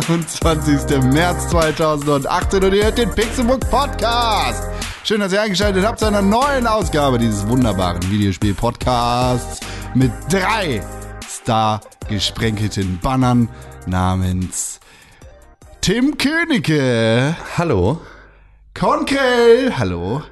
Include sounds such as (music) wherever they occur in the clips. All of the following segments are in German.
Donnerstag, der 24. März 2018 und ihr hört den Pixelbook Podcast. Schön, dass ihr eingeschaltet habt zu einer neuen Ausgabe dieses wunderbaren Videospiel-Podcasts mit drei star-gesprenkelten Bannern namens Tim Königke, Hallo. Konkrell, hallo.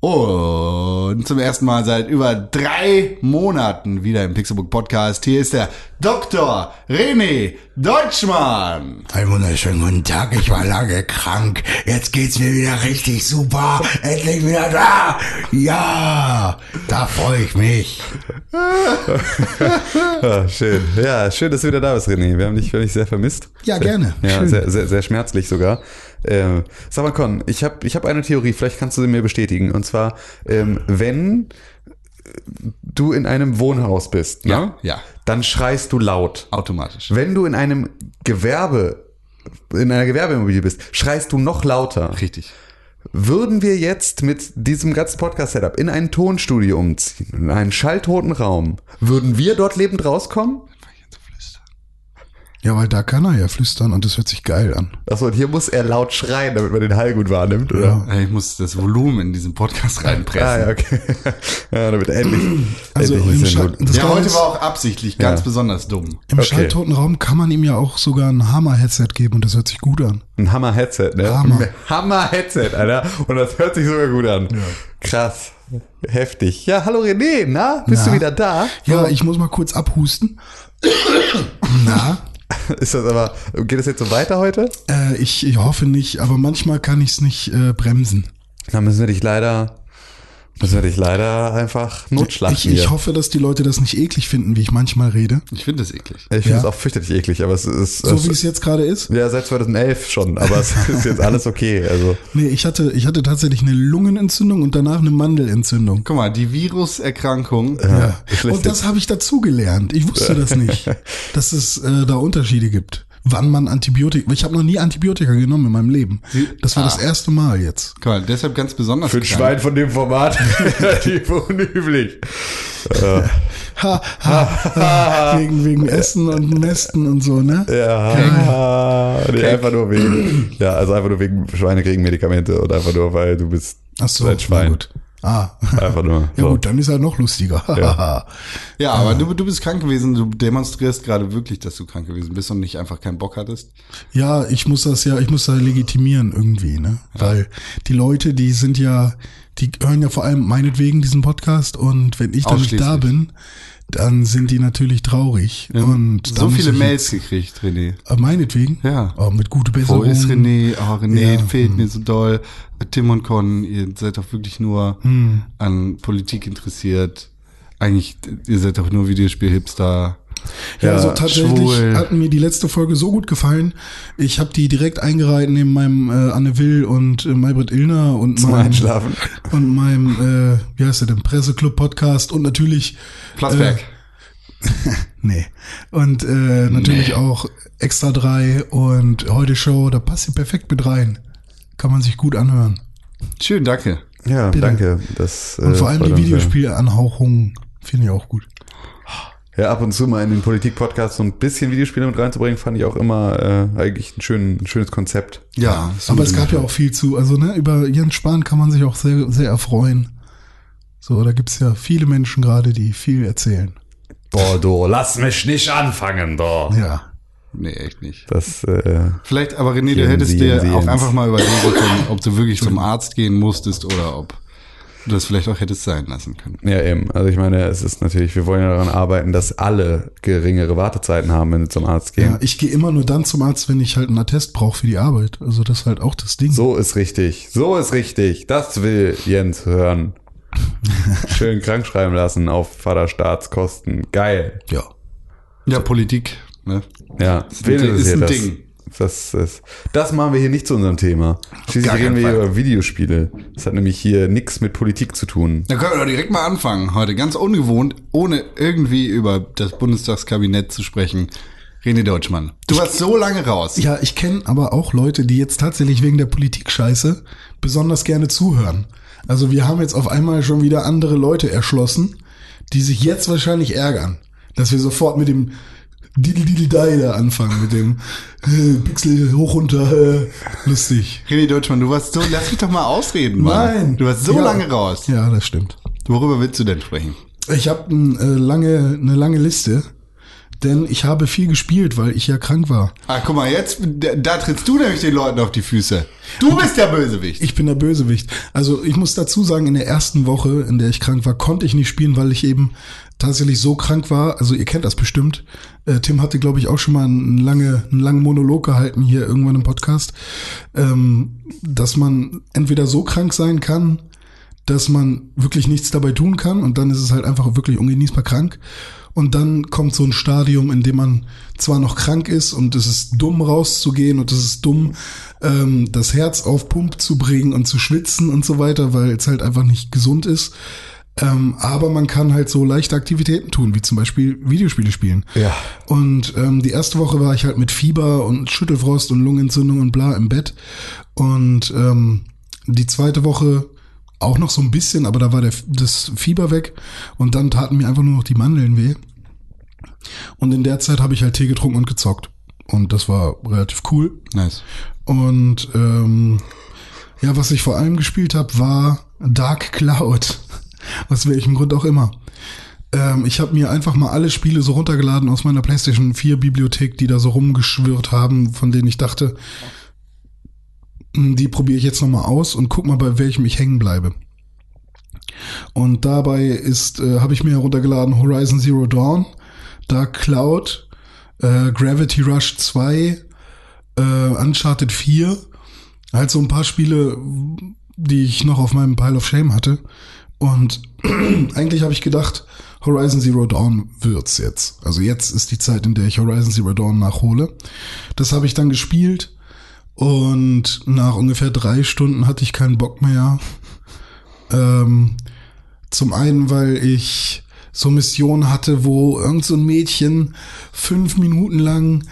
Und zum ersten Mal seit über drei Monaten wieder im Pixelbook Podcast. Hier ist der Dr. René Deutschmann. Einen wunderschönen guten Tag, ich war lange krank. Jetzt geht's mir wieder richtig super. Endlich wieder da. Ja, da freue ich mich. Ja, (laughs) schön. Ja, schön, dass du wieder da bist, René. Wir haben dich, wir haben dich sehr vermisst. Ja, gerne. Ja, sehr, sehr, sehr schmerzlich sogar. Äh, sag mal, Con, ich habe ich hab eine Theorie, vielleicht kannst du sie mir bestätigen. Und zwar, ähm, wenn du in einem Wohnhaus bist, ne? Ja, ja. dann schreist du laut. Automatisch. Wenn du in einem Gewerbe, in einer Gewerbeimmobilie bist, schreist du noch lauter. Richtig. Würden wir jetzt mit diesem ganzen Podcast-Setup in ein Tonstudio umziehen, in einen schalltoten Raum, würden wir dort lebend rauskommen? Ja, weil da kann er ja flüstern und das hört sich geil an. Achso, und hier muss er laut schreien, damit man den Hall gut wahrnimmt, oder? Ich muss das Volumen in diesen Podcast reinpressen. Ah, ja, okay. (laughs) ja, damit endlich. Also endlich im ist er Schall, Ja, heute war auch absichtlich ganz Ja. besonders dumm. im okay. schalltoten Raum kann man ihm ja auch sogar ein Hammer-Headset geben und das hört sich gut an. Ein Hammer-Headset, ne? Hammer. Hammer-Headset, Alter. Und das hört sich sogar gut an. Krass. Heftig. Ja, hallo René, na? Bist Na? du wieder da? Ja, ich muss mal kurz abhusten. (coughs) Na, (laughs) Ist das aber, geht das jetzt so weiter heute? äh, ich, ich hoffe nicht, aber manchmal kann ich es nicht äh, bremsen. Dann müssen wir dich leider, müssen wir dich leider einfach notschlachten Ich, hier. ich hoffe, dass die Leute das nicht eklig finden, wie ich manchmal rede. Ich finde das eklig. Ich finde Ja. es auch fürchterlich eklig, aber es ist, So es, wie es jetzt gerade ist. ja, seit 2011 schon, aber es (laughs) ist jetzt alles okay, also. Nee, ich hatte, ich hatte tatsächlich eine Lungenentzündung und danach eine Mandelentzündung. Guck mal, die Viruserkrankung. Ja. ich lässt Und das habe ich dazugelernt. Ich wusste das nicht, (laughs) dass es äh, da Unterschiede gibt. Wann man Antibiotika. Ich habe noch nie Antibiotika genommen in meinem Leben. Das war das erste Mal jetzt. Guck mal, deshalb ganz besonders Für ein. Schwein von dem Format (laughs) relativ unüblich. Ha, ha, wegen, wegen Essen und Mästen und so, ne? Ja, nee, einfach nur wegen, ja, also einfach nur wegen Schweinekriegen-Medikamente und einfach nur, weil du bist Ach so, ein Schwein. gut. Ah. Einfach nur. Ja so. gut, dann ist er noch lustiger. Ja. (laughs) Ja, aber du, du bist krank gewesen. Du demonstrierst gerade wirklich, dass du krank gewesen bist und nicht einfach keinen Bock hattest. Ja, ich muss das ja, ich muss da legitimieren irgendwie, ne? Weil die Leute, die sind ja, die hören ja vor allem meinetwegen diesen Podcast und wenn ich dann nicht da bin, dann sind die natürlich traurig. Und da so viele Mails gekriegt, René. Äh, meinetwegen? Ja. Oh, mit gute Wo Besserung. ist René? Oh, René, Ja, fehlt hm. mir so doll. Tim und Con, ihr seid doch wirklich nur Hm. an Politik interessiert. Eigentlich, ihr seid doch nur Videospiel-Hipster. Ja, also tatsächlich schwul. hat mir die letzte Folge so gut gefallen. Ich habe die direkt eingereiht neben meinem äh, Anne Will und äh, Maybrit Illner und Zum meinem, Einschlafen. und meinem, äh, wie heißt der denn, Presseclub-Podcast und natürlich Plasberg. (laughs) Nee. Und äh, natürlich auch Extra 3 und heute Show, da passt sie perfekt mit rein. Kann man sich gut anhören. Schön, danke. Ja, danke. Das, Und äh, vor allem die. Videospielanhauchungen finde ich auch gut. Ja, ab und zu mal in den Politik-Podcast so ein bisschen Videospiele mit reinzubringen, fand ich auch immer äh, eigentlich ein, schön, ein schönes Konzept. Ja, so Aber es gab ja auch viel zu, also ne, über Jens Spahn kann man sich auch sehr, sehr erfreuen. So, da gibt's ja viele Menschen gerade, die viel erzählen. Boah, du, lass mich nicht anfangen, doch. Ja. Nee, echt nicht. Das, äh, Vielleicht, aber René, du hättest Sie, dir Sie, auch einfach mal überlegen können, ob du wirklich zum Arzt gehen musstest oder ob du das vielleicht auch hättest sein lassen können. ja, eben. Also ich meine, es ist natürlich, wir wollen ja daran arbeiten, dass alle geringere Wartezeiten haben, wenn sie zum Arzt gehen. Ja, ich gehe immer nur dann zum Arzt, wenn ich halt einen Attest brauche für die Arbeit. Also das ist halt auch das Ding. So ist richtig. So ist richtig. Das will Jens hören. (laughs) Schön krank schreiben lassen auf Vaterstaatskosten. Geil. Ja. Ja, Politik, ne? Ja, Ding- ist ein das? Ding. Das, das, das machen wir hier nicht zu unserem Thema. Schließlich gar reden wir hier über Videospiele. Das hat nämlich hier nichts mit Politik zu tun. Da können wir doch direkt mal anfangen heute. Ganz ungewohnt, ohne irgendwie über das Bundestagskabinett zu sprechen. René Deutschmann. Du warst so lange raus. Ja, ich kenne aber auch Leute, die jetzt tatsächlich wegen der Politik-Scheiße besonders gerne zuhören. Also wir haben jetzt auf einmal schon wieder andere Leute erschlossen, die sich jetzt wahrscheinlich ärgern, dass wir sofort mit dem Didel Didel Die da anfangen mit dem äh, Pixel hoch runter, äh, lustig. René Deutschmann, du warst so, lass mich doch mal ausreden, Mann. Nein. Du warst so Ja. lange raus. Ja, das stimmt. Worüber willst du denn sprechen? Ich habe äh, lange, eine lange Liste, denn ich habe viel gespielt, weil ich ja krank war. Ah, guck mal, jetzt, da, da trittst du nämlich den Leuten auf die Füße. Du bist der Bösewicht. Ich bin der Bösewicht. Also ich muss dazu sagen, in der ersten Woche, in der ich krank war, konnte ich nicht spielen, weil ich eben tatsächlich so krank war. Also ihr kennt das bestimmt. Äh, Tim hatte, glaube ich, auch schon mal einen, lange, einen langen Monolog gehalten hier irgendwann im Podcast, ähm, dass man entweder so krank sein kann, dass man wirklich nichts dabei tun kann und dann ist es halt einfach wirklich ungenießbar krank. Und dann kommt so ein Stadium, in dem man zwar noch krank ist und es ist dumm rauszugehen und es ist dumm, ähm, das Herz auf Pump zu bringen und zu schwitzen und so weiter, weil es halt einfach nicht gesund ist. Ähm, aber man kann halt so leichte Aktivitäten tun, wie zum Beispiel Videospiele spielen. Ja. Und ähm, die erste Woche war ich halt mit Fieber und Schüttelfrost und Lungenentzündung und bla im Bett. Und ähm, die zweite Woche auch noch so ein bisschen, aber da war der, das Fieber weg und dann taten mir einfach nur noch die Mandeln weh. Und in der Zeit habe ich halt Tee getrunken und gezockt. Und das war relativ cool. Nice. Und ähm, ja, was ich vor allem gespielt habe, war Dark Cloud. Aus welchem Grund auch immer. Ähm, ich habe mir einfach mal alle Spiele so runtergeladen aus meiner PlayStation 4 Bibliothek, die da so rumgeschwirrt haben, von denen ich dachte, hm, die probiere ich jetzt nochmal aus und guck mal, bei welchem ich hängen bleibe. Und dabei ist, äh, habe ich mir heruntergeladen Horizon Zero Dawn, Dark Cloud, äh, Gravity Rush 2, äh, Uncharted 4, halt so ein paar Spiele, die ich noch auf meinem Pile of Shame hatte. Und (clears throat) eigentlich habe ich gedacht, Horizon Zero Dawn wird's jetzt. Also jetzt ist die Zeit, in der ich Horizon Zero Dawn nachhole. Das habe ich dann gespielt und nach ungefähr drei Stunden hatte ich keinen Bock mehr. Ähm, zum einen, weil ich so Missionen hatte, wo irgend so ein Mädchen fünf Minuten lang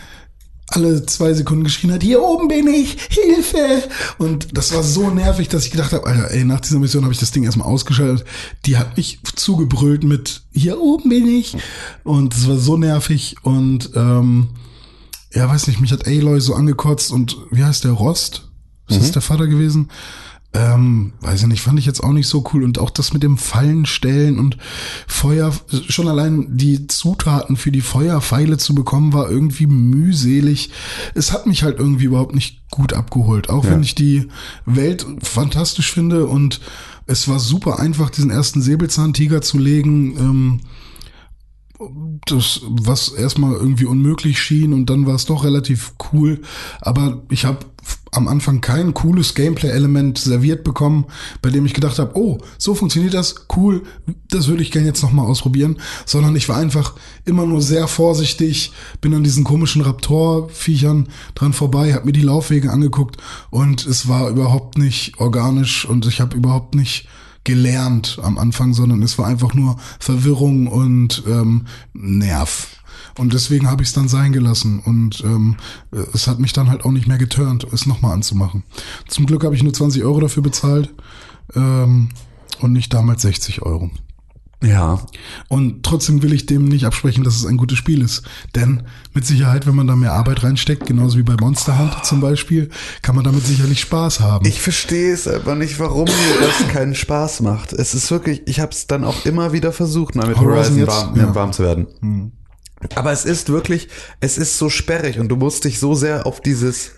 alle zwei Sekunden geschrien hat, hier oben bin ich, Hilfe! Und das war so nervig, dass ich gedacht habe, Alter, ey, nach dieser Mission habe ich das Ding erstmal ausgeschaltet. Die hat mich zugebrüllt mit, hier oben bin ich. Und es war so nervig und ähm, ja, weiß nicht, mich hat Aloy so angekotzt und wie heißt der, Rost? Ist das der Vater gewesen? Ähm, weiß ich nicht, fand ich jetzt auch nicht so cool. Und auch das mit dem Fallen stellen und Feuer, schon allein die Zutaten für die Feuerpfeile zu bekommen, war irgendwie mühselig. Es hat mich halt irgendwie überhaupt nicht gut abgeholt. Auch wenn ich die Welt fantastisch finde und es war super einfach, diesen ersten Säbelzahntiger zu legen. Ähm, das, was erstmal irgendwie unmöglich schien und dann war es doch relativ cool. Aber ich habe am Anfang kein cooles Gameplay-Element serviert bekommen, bei dem ich gedacht habe, oh, so funktioniert das, cool, das würde ich gerne jetzt nochmal ausprobieren, sondern ich war einfach immer nur sehr vorsichtig, bin an diesen komischen Raptor-Viechern dran vorbei, habe mir die Laufwege angeguckt und es war überhaupt nicht organisch und ich habe überhaupt nicht gelernt am Anfang, sondern es war einfach nur Verwirrung und ähm, Nerv. Und deswegen habe ich es dann sein gelassen. Und ähm, es hat mich dann halt auch nicht mehr geturnt, es nochmal anzumachen. Zum Glück habe ich nur 20 Euro dafür bezahlt ähm, und nicht damals 60 Euro. Ja. Und trotzdem will ich dem nicht absprechen, dass es ein gutes Spiel ist. Denn mit Sicherheit, wenn man da mehr Arbeit reinsteckt, genauso wie bei Monster Hunter zum Beispiel, kann man damit sicherlich Spaß haben. Ich verstehe es aber nicht, warum mir das keinen Spaß macht. Es ist wirklich, ich habe es dann auch immer wieder versucht, mal mit Horizon Horizon jetzt? warm, Ja. warm zu werden. Aber es ist wirklich, es ist so sperrig und du musst dich so sehr auf dieses,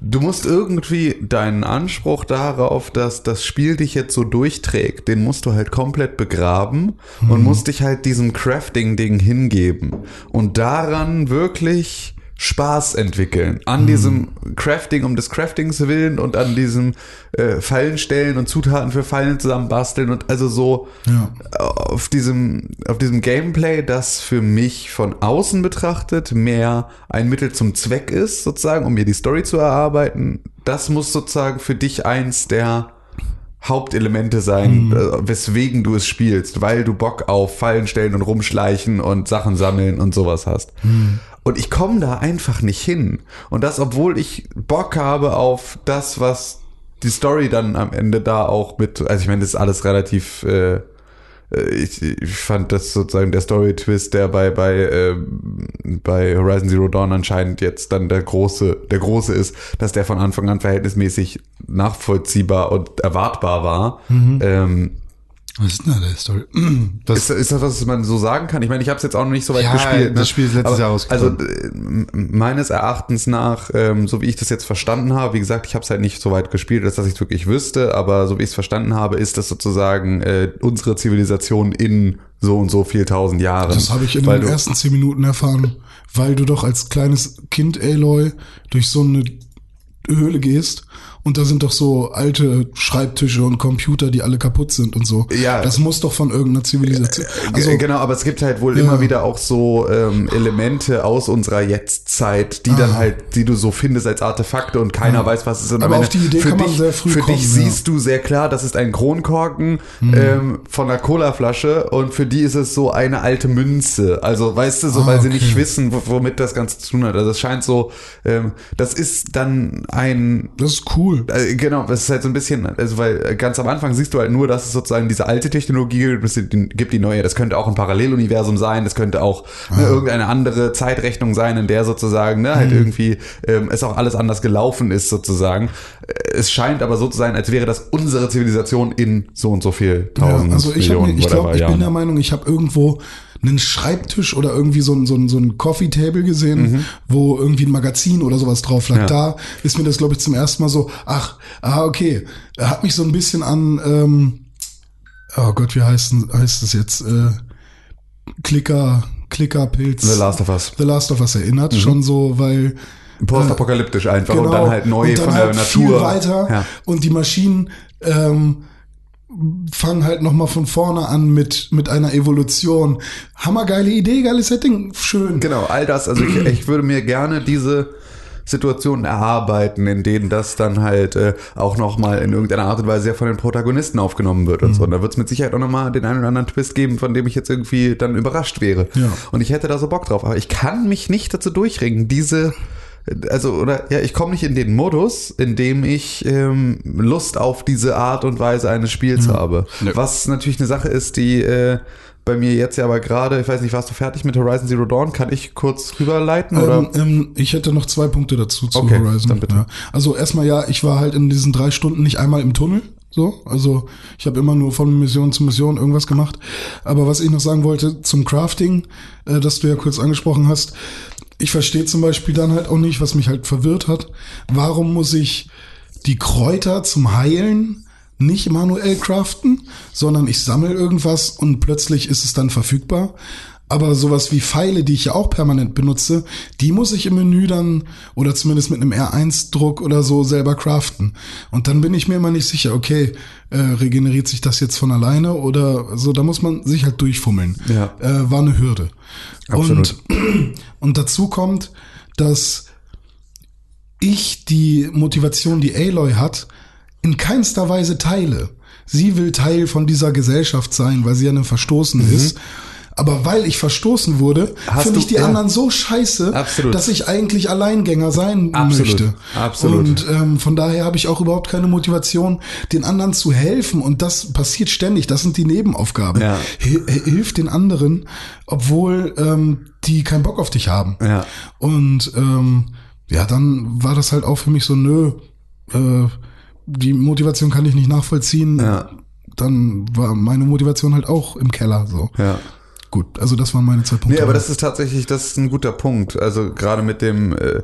du musst irgendwie deinen Anspruch darauf, dass das Spiel dich jetzt so durchträgt, den musst du halt komplett begraben und musst dich halt diesem Crafting-Ding hingeben. Und daran wirklich Spaß entwickeln. An diesem Crafting um des Craftings willen und an diesem äh, Fallen stellen und Zutaten für Fallen zusammenbasteln und also so Ja. auf diesem, auf diesem Gameplay, das für mich von außen betrachtet mehr ein Mittel zum Zweck ist, sozusagen, um mir die Story zu erarbeiten. Das muss sozusagen für dich eins der Hauptelemente sein, äh, weswegen du es spielst, weil du Bock auf Fallen stellen und rumschleichen und Sachen sammeln und sowas hast. Und ich komme da einfach nicht hin. Und das, obwohl ich Bock habe auf das, was die Story dann am Ende da auch mit, also ich meine, das ist alles relativ äh, äh, ich, ich fand das sozusagen der Story-Twist, der bei, bei, äh, bei Horizon Zero Dawn anscheinend jetzt dann der große, der große ist, dass der von Anfang an verhältnismäßig nachvollziehbar und erwartbar war. Ähm, Was ist denn da der Story? (clears throat) ist, ist das, was man so sagen kann? Ich meine, ich habe es jetzt auch noch nicht so weit Ja, gespielt. das Spiel ist letztes Jahr Also rausgekommen. äh, m- meines Erachtens nach, ähm, so wie ich das jetzt verstanden habe, wie gesagt, ich habe es halt nicht so weit gespielt, dass, dass ich es wirklich wüsste, aber so wie ich es verstanden habe, ist das sozusagen äh, unsere Zivilisation in so und so viel tausend Jahren. Das habe ich in den ersten zehn Minuten erfahren, weil du doch als kleines Kind, Aloy, durch so eine Höhle gehst und da sind doch so alte Schreibtische und Computer, die alle kaputt sind und so. Ja. Das muss doch von irgendeiner Zivilisation. Also, Also, genau, aber es gibt halt wohl Ja. immer wieder auch so ähm, Elemente aus unserer Jetztzeit, die Ah. dann halt, die du so findest als Artefakte und keiner weiß, was es ist. Und Aber auf die Idee für kann man dich, sehr früh Für kommen, dich ja. siehst du sehr klar, das ist ein Kronkorken Mhm. ähm, von einer Colaflasche und für die ist es so eine alte Münze. Also weißt du, so Ah, weil sie okay. nicht wissen, wo- womit das Ganze zu tun hat. Also es scheint so, ähm, das ist dann ein das ist cool. Äh, Genau, das ist halt so ein bisschen, also weil ganz am Anfang siehst du halt nur, dass es sozusagen diese alte Technologie gibt, es gibt die neue. Das könnte auch ein Paralleluniversum sein, das könnte auch ne, irgendeine andere Zeitrechnung sein, in der sozusagen ne, halt irgendwie ähm, es auch alles anders gelaufen ist sozusagen. Äh, Es scheint aber so zu sein, als wäre das unsere Zivilisation in so und so viel Ja, tausend also ich, hab Millionen ich glaube, whatever ich bin der Meinung, ich habe irgendwo einen Schreibtisch oder irgendwie so ein, so ein, so ein Coffee Table gesehen, wo irgendwie ein Magazin oder sowas drauf lag. Mhm. Ja. Da ist mir das, glaube ich, zum ersten Mal so, ach, ah, okay. Er hat mich so ein bisschen an, ähm, oh Gott, wie heißt, heißt es jetzt? Äh, Klicker, Klickerpilz. The Last of Us. The Last of Us erinnert, Mhm. schon so, weil Postapokalyptisch einfach und dann halt neu Genau. dann von der halt Natur. Viel weiter Ja. und die Maschinen ähm, fangen halt noch mal von vorne an mit mit einer Evolution. Hammergeile Idee, geiles Setting, schön. Genau, all das. Also ich, ich würde mir gerne diese Situationen erarbeiten, in denen das dann halt äh, auch nochmal in irgendeiner Art und Weise ja von den Protagonisten aufgenommen wird und so. Und da wird es mit Sicherheit auch nochmal den einen oder anderen Twist geben, von dem ich jetzt irgendwie dann überrascht wäre. Ja. Und ich hätte da so Bock drauf. Aber ich kann mich nicht dazu durchringen, diese also oder ja, ich komme nicht in den Modus, in dem ich ähm, Lust auf diese Art und Weise eines Spiels habe. Was natürlich eine Sache ist, die äh, bei mir jetzt ja aber gerade, ich weiß nicht, warst du fertig mit Horizon Zero Dawn? Kann ich kurz rüberleiten oder? Ähm, ähm, ich hätte noch zwei Punkte dazu zu Okay, Horizon. dann bitte. Ja. Also erstmal ja, ich war halt in diesen drei Stunden nicht einmal im Tunnel. So, also ich habe immer nur von Mission zu Mission irgendwas gemacht. Aber was ich noch sagen wollte zum Crafting, äh, das du ja kurz angesprochen hast, ich verstehe zum Beispiel dann halt auch nicht, was mich halt verwirrt hat. Warum muss ich die Kräuter zum Heilen nicht manuell craften, sondern ich sammle irgendwas und plötzlich ist es dann verfügbar. Aber sowas wie Pfeile, die ich ja auch permanent benutze, die muss ich im Menü dann oder zumindest mit einem R1-Druck oder so selber craften. Und dann bin ich mir immer nicht sicher, okay, äh, regeneriert sich das jetzt von alleine oder so, da muss man sich halt durchfummeln. Ja. Äh, war eine Hürde. Absolut. Und, (clears throat) und dazu kommt, dass ich die Motivation, die Aloy hat, in keinster Weise teile. Sie will Teil von dieser Gesellschaft sein, weil sie ja eine Verstoßen ist. Aber weil ich verstoßen wurde, finde ich die ja. anderen so scheiße, Absolut. dass ich eigentlich Alleingänger sein Absolut. möchte. Absolut. Und ähm, von daher habe ich auch überhaupt keine Motivation, den anderen zu helfen. Und das passiert ständig. Das sind die Nebenaufgaben. Ja. Hil- Hilf den anderen, obwohl ähm, die keinen Bock auf dich haben. Ja. Und ähm, ja, dann war das halt auch für mich so, nö, äh, die Motivation kann ich nicht nachvollziehen. Ja. Dann war meine Motivation halt auch im Keller. So. Ja. Gut, also das waren meine zwei Punkte. Nee, aber das ist tatsächlich, das ist ein guter Punkt. Also gerade mit dem, äh, äh,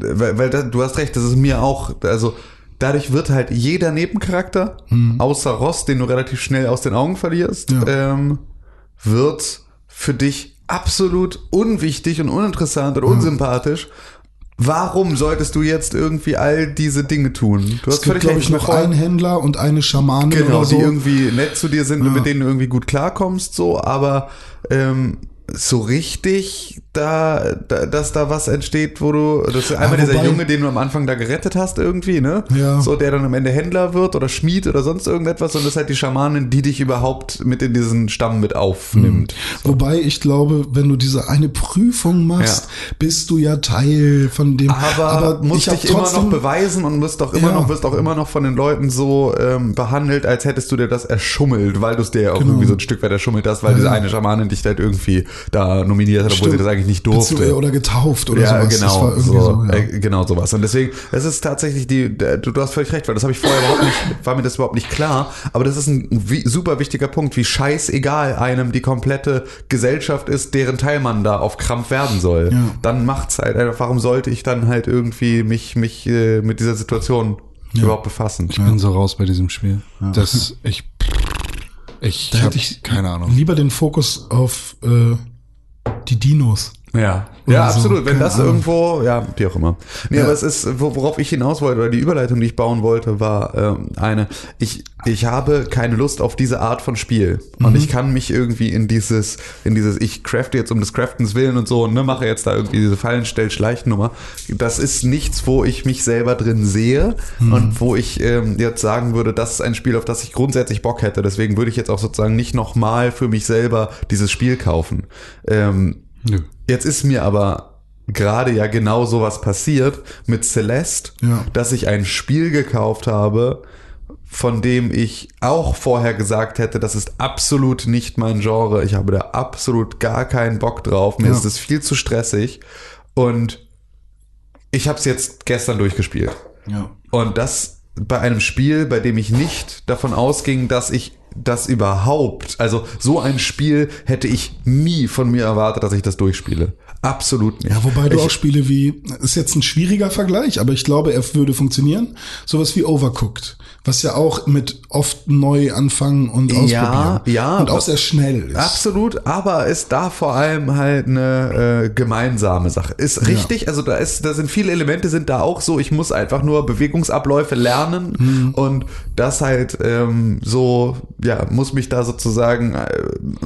weil, weil da, du hast recht, das ist mir auch, also dadurch wird halt jeder Nebencharakter, außer Ross, den du relativ schnell aus den Augen verlierst, Ja. ähm, wird für dich absolut unwichtig und uninteressant und unsympathisch. Warum solltest du jetzt irgendwie all diese Dinge tun? Du es gibt, glaube ich, noch Voll- einen Händler und eine Schamanin Genau, so. die irgendwie nett zu dir sind und mit denen du irgendwie gut klarkommst, so, aber ähm, so richtig da, da, dass da was entsteht, wo du, das ist einmal dieser wobei- Junge, den du am Anfang da gerettet hast irgendwie, ne? Ja. So, der dann am Ende Händler wird oder Schmied oder sonst irgendetwas und das ist halt die Schamanin, die dich überhaupt mit in diesen Stamm mit aufnimmt. Wobei ich glaube, wenn du diese eine Prüfung machst, bist du ja Teil von dem. Aber, musst ich hab dich immer noch beweisen und wirst doch immer Ja. noch, wirst auch immer noch von den Leuten so ähm, behandelt, als hättest du dir das erschummelt, weil du es dir ja auch irgendwie so ein Stück weit erschummelt hast, weil diese eine Schamanin dich halt irgendwie da nominiert hat, obwohl sie Stimmt. das eigentlich nicht durfte. Oder getauft oder ja, sowas. Das genau, war irgendwie so, so, ja. äh, genau sowas. Und deswegen, es ist tatsächlich die, du, du hast völlig recht, weil das habe ich vorher überhaupt nicht, (laughs) war mir das überhaupt nicht klar. Aber das ist ein wie, super wichtiger Punkt, wie scheißegal einem die komplette Gesellschaft ist, deren Teil man da auf Krampf werden soll. Ja. Dann macht's halt einfach, warum sollte ich dann halt irgendwie mich, mich äh, mit dieser Situation überhaupt befassen? Ich bin so raus bei diesem Spiel. Das, ich, (laughs) ich, Da hätte ich keine Ahnung. lieber den Fokus auf äh, die Dinos. Ja, ja, so, absolut. Wenn das irgendwo, ja, wie auch immer. Nee, Ja. aber es ist, wo- worauf ich hinaus wollte, oder die Überleitung, die ich bauen wollte, war ähm, eine, ich, ich habe keine Lust auf diese Art von Spiel. Und ich kann mich irgendwie in dieses, in dieses, ich crafte jetzt um des Craftens willen und so, und ne, mache jetzt da irgendwie diese Fallenstell-Schleichnummer. Das ist nichts, wo ich mich selber drin sehe und wo ich ähm, jetzt sagen würde, das ist ein Spiel, auf das ich grundsätzlich Bock hätte. Deswegen würde ich jetzt auch sozusagen nicht nochmal für mich selber dieses Spiel kaufen. Ähm, Nö. Jetzt ist mir aber gerade ja genau sowas passiert mit Celeste, Ja. dass ich ein Spiel gekauft habe, von dem ich auch vorher gesagt hätte, das ist absolut nicht mein Genre. Ich habe da absolut gar keinen Bock drauf. Mir Ja. ist es viel zu stressig. Und ich habe es jetzt gestern durchgespielt. Ja. Und das bei einem Spiel, bei dem ich nicht davon ausging, dass ich das überhaupt, also so ein Spiel hätte ich nie von mir erwartet, dass ich das durchspiele. Absolut nicht. Ja, wobei du ich, auch Spiele wie, ist jetzt ein schwieriger Vergleich, aber ich glaube, er würde funktionieren. Sowas wie Overcooked, was ja auch mit oft neu anfangen und ausprobieren. ja, Und auch sehr schnell ist. Absolut, aber ist da vor allem halt eine äh, gemeinsame Sache. Ist richtig, also da ist, da sind viele Elemente sind da auch so. Ich muss einfach nur Bewegungsabläufe lernen Mhm. und das halt ähm, so, ja, muss mich da sozusagen, äh,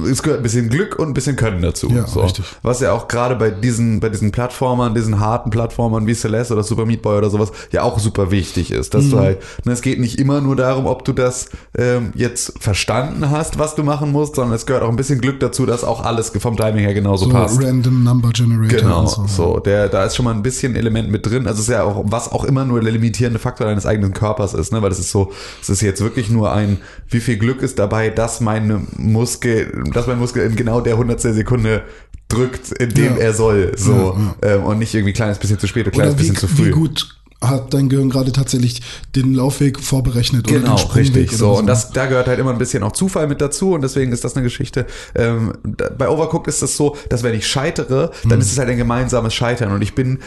es gehört ein bisschen Glück und ein bisschen Können dazu. Ja, so. richtig. Was ja auch gerade bei diesen, bei diesen Plattformern, diesen harten Plattformern wie Celeste oder Super Meat Boy oder sowas, ja auch super wichtig ist, dass Mhm. du halt, ne, es geht nicht immer nur darum, ob du das ähm, jetzt verstanden hast, was du machen musst, sondern es gehört auch ein bisschen Glück dazu, dass auch alles vom Timing her genauso so passt. Random Number Generator Genau, so, so. der, da ist schon mal ein bisschen Element mit drin. Also es ist ja auch, was auch immer nur der limitierende Faktor deines eigenen Körpers ist, ne? Weil das ist so, es ist jetzt wirklich nur ein, wie viel Glück ist dabei, dass meine Muskel, dass mein Muskel in genau der hundertstel Sekunde drückt, in dem Ja. er soll, so. Ja, Ähm, und nicht irgendwie ein kleines bisschen zu spät, ein kleines Oder wie, bisschen zu früh. wie gut hat dein Gehirn gerade tatsächlich den Laufweg vorberechnet oder Genau, den Sprungweg richtig. oder So, und das, da gehört halt immer ein bisschen auch Zufall mit dazu und deswegen ist das eine Geschichte. Ähm, da, bei Overcooked ist es so, dass wenn ich scheitere, dann ist es halt ein gemeinsames Scheitern und ich bin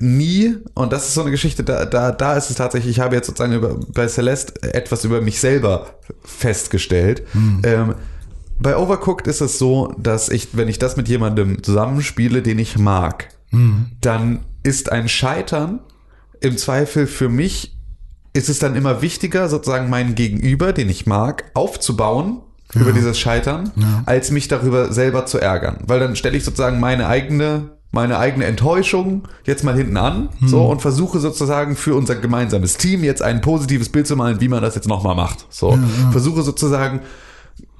nie, und das ist so eine Geschichte, da, da, da ist es tatsächlich, ich habe jetzt sozusagen über, bei Celeste etwas über mich selber festgestellt. Ähm, bei Overcooked ist es so, dass ich, wenn ich das mit jemandem zusammenspiele, den ich mag, dann ist ein Scheitern im Zweifel für mich ist es dann immer wichtiger, sozusagen meinen Gegenüber, den ich mag, aufzubauen über dieses Scheitern, als mich darüber selber zu ärgern. Weil dann stelle ich sozusagen meine eigene, meine eigene Enttäuschung jetzt mal hinten an, so, und versuche sozusagen für unser gemeinsames Team jetzt ein positives Bild zu malen, wie man das jetzt nochmal macht. So, versuche sozusagen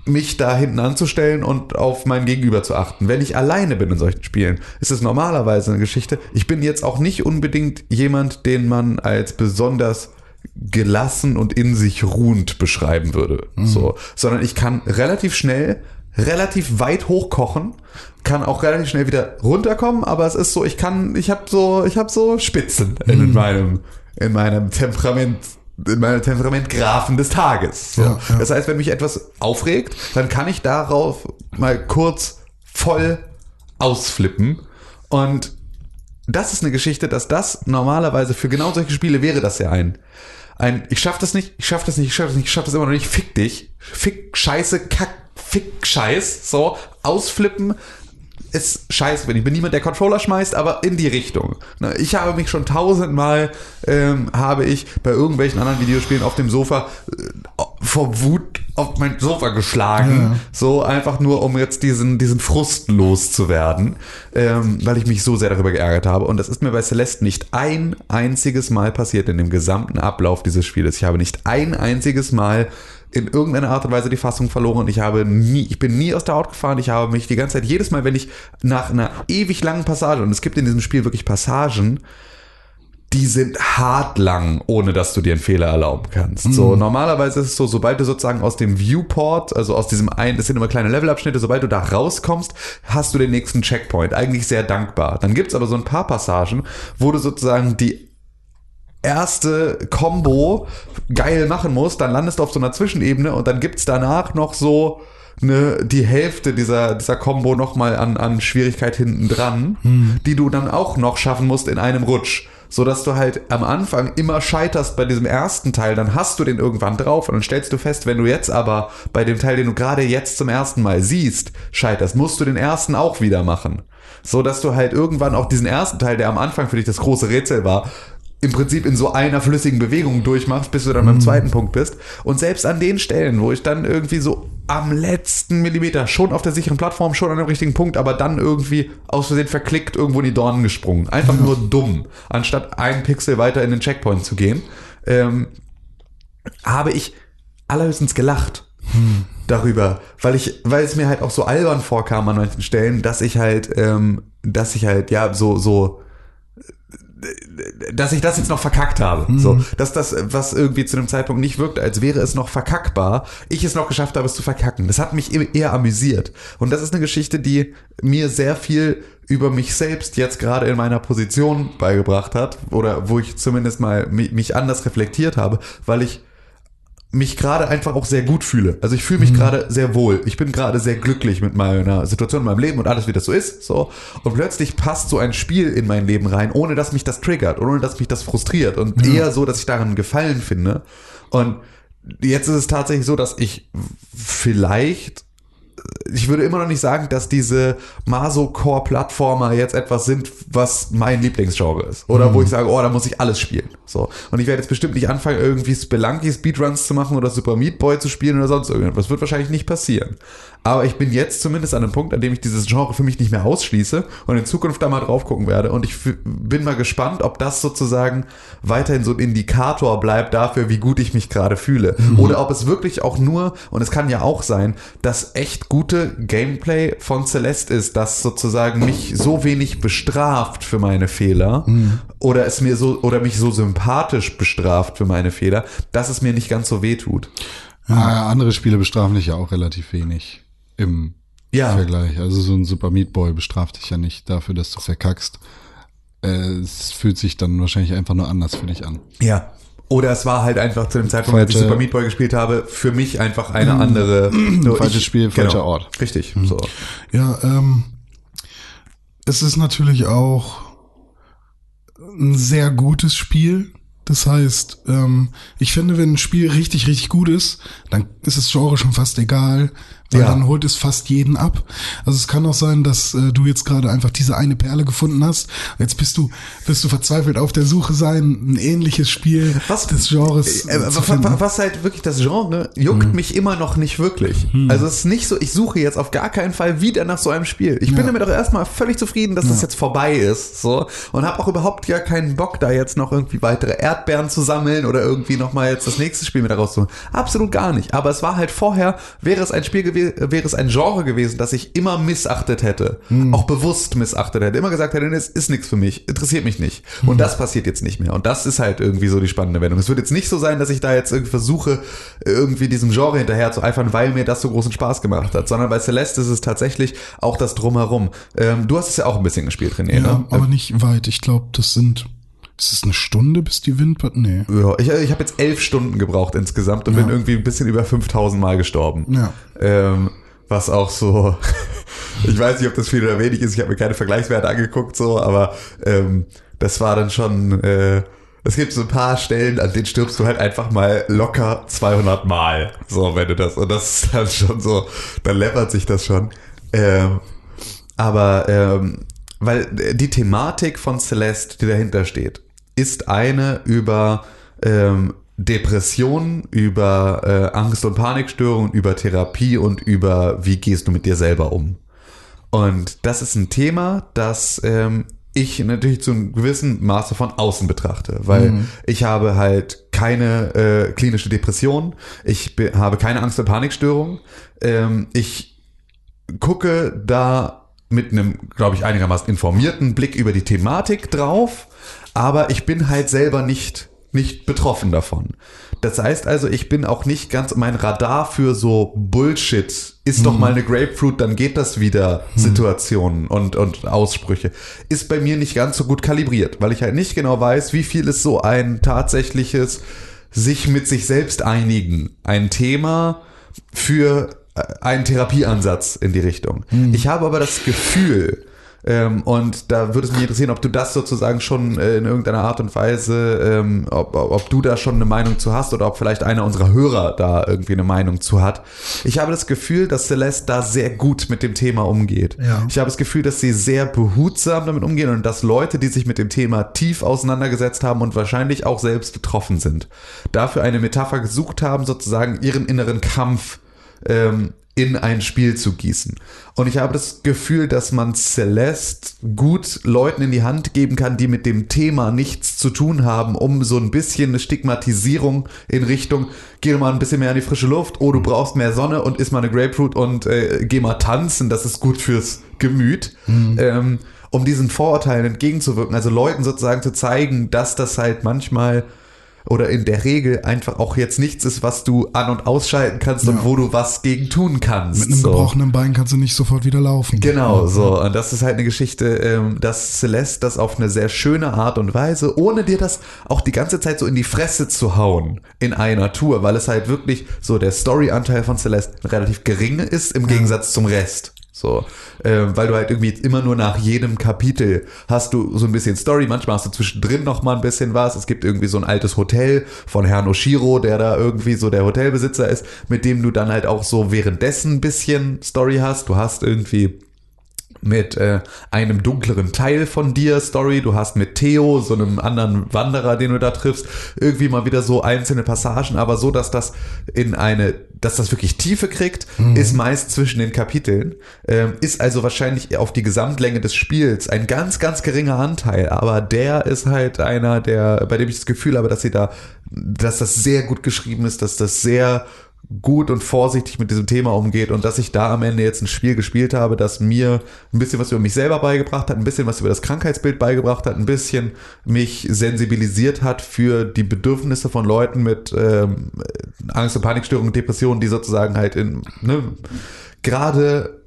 mich da hinten anzustellen und auf mein Gegenüber zu achten. Wenn ich alleine bin in solchen Spielen, ist es normalerweise eine Geschichte. Ich bin jetzt auch nicht unbedingt jemand, den man als besonders gelassen und in sich ruhend beschreiben würde. So, sondern ich kann relativ schnell, relativ weit hochkochen, kann auch relativ schnell wieder runterkommen, aber es ist so, ich kann, ich habe so, ich habe so Spitzen in meinem, in meinem Temperament in meiner Temperamentgrafen des Tages. Ja, ja. Das heißt, wenn mich etwas aufregt, dann kann ich darauf mal kurz voll ausflippen. Und das ist eine Geschichte, dass das normalerweise für genau solche Spiele wäre das ja ein. Ein, ich schaff das nicht, ich schaff das nicht, ich schaff das nicht, ich schaff das immer noch nicht, fick dich, fick Scheiße, Kack, fick Scheiß, so, ausflippen, ist scheiße, wenn ich bin niemand, der Controller schmeißt, aber in die Richtung. Ne, Ich habe mich schon tausendmal, ähm, habe ich bei irgendwelchen anderen Videospielen auf dem Sofa äh, vor Wut auf mein Sofa geschlagen, Ja. so einfach nur, um jetzt diesen, diesen Frust loszuwerden, ähm, weil ich mich so sehr darüber geärgert habe. Und das ist mir bei Celeste nicht ein einziges Mal passiert in dem gesamten Ablauf dieses Spieles. Ich habe nicht ein einziges Mal in irgendeiner Art und Weise die Fassung verloren und ich habe nie, ich bin nie aus der Haut gefahren. Ich habe mich die ganze Zeit, jedes Mal, wenn ich nach einer ewig langen Passage, und es gibt in diesem Spiel wirklich Passagen, die sind hart lang, ohne dass du dir einen Fehler erlauben kannst. So, normalerweise ist es so, sobald du sozusagen aus dem Viewport, also aus diesem einen, das sind immer kleine Levelabschnitte, sobald du da rauskommst, hast du den nächsten Checkpoint. Eigentlich sehr dankbar. Dann gibt's aber so ein paar Passagen, wo du sozusagen die erste Combo geil machen musst, dann landest du auf so einer Zwischenebene und dann gibt's danach noch so eine, die Hälfte dieser, dieser Combo nochmal an, an Schwierigkeit hinten dran, die du dann auch noch schaffen musst in einem Rutsch. So dass du halt am Anfang immer scheiterst bei diesem ersten Teil, dann hast du den irgendwann drauf und dann stellst du fest, wenn du jetzt aber bei dem Teil, den du gerade jetzt zum ersten Mal siehst, scheiterst, musst du den ersten auch wieder machen. So dass du halt irgendwann auch diesen ersten Teil, der am Anfang für dich das große Rätsel war, im Prinzip in so einer flüssigen Bewegung durchmachst, bis du dann beim zweiten Punkt bist. Und selbst an den Stellen, wo ich dann irgendwie so am letzten Millimeter, schon auf der sicheren Plattform, schon an dem richtigen Punkt, aber dann irgendwie aus Versehen verklickt irgendwo in die Dornen gesprungen. Einfach nur dumm, anstatt ein Pixel weiter in den Checkpoint zu gehen, ähm, habe ich allerhöchstens gelacht darüber, weil ich, weil es mir halt auch so albern vorkam an manchen Stellen, dass ich halt, ähm, dass ich halt, ja, so, so, dass ich das jetzt noch verkackt habe. So, dass das, was irgendwie zu dem Zeitpunkt nicht wirkte, als wäre es noch verkackbar, ich es noch geschafft habe, es zu verkacken. Das hat mich eher amüsiert. Und das ist eine Geschichte, die mir sehr viel über mich selbst jetzt gerade in meiner Position beigebracht hat, oder wo ich zumindest mal mi- mich anders reflektiert habe, weil ich mich gerade einfach auch sehr gut fühle. Also ich fühle mich gerade sehr wohl. Ich bin gerade sehr glücklich mit meiner Situation in meinem Leben und alles, wie das so ist. So. Und plötzlich passt so ein Spiel in mein Leben rein, ohne dass mich das triggert, ohne dass mich das frustriert und eher so, dass ich daran Gefallen finde. Und jetzt ist es tatsächlich so, dass ich vielleicht ich würde immer noch nicht sagen, dass diese Maso-Core-Plattformer jetzt etwas sind, was mein Lieblingsgenre ist. Oder wo ich sage, oh, da muss ich alles spielen. So. Und ich werde jetzt bestimmt nicht anfangen, irgendwie Spelunky Speedruns zu machen oder Super Meat Boy zu spielen oder sonst irgendwas. Das wird wahrscheinlich nicht passieren. Aber ich bin jetzt zumindest an einem Punkt, an dem ich dieses Genre für mich nicht mehr ausschließe und in Zukunft da mal drauf gucken werde. Und ich bin mal gespannt, ob das sozusagen weiterhin so ein Indikator bleibt dafür, wie gut ich mich gerade fühle. Oder ob es wirklich auch nur, und es kann ja auch sein, dass echt gute Gameplay von Celeste ist, das sozusagen mich so wenig bestraft für meine Fehler oder es mir so oder mich so sympathisch bestraft für meine Fehler, dass es mir nicht ganz so weh tut. Ja, andere Spiele bestrafen dich ja auch relativ wenig im Ja. Vergleich. Also so ein Super Meat Boy bestraft dich ja nicht dafür, dass du verkackst. Äh, Es fühlt sich dann wahrscheinlich einfach nur anders für dich an. Ja. Oder es war halt einfach zu dem Zeitpunkt, als ich Falsche- Super Meat Boy gespielt habe, für mich einfach eine andere. (clears throat) So, Falsches ich- Spiel, falscher Ort. Richtig. So. Ja, ähm, es ist natürlich auch ein sehr gutes Spiel. Das heißt, ähm, ich finde, wenn ein Spiel richtig, richtig gut ist, dann ist das Genre schon fast egal, weil Ja. dann holt es fast jeden ab. Also es kann auch sein, dass äh, du jetzt gerade einfach diese eine Perle gefunden hast. Jetzt bist du, bist du verzweifelt auf der Suche sein, ein ähnliches Spiel Was- des Genres Äh, zu wa- finden. wa- was halt wirklich das Genre juckt mich immer noch nicht wirklich. Also es ist nicht so, ich suche jetzt auf gar keinen Fall wieder nach so einem Spiel. Ich bin Ja. damit auch erstmal völlig zufrieden, dass das jetzt vorbei ist, so und habe auch überhaupt gar keinen Bock da jetzt noch irgendwie weitere Erdbeeren zu sammeln oder irgendwie noch mal jetzt das nächste Spiel mit rauszuholen. Absolut gar nicht. Aber es war halt vorher, wäre es ein Spiel gewesen, wäre es ein Genre gewesen, das ich immer missachtet hätte, auch bewusst missachtet hätte, immer gesagt hätte, es ist nichts für mich, interessiert mich nicht. Und das passiert jetzt nicht mehr. Und das ist halt irgendwie so die spannende Wendung. Es wird jetzt nicht so sein, dass ich da jetzt irgendwie versuche, irgendwie diesem Genre hinterher zu eifern, weil mir das so großen Spaß gemacht hat, sondern bei Celeste ist es tatsächlich auch das Drumherum. Ähm, du hast es ja auch ein bisschen gespielt, René, ja, ne? aber nicht weit. Ich glaube, das sind, ist es eine Stunde, bis die Wind, nee. Ja, ich, ich habe jetzt elf Stunden gebraucht insgesamt und Ja. bin irgendwie ein bisschen über 5000 Mal gestorben. Ja. Ähm, was auch so, (laughs) ich weiß nicht, ob das viel oder wenig ist, ich habe mir keine Vergleichswerte angeguckt, so, aber ähm, das war dann schon, äh, es gibt so ein paar Stellen, an denen stirbst du halt einfach mal locker 200 Mal, so, wenn du das, und das ist dann schon so, dann läppert sich das schon. Ähm, aber ähm, weil die Thematik von Celeste, die dahinter steht, ist eine über ähm, Depressionen, über äh, Angst- und Panikstörungen, über Therapie und über wie gehst du mit dir selber um. Und das ist ein Thema, das ähm, ich natürlich zu einem gewissen Maße von außen betrachte, weil mhm. ich habe halt keine äh, klinische Depression, ich habe keine Angst- und Panikstörung, ähm, ich gucke da mit einem, glaube ich, einigermaßen informierten Blick über die Thematik drauf, aber ich bin halt selber nicht nicht betroffen davon. Das heißt also, ich bin auch nicht ganz mein Radar für so Bullshit. Ist hm. doch mal eine Grapefruit, dann geht das wieder. Hm. Situationen und, und Aussprüche. Ist bei mir nicht ganz so gut kalibriert, weil ich halt nicht genau weiß, wie viel ist so ein tatsächliches sich mit sich selbst einigen. Ein Thema für einen Therapieansatz in die Richtung. Hm. Ich habe aber das Gefühl, ähm, und da würde es mich interessieren, ob du das sozusagen schon äh, in irgendeiner Art und Weise, ähm, ob, ob du da schon eine Meinung zu hast oder ob vielleicht einer unserer Hörer da irgendwie eine Meinung zu hat. Ich habe das Gefühl, dass Celeste da sehr gut mit dem Thema umgeht. Ja. Ich habe das Gefühl, dass sie sehr behutsam damit umgehen und dass Leute, die sich mit dem Thema tief auseinandergesetzt haben und wahrscheinlich auch selbst betroffen sind, dafür eine Metapher gesucht haben, sozusagen ihren inneren Kampf ähm, in ein Spiel zu gießen. Und ich habe das Gefühl, dass man Celeste gut Leuten in die Hand geben kann, die mit dem Thema nichts zu tun haben, um so ein bisschen eine Stigmatisierung in Richtung, geh mal ein bisschen mehr in die frische Luft, oh, du brauchst mehr Sonne und isst mal eine Grapefruit und äh, geh mal tanzen, das ist gut fürs Gemüt. Mhm. Ähm, um diesen Vorurteilen entgegenzuwirken, also Leuten sozusagen zu zeigen, dass das halt manchmal oder in der Regel einfach auch jetzt nichts ist, was du an- und ausschalten kannst ja. und wo du was gegen tun kannst. Mit einem so. gebrochenen Bein kannst du nicht sofort wieder laufen. Genau, so. Und das ist halt eine Geschichte, ähm, dass Celeste das auf eine sehr schöne Art und Weise, ohne dir das auch die ganze Zeit so in die Fresse zu hauen in einer Tour, weil es halt wirklich so der Storyanteil von Celeste relativ gering ist im Gegensatz zum Rest. So, äh, weil du halt irgendwie immer nur nach jedem Kapitel hast du so ein bisschen Story. Manchmal hast du zwischendrin noch mal ein bisschen was. Es gibt irgendwie so ein altes Hotel von Herrn Oshiro, der da irgendwie so der Hotelbesitzer ist, mit dem du dann halt auch so währenddessen ein bisschen Story hast. Du hast irgendwie mit äh, einem dunkleren Teil von dir Story. Du hast mit Theo, so einem anderen Wanderer, den du da triffst, irgendwie mal wieder so einzelne Passagen, aber so, dass das in eine, dass das wirklich Tiefe kriegt, mhm. ist meist zwischen den Kapiteln. Ähm, ist also wahrscheinlich auf die Gesamtlänge des Spiels ein ganz, ganz geringer Anteil, aber der ist halt einer, der, bei dem ich das Gefühl habe, dass sie da, dass das sehr gut geschrieben ist, dass das sehr gut und vorsichtig mit diesem Thema umgeht und dass ich da am Ende jetzt ein Spiel gespielt habe, das mir ein bisschen was über mich selber beigebracht hat, ein bisschen was über das Krankheitsbild beigebracht hat, ein bisschen mich sensibilisiert hat für die Bedürfnisse von Leuten mit ähm, Angst- und Panikstörungen, Depressionen, die sozusagen halt in ne, gerade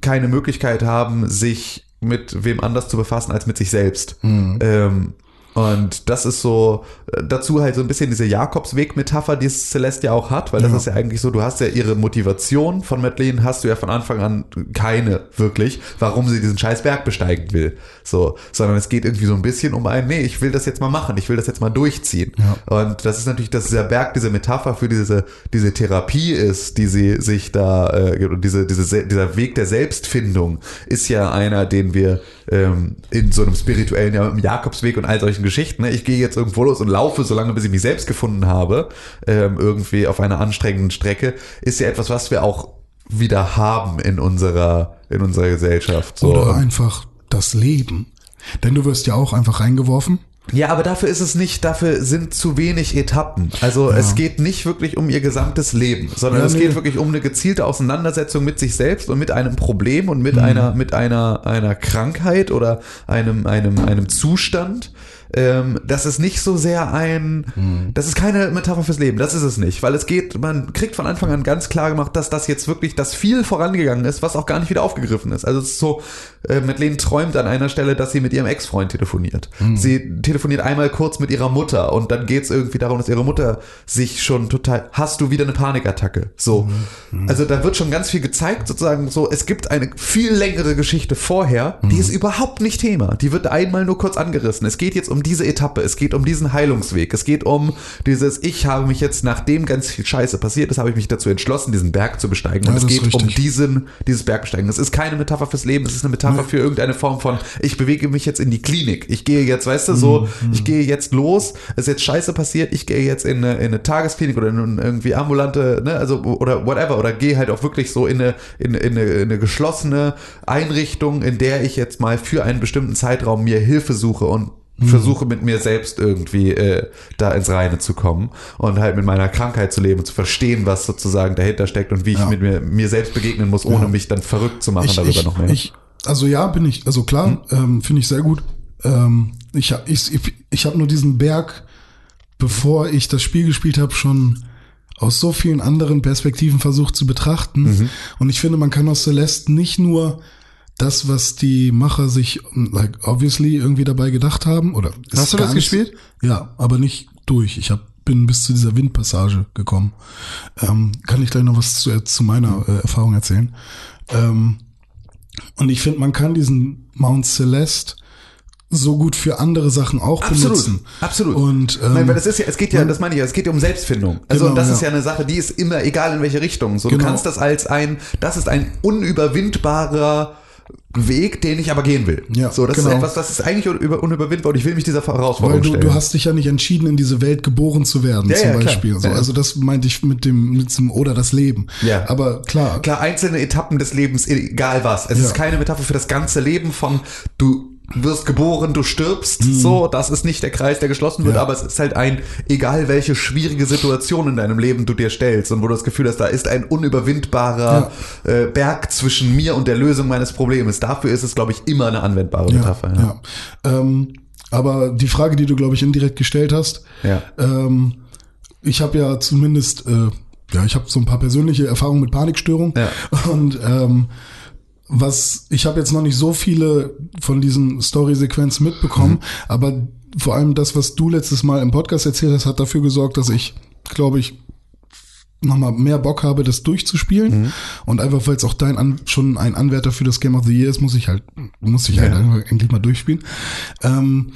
keine Möglichkeit haben, sich mit wem anders zu befassen als mit sich selbst. Mhm. Ähm, und das ist so, dazu halt so ein bisschen diese Jakobsweg-Metapher, die Celeste ja auch hat, weil das ist ja eigentlich so, du hast ja ihre Motivation von Madeleine, hast du ja von Anfang an keine wirklich, warum sie diesen scheiß Berg besteigen will. So, sondern es geht irgendwie so ein bisschen um ein, nee, ich will das jetzt mal machen, ich will das jetzt mal durchziehen. Ja. Und das ist natürlich, dass dieser Berg diese Metapher für diese, diese Therapie ist, die sie sich da, äh, diese, diese, dieser Weg der Selbstfindung ist ja einer, den wir ähm, in so einem spirituellen, ja, im Jakobsweg und all solchen Geschichten. Ne? Ich gehe jetzt irgendwo los und laufe, solange bis ich mich selbst gefunden habe, ähm, irgendwie auf einer anstrengenden Strecke, ist ja etwas, was wir auch wieder haben in unserer, in unserer Gesellschaft. So. Oder einfach das Leben. Denn du wirst ja auch einfach reingeworfen ja, aber dafür ist es nicht, dafür sind zu wenig Etappen. Also ja. es geht nicht wirklich um ihr gesamtes Leben, sondern ja, es nee. geht wirklich um eine gezielte Auseinandersetzung mit sich selbst und mit einem Problem und mit mhm. einer, mit einer, einer Krankheit oder einem, einem, einem Zustand ähm, das ist nicht so sehr ein, mhm. das ist keine Metapher fürs Leben, das ist es nicht, weil es geht, man kriegt von Anfang an ganz klar gemacht, dass das jetzt wirklich das viel vorangegangen ist, was auch gar nicht wieder aufgegriffen ist. Also es ist so, äh, Madeleine träumt an einer Stelle, dass sie mit ihrem Ex-Freund telefoniert. Mhm. Sie telefoniert einmal kurz mit ihrer Mutter und dann geht es irgendwie darum, dass ihre Mutter sich schon total, hast du wieder eine Panikattacke? So. Mhm. Also da wird schon ganz viel gezeigt, sozusagen so, es gibt eine viel längere Geschichte vorher, die mhm. ist überhaupt nicht Thema. Die wird einmal nur kurz angerissen. Es geht jetzt um um diese Etappe, es geht um diesen Heilungsweg, es geht um dieses, ich habe mich jetzt, nachdem ganz viel Scheiße passiert ist, habe ich mich dazu entschlossen, diesen Berg zu besteigen. Und Ja, es geht um diesen, dieses Bergbesteigen. Es ist keine Metapher fürs Leben, es ist eine Metapher für irgendeine Form von, ich bewege mich jetzt in die Klinik. Ich gehe jetzt, weißt du, so, Mhm, ich gehe jetzt los, es ist jetzt Scheiße passiert, ich gehe jetzt in eine, in eine Tagesklinik oder in eine irgendwie ambulante, ne, also, oder whatever, oder gehe halt auch wirklich so in eine, in, in eine, in eine geschlossene Einrichtung, in der ich jetzt mal für einen bestimmten Zeitraum mir Hilfe suche und versuche mit mir selbst irgendwie äh, da ins Reine zu kommen und halt mit meiner Krankheit zu leben und zu verstehen, was sozusagen dahinter steckt und wie ich Ja. mit mir, mir selbst begegnen muss, ohne Ja. mich dann verrückt zu machen ich, darüber ich, noch mehr. Ich, also ja, bin ich, also klar, ähm, finde ich sehr gut. Ähm, ich ich, ich, ich habe nur diesen Berg, bevor ich das Spiel gespielt habe, schon aus so vielen anderen Perspektiven versucht zu betrachten. Mhm. Und ich finde, man kann aus Celeste nicht nur das, was die Macher sich, like, obviously irgendwie dabei gedacht haben, oder ist Hast du das nicht- gespielt? Ja, aber nicht durch. Ich hab, bin bis zu dieser Windpassage gekommen. Ähm, kann ich gleich noch was zu, zu meiner äh, Erfahrung erzählen. Ähm, und ich finde, man kann diesen Mount Celeste so gut für andere Sachen auch benutzen. absolut. Und ähm, Nein, weil das ist ja, es geht ja, das meine ich ja, es geht ja um Selbstfindung. Also Genau, das ja. ist ja eine Sache, die ist immer egal in welche Richtung. So, du Genau. kannst das als ein, das ist ein unüberwindbarer Weg, den ich aber gehen will. Ja, so, das genau. ist etwas, das ist eigentlich unüber- unüberwindbar und ich will mich dieser Herausforderung weil du, stellen. du hast dich ja nicht entschieden, in diese Welt geboren zu werden, Ja, zum ja. Beispiel. So, Ja. Also das meinte ich mit dem, mit dem oder das Leben. Ja. Aber klar, Klar, einzelne Etappen des Lebens, egal was. Es ist keine Metapher für das ganze Leben von du wirst geboren, du stirbst, so, das ist nicht der Kreis, der geschlossen wird. Ja. aber es ist halt ein, egal welche schwierige Situation in deinem Leben du dir stellst und wo du das Gefühl hast, da ist ein unüberwindbarer äh, Berg zwischen mir und der Lösung meines Problems. Dafür ist es, glaube ich, immer eine anwendbare Metapher. ja. Ähm, aber die Frage, die du, glaube ich, indirekt gestellt hast, Ja. ähm, ich habe ja zumindest, äh, ja, ich habe so ein paar persönliche Erfahrungen mit Panikstörung. Ja. (laughs) Und ähm, was, ich habe jetzt noch nicht so viele von diesen Story-Sequenzen mitbekommen, aber vor allem das, was du letztes Mal im Podcast erzählt hast, hat dafür gesorgt, dass ich, glaube ich, nochmal mehr Bock habe, das durchzuspielen. Und einfach, weil es auch dein An schon ein Anwärter für das Game of the Year ist, muss ich halt, muss ich halt Ja. einfach endlich mal durchspielen. Ähm,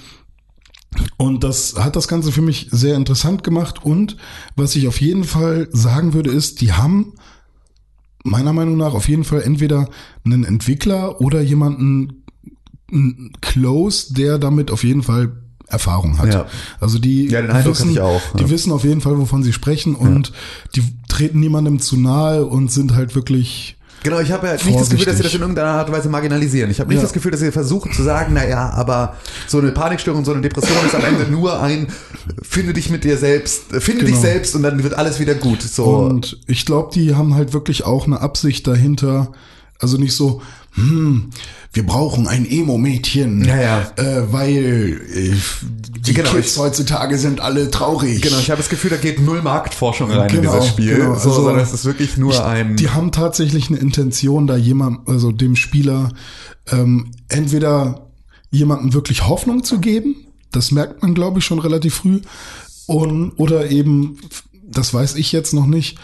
und das hat das Ganze für mich sehr interessant gemacht. Und was ich auf jeden Fall sagen würde, ist, die haben meiner Meinung nach auf jeden Fall entweder einen Entwickler oder jemanden close, der damit auf jeden Fall Erfahrung hat. Ja. Also die Ja, wissen, auch, ja. die wissen auf jeden Fall, wovon sie sprechen und die treten niemandem zu nahe und sind halt wirklich Genau, ich habe ja nicht das Gefühl, dass sie das in irgendeiner Art und Weise marginalisieren. Ich habe nicht Ja. das Gefühl, dass sie versuchen zu sagen, naja, aber so eine Panikstörung, so eine Depression ist am Ende (clears throat) nur ein, finde dich mit dir selbst, äh, finde dich Genau. selbst und dann wird alles wieder gut. So. Und ich glaube, die haben halt wirklich auch eine Absicht dahinter. Also nicht so, hm, wir brauchen ein Emo-Mädchen, Ja, ja. Äh, weil äh, die Genau, Kids ich- heutzutage sind alle traurig. Genau, ich habe das Gefühl, da geht null Marktforschung rein in Genau, dieses Spiel. genau. so, Also, sondern es ist wirklich nur ein. Die haben tatsächlich eine Intention, da jemand, also dem Spieler ähm, entweder jemandem wirklich Hoffnung zu geben, das merkt man, glaube ich, schon relativ früh, und, oder eben, das weiß ich jetzt noch nicht,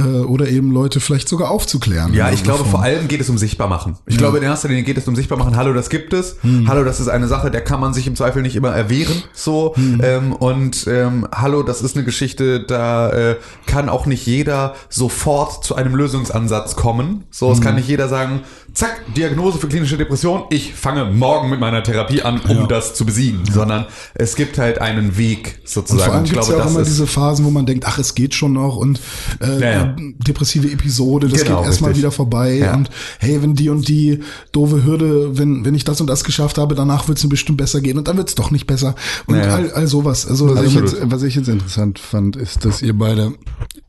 oder eben Leute vielleicht sogar aufzuklären. Ja, ich glaube, vor allem geht es um Sichtbarmachen. Ich glaube, in erster Linie geht es um Sichtbarmachen. Hallo, das gibt es. Hm. Hallo, das ist eine Sache, der kann man sich im Zweifel nicht immer erwehren. So Hm. ähm, und ähm, hallo, das ist eine Geschichte, da äh, kann auch nicht jeder sofort zu einem Lösungsansatz kommen. So, es kann Hm. nicht jeder sagen, zack, Diagnose für klinische Depression. Ich fange morgen mit meiner Therapie an, um Ja. das zu besiegen. Sondern es gibt halt einen Weg Und sozusagen. vor allem ich gibt es glaube, ja auch immer diese Phasen, wo man denkt, ach, es geht schon noch und äh, Ja, depressive Episode, das Genau, geht erstmal wieder vorbei Ja. und hey, wenn die und die doofe Hürde, wenn, wenn ich das und das geschafft habe, danach wird es mir bestimmt besser gehen und dann wird es doch nicht besser und Ja. all, all sowas. Also, Was ich, jetzt, was ich jetzt interessant fand, ist, dass ihr beide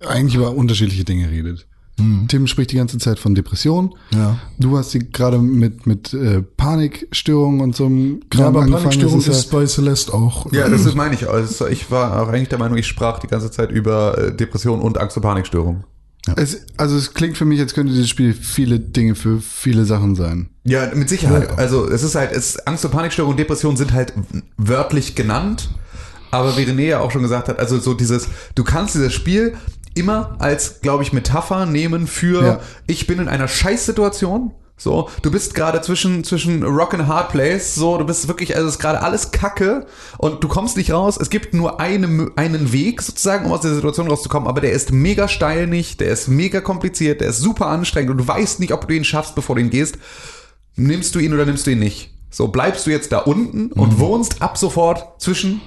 eigentlich über unterschiedliche Dinge redet. Tim spricht die ganze Zeit von Depression. Ja. Du hast die gerade mit, mit äh, Panikstörungen und so einem ja, Kram aber angefangen. Panikstörung Das ist bei Celeste auch. Ja, das ist, meine ich. Also ich war auch eigentlich der Meinung, ich sprach die ganze Zeit über äh, Depression und Angst- und Panikstörung. Es, also es klingt für mich, als könnte dieses Spiel viele Dinge für viele Sachen sein. Ja, mit Sicherheit. Also es ist halt, es, Angst- und Panikstörung und Depression sind halt wörtlich genannt. Aber wie René ja auch schon gesagt hat, also so dieses, du kannst dieses Spiel immer als, glaube ich, Metapher nehmen für, Ja. ich bin in einer Scheißsituation, So, du bist gerade zwischen, zwischen Rock and Hard Place, so, du bist wirklich, also es ist gerade alles Kacke und du kommst nicht raus. Es gibt nur eine, einen Weg sozusagen, um aus der Situation rauszukommen, aber der ist mega steil nicht, der ist mega kompliziert, der ist super anstrengend und du weißt nicht, ob du ihn schaffst, bevor du ihn gehst. Nimmst du ihn oder nimmst du ihn nicht? So, bleibst du jetzt da unten und wohnst ab sofort zwischen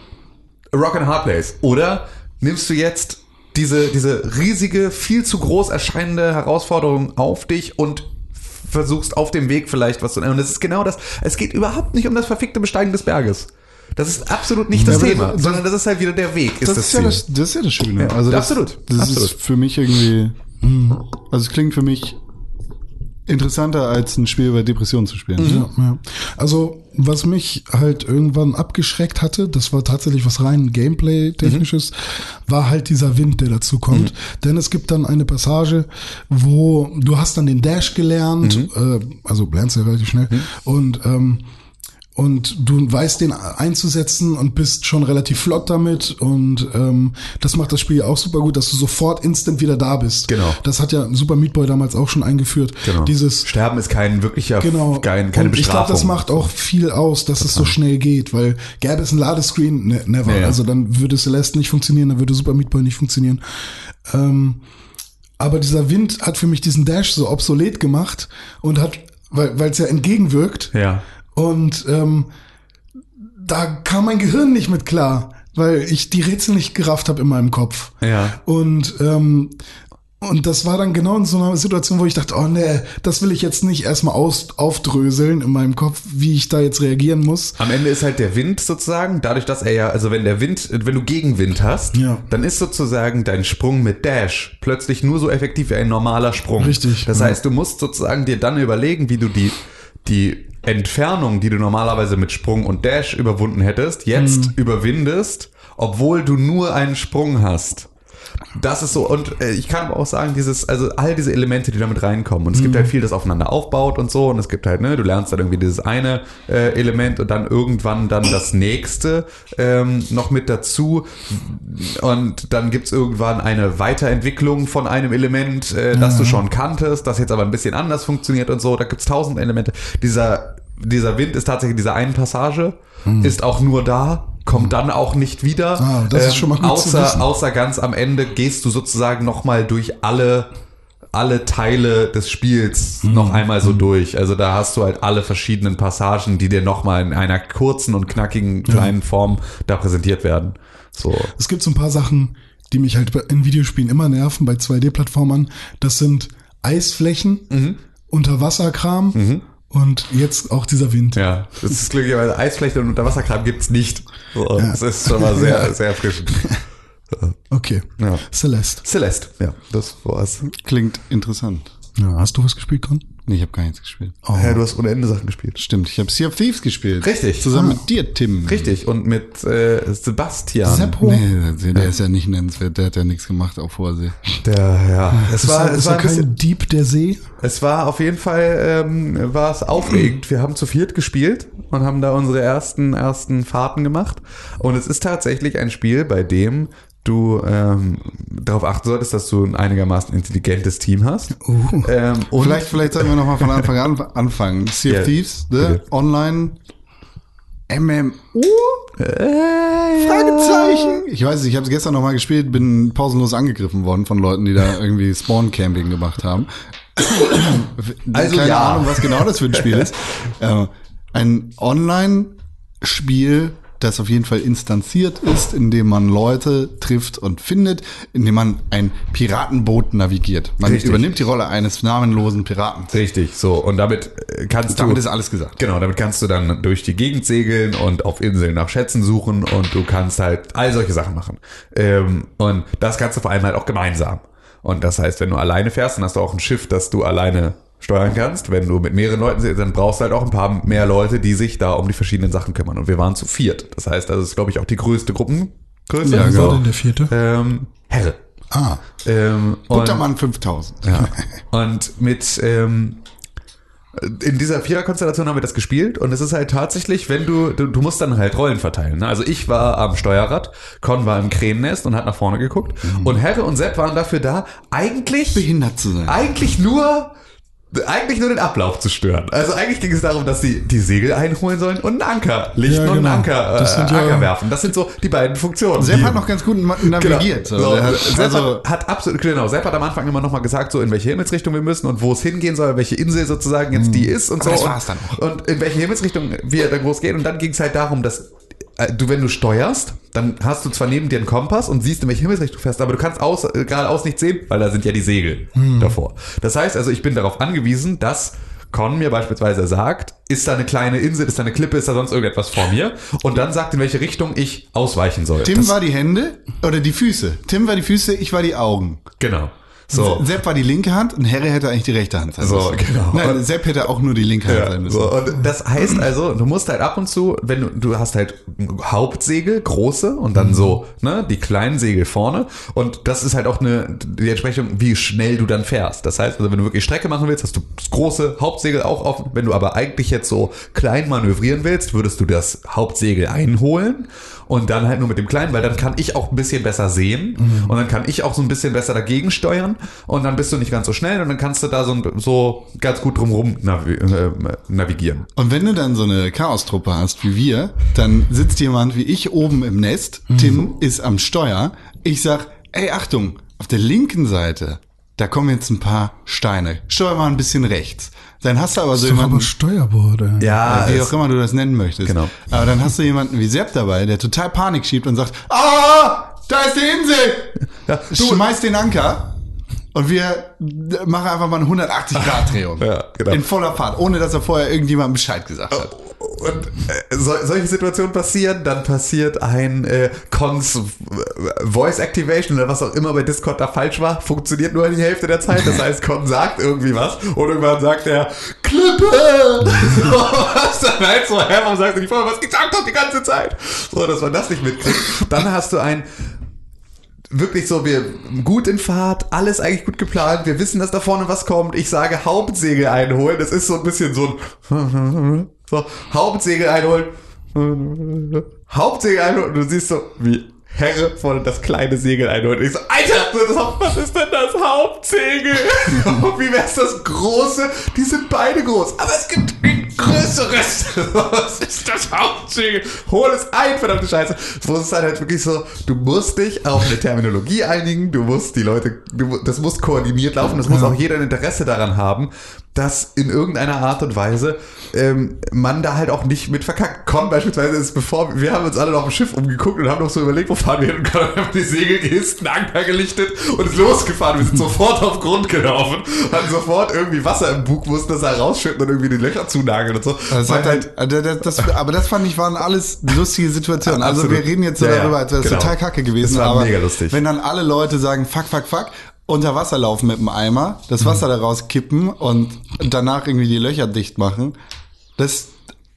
Rock and Hard Place oder nimmst du jetzt diese, diese riesige, viel zu groß erscheinende Herausforderung auf dich und versuchst auf dem Weg vielleicht was zu Und es ist genau das. Es geht überhaupt nicht um das verfickte Besteigen des Berges. Das ist absolut nicht das Ja, Thema, das- sondern das ist halt wieder der Weg. Ist Das, das, ist ja das, das ist ja das Schöne. Ja, also das, absolut, Das absolut. ist für mich irgendwie, hm, also es klingt für mich interessanter als ein Spiel über Depressionen zu spielen. Mhm. Ja, ja. Also, was mich halt irgendwann abgeschreckt hatte, das war tatsächlich was rein Gameplay-technisches, war halt dieser Wind, der dazu kommt. Denn es gibt dann eine Passage, wo du hast dann den Dash gelernt, äh, also lernst du ja relativ schnell, und ähm, und du weißt den einzusetzen und bist schon relativ flott damit und ähm, das macht das Spiel ja auch super gut, dass du sofort instant wieder da bist. Genau. Das hat ja Super Meat Boy damals auch schon eingeführt. Genau. Dieses Sterben ist kein wirklicher, Genau. kein, keine und ich Bestrafung. glaube, das macht auch viel aus, dass es so schnell geht, weil gäbe es ein Ladescreen, ne, never. Ja, ja. Also dann würde Celeste nicht funktionieren, dann würde Super Meat Boy nicht funktionieren. Ähm, aber dieser Wind hat für mich diesen Dash so obsolet gemacht und hat, weil weil es ja entgegenwirkt. Ja. Und ähm, da kam mein Gehirn nicht mit klar, weil ich die Rätsel nicht gerafft habe in meinem Kopf. Ja. Und ähm, und das war dann genau in so einer Situation, wo ich dachte, oh nee, das will ich jetzt nicht erstmal aus, aufdröseln in meinem Kopf, wie ich da jetzt reagieren muss. Am Ende ist halt der Wind sozusagen, dadurch, dass er ja, also wenn der Wind, wenn du Gegenwind hast, Ja. dann ist sozusagen dein Sprung mit Dash plötzlich nur so effektiv wie ein normaler Sprung. Richtig, Das ja. heißt, du musst sozusagen dir dann überlegen, wie du die, die Entfernung, die du normalerweise mit Sprung und Dash überwunden hättest, jetzt Mhm. überwindest, obwohl du nur einen Sprung hast. Das ist so, und äh, ich kann aber auch sagen, dieses, also all diese Elemente, die damit reinkommen. Und es Mhm. gibt halt viel, das aufeinander aufbaut und so. Und es gibt halt, ne, du lernst dann irgendwie dieses eine äh, Element und dann irgendwann dann das nächste ähm, noch mit dazu. Und dann gibt's irgendwann eine Weiterentwicklung von einem Element, äh, das du schon kanntest, das jetzt aber ein bisschen anders funktioniert und so. Da gibt's tausend Elemente. Dieser, dieser Wind ist tatsächlich dieser einen Passage, ist auch nur da, kommt dann auch nicht wieder. Hm. Ah, das ist schon mal gut zu außer, außer ganz am Ende gehst du sozusagen nochmal durch alle alle Teile des Spiels Hm. noch einmal so durch. Also da hast du halt alle verschiedenen Passagen, die dir nochmal in einer kurzen und knackigen kleinen Form da präsentiert werden. So. Es gibt so ein paar Sachen, die mich halt in Videospielen immer nerven bei 2D-Plattformern. Das sind Eisflächen, Mhm. Unterwasserkram und jetzt auch dieser Wind. Ja, das ist glücklicherweise Eisfläche und Unterwasserkram gibt's nicht. So, Das ist schon mal sehr, (laughs) sehr erfrischend. Okay. Ja. Celeste. Celeste, ja, das war's. Klingt interessant. Ja, hast du was gespielt, Con? Nee, ich habe gar nichts gespielt. Ja, du hast ohne Ende Sachen gespielt. Stimmt, ich habe Sea of Thieves gespielt. Richtig. Zusammen Ah. mit dir, Tim. Richtig, und mit äh, Sebastian. Seppo? Nee, der, ist ja nicht nennenswert, der hat ja nichts gemacht auf Vorsee. Der, ja, es Ist war, er, es war ein bisschen, kein Dieb der See? Es war auf jeden Fall, ähm, war es aufregend. Wir haben zu viert gespielt und haben da unsere ersten, ersten Fahrten gemacht. Und es ist tatsächlich ein Spiel, bei dem du ähm, darauf achten solltest, dass du ein einigermaßen intelligentes Team hast. Uh. Ähm, Vielleicht, vielleicht sollten wir nochmal von Anfang an (laughs) anfangen. Sea Ja, Thieves, ne? bitte. Online, MMO? äh, Fragezeichen. Ich weiß nicht, ich habe es gestern nochmal gespielt, bin pausenlos angegriffen worden von Leuten, die da irgendwie Spawn-Camping gemacht haben. (coughs) Also Keine ja. Ahnung, was genau das für ein Spiel ist. (laughs) Äh, ein Online-Spiel, das auf jeden Fall instanziert ist, in dem man Leute trifft und findet, in dem man ein Piratenboot navigiert. Man Richtig. übernimmt die Rolle eines namenlosen Piraten. Richtig, so. Und damit äh, kannst Damit du. ist alles gesagt. Genau, damit kannst du dann durch die Gegend segeln und auf Inseln nach Schätzen suchen und du kannst halt all solche Sachen machen. Ähm, und das kannst du vor allem halt auch gemeinsam. Und das heißt, wenn du alleine fährst, dann hast du auch ein Schiff, das du alleine steuern kannst. Wenn du mit mehreren Leuten sitzt, dann brauchst du halt auch ein paar mehr Leute, die sich da um die verschiedenen Sachen kümmern. Und wir waren zu viert. Das heißt, das ist, glaube ich, auch die größte Gruppengröße. Ja, genau. war denn der vierte? Ähm, Herre. Ah, Ähm, und- Buttermann 5000. ja. Und mit ähm, in dieser Viererkonstellation haben wir das gespielt und es ist halt tatsächlich, wenn du, du, du musst dann halt Rollen verteilen. Ne? Also ich war am Steuerrad, Con war im Krähennest und hat nach vorne geguckt und Herre und Sepp waren dafür da, eigentlich, Behindert zu sein. eigentlich nur eigentlich nur den Ablauf zu stören. Also eigentlich ging es darum, dass sie die Segel einholen sollen und einen Anker lichten Ja, und einen genau. Anker, äh, Das sind ja- Anker werfen. Das sind so die beiden Funktionen. Sepp hat noch ganz gut ma- navigiert. Genau. So, hat, Sepp also, hat, hat absolut, genau, Sepp hat am Anfang immer noch mal gesagt, so in welche Himmelsrichtung wir müssen und wo es hingehen soll, welche Insel sozusagen jetzt die ist und. Aber so. das und, war's dann auch. Und in welche Himmelsrichtung wir dann groß gehen. Und dann ging es halt darum, dass du, wenn du steuerst, dann hast du zwar neben dir einen Kompass und siehst, in welche Himmelsrichtung du fährst, aber du kannst aus, äh, geradeaus nicht sehen, weil da sind ja die Segel Hm. davor. Das heißt also, ich bin darauf angewiesen, dass Con mir beispielsweise sagt, ist da eine kleine Insel, ist da eine Klippe, ist da sonst irgendetwas vor mir und dann sagt, in welche Richtung ich ausweichen soll. Tim war die Hände oder die Füße. Tim war die Füße, ich war die Augen. genau. So. Sepp war die linke Hand und Harry hätte eigentlich die rechte Hand sein So, müssen. genau. Nein, Sepp hätte auch nur die linke Hand sein müssen. So, und das heißt also, du musst halt ab und zu, wenn du, du hast halt Hauptsegel, große und dann so, ne, die kleinen Segel vorne und das ist halt auch eine, die Entsprechung, wie schnell du dann fährst. Das heißt also, wenn du wirklich Strecke machen willst, hast du das große Hauptsegel auch offen. Wenn du aber eigentlich jetzt so klein manövrieren willst, würdest du das Hauptsegel einholen und dann halt nur mit dem kleinen, weil dann kann ich auch ein bisschen besser sehen. Und dann kann ich auch so ein bisschen besser dagegen steuern. Und dann bist du nicht ganz so schnell und dann kannst du da so, so ganz gut drumherum navi äh, navigieren. Und wenn du dann so eine Chaostruppe hast wie wir, dann sitzt jemand wie ich oben im Nest, Tim ist am Steuer, ich sag, ey Achtung, auf der linken Seite, da kommen jetzt ein paar Steine, steuer mal ein bisschen rechts. Dann hast du aber so Ist jemanden, aber Steuerbord, ey. Ja, wie es- auch immer du das nennen möchtest. Genau. Aber dann hast du jemanden wie Sepp dabei, der total Panik schiebt und sagt, ah, da ist die Insel! Ja, du- Schmeiß den Anker und wir machen einfach mal eine 180-Grad-Drehung. (laughs) Ja, genau. In voller Fahrt, ohne dass er vorher irgendjemandem Bescheid gesagt hat. Und äh, so, solche Situationen passieren, dann passiert ein äh, Cons äh, Voice Activation oder was auch immer bei Discord da falsch war, funktioniert nur die Hälfte der Zeit. Das (laughs) heißt, Con sagt irgendwie was und irgendwann sagt er Klippe! so, (laughs) was dann halt so, hä, warum sagt er nicht vorher, was ich gesagt habe die ganze Zeit? So, dass man das nicht mitkriegt. Dann hast du ein wirklich so, wir gut in Fahrt, alles eigentlich gut geplant, wir wissen, dass da vorne was kommt. Ich sage Hauptsegel einholen, das ist so ein bisschen so ein (laughs) so, Hauptsegel einholen. Hauptsegel einholen und du siehst so, wie Herre vorne das kleine Segel einholt. Und ich so, Alter, was ist denn das Hauptsegel? (laughs) wie wär's das große? Die sind beide groß, aber es gibt größeres. (laughs) was ist das Hauptsegel? Hol es ein, verdammte Scheiße. Ist es halt, halt wirklich so, du musst dich auf eine Terminologie einigen, du musst die Leute, du, das muss koordiniert laufen, das muss auch jeder ein Interesse daran haben, dass in irgendeiner Art und Weise ähm, man da halt auch nicht mit verkackt. Con beispielsweise ist bevor, wir haben uns alle noch auf dem Schiff umgeguckt und haben noch so überlegt, wo fahren wir hin und einfach die Segelgesten Anker gelichtet und ist losgefahren. Wir sind (laughs) sofort auf Grund gelaufen, hatten sofort irgendwie Wasser im Bug, mussten das da rausschütten und irgendwie die Löcher zunageln und so. Das halt, also das, das, aber das fand ich waren alles lustige Situationen. Also wir reden jetzt so Ja, darüber, als wäre das genau. total kacke gewesen. Das war aber mega lustig. Wenn dann alle Leute sagen, fuck, fuck, fuck, unter Wasser laufen mit dem Eimer, das Wasser Mhm. da rauskippen und danach irgendwie die Löcher dicht machen, das,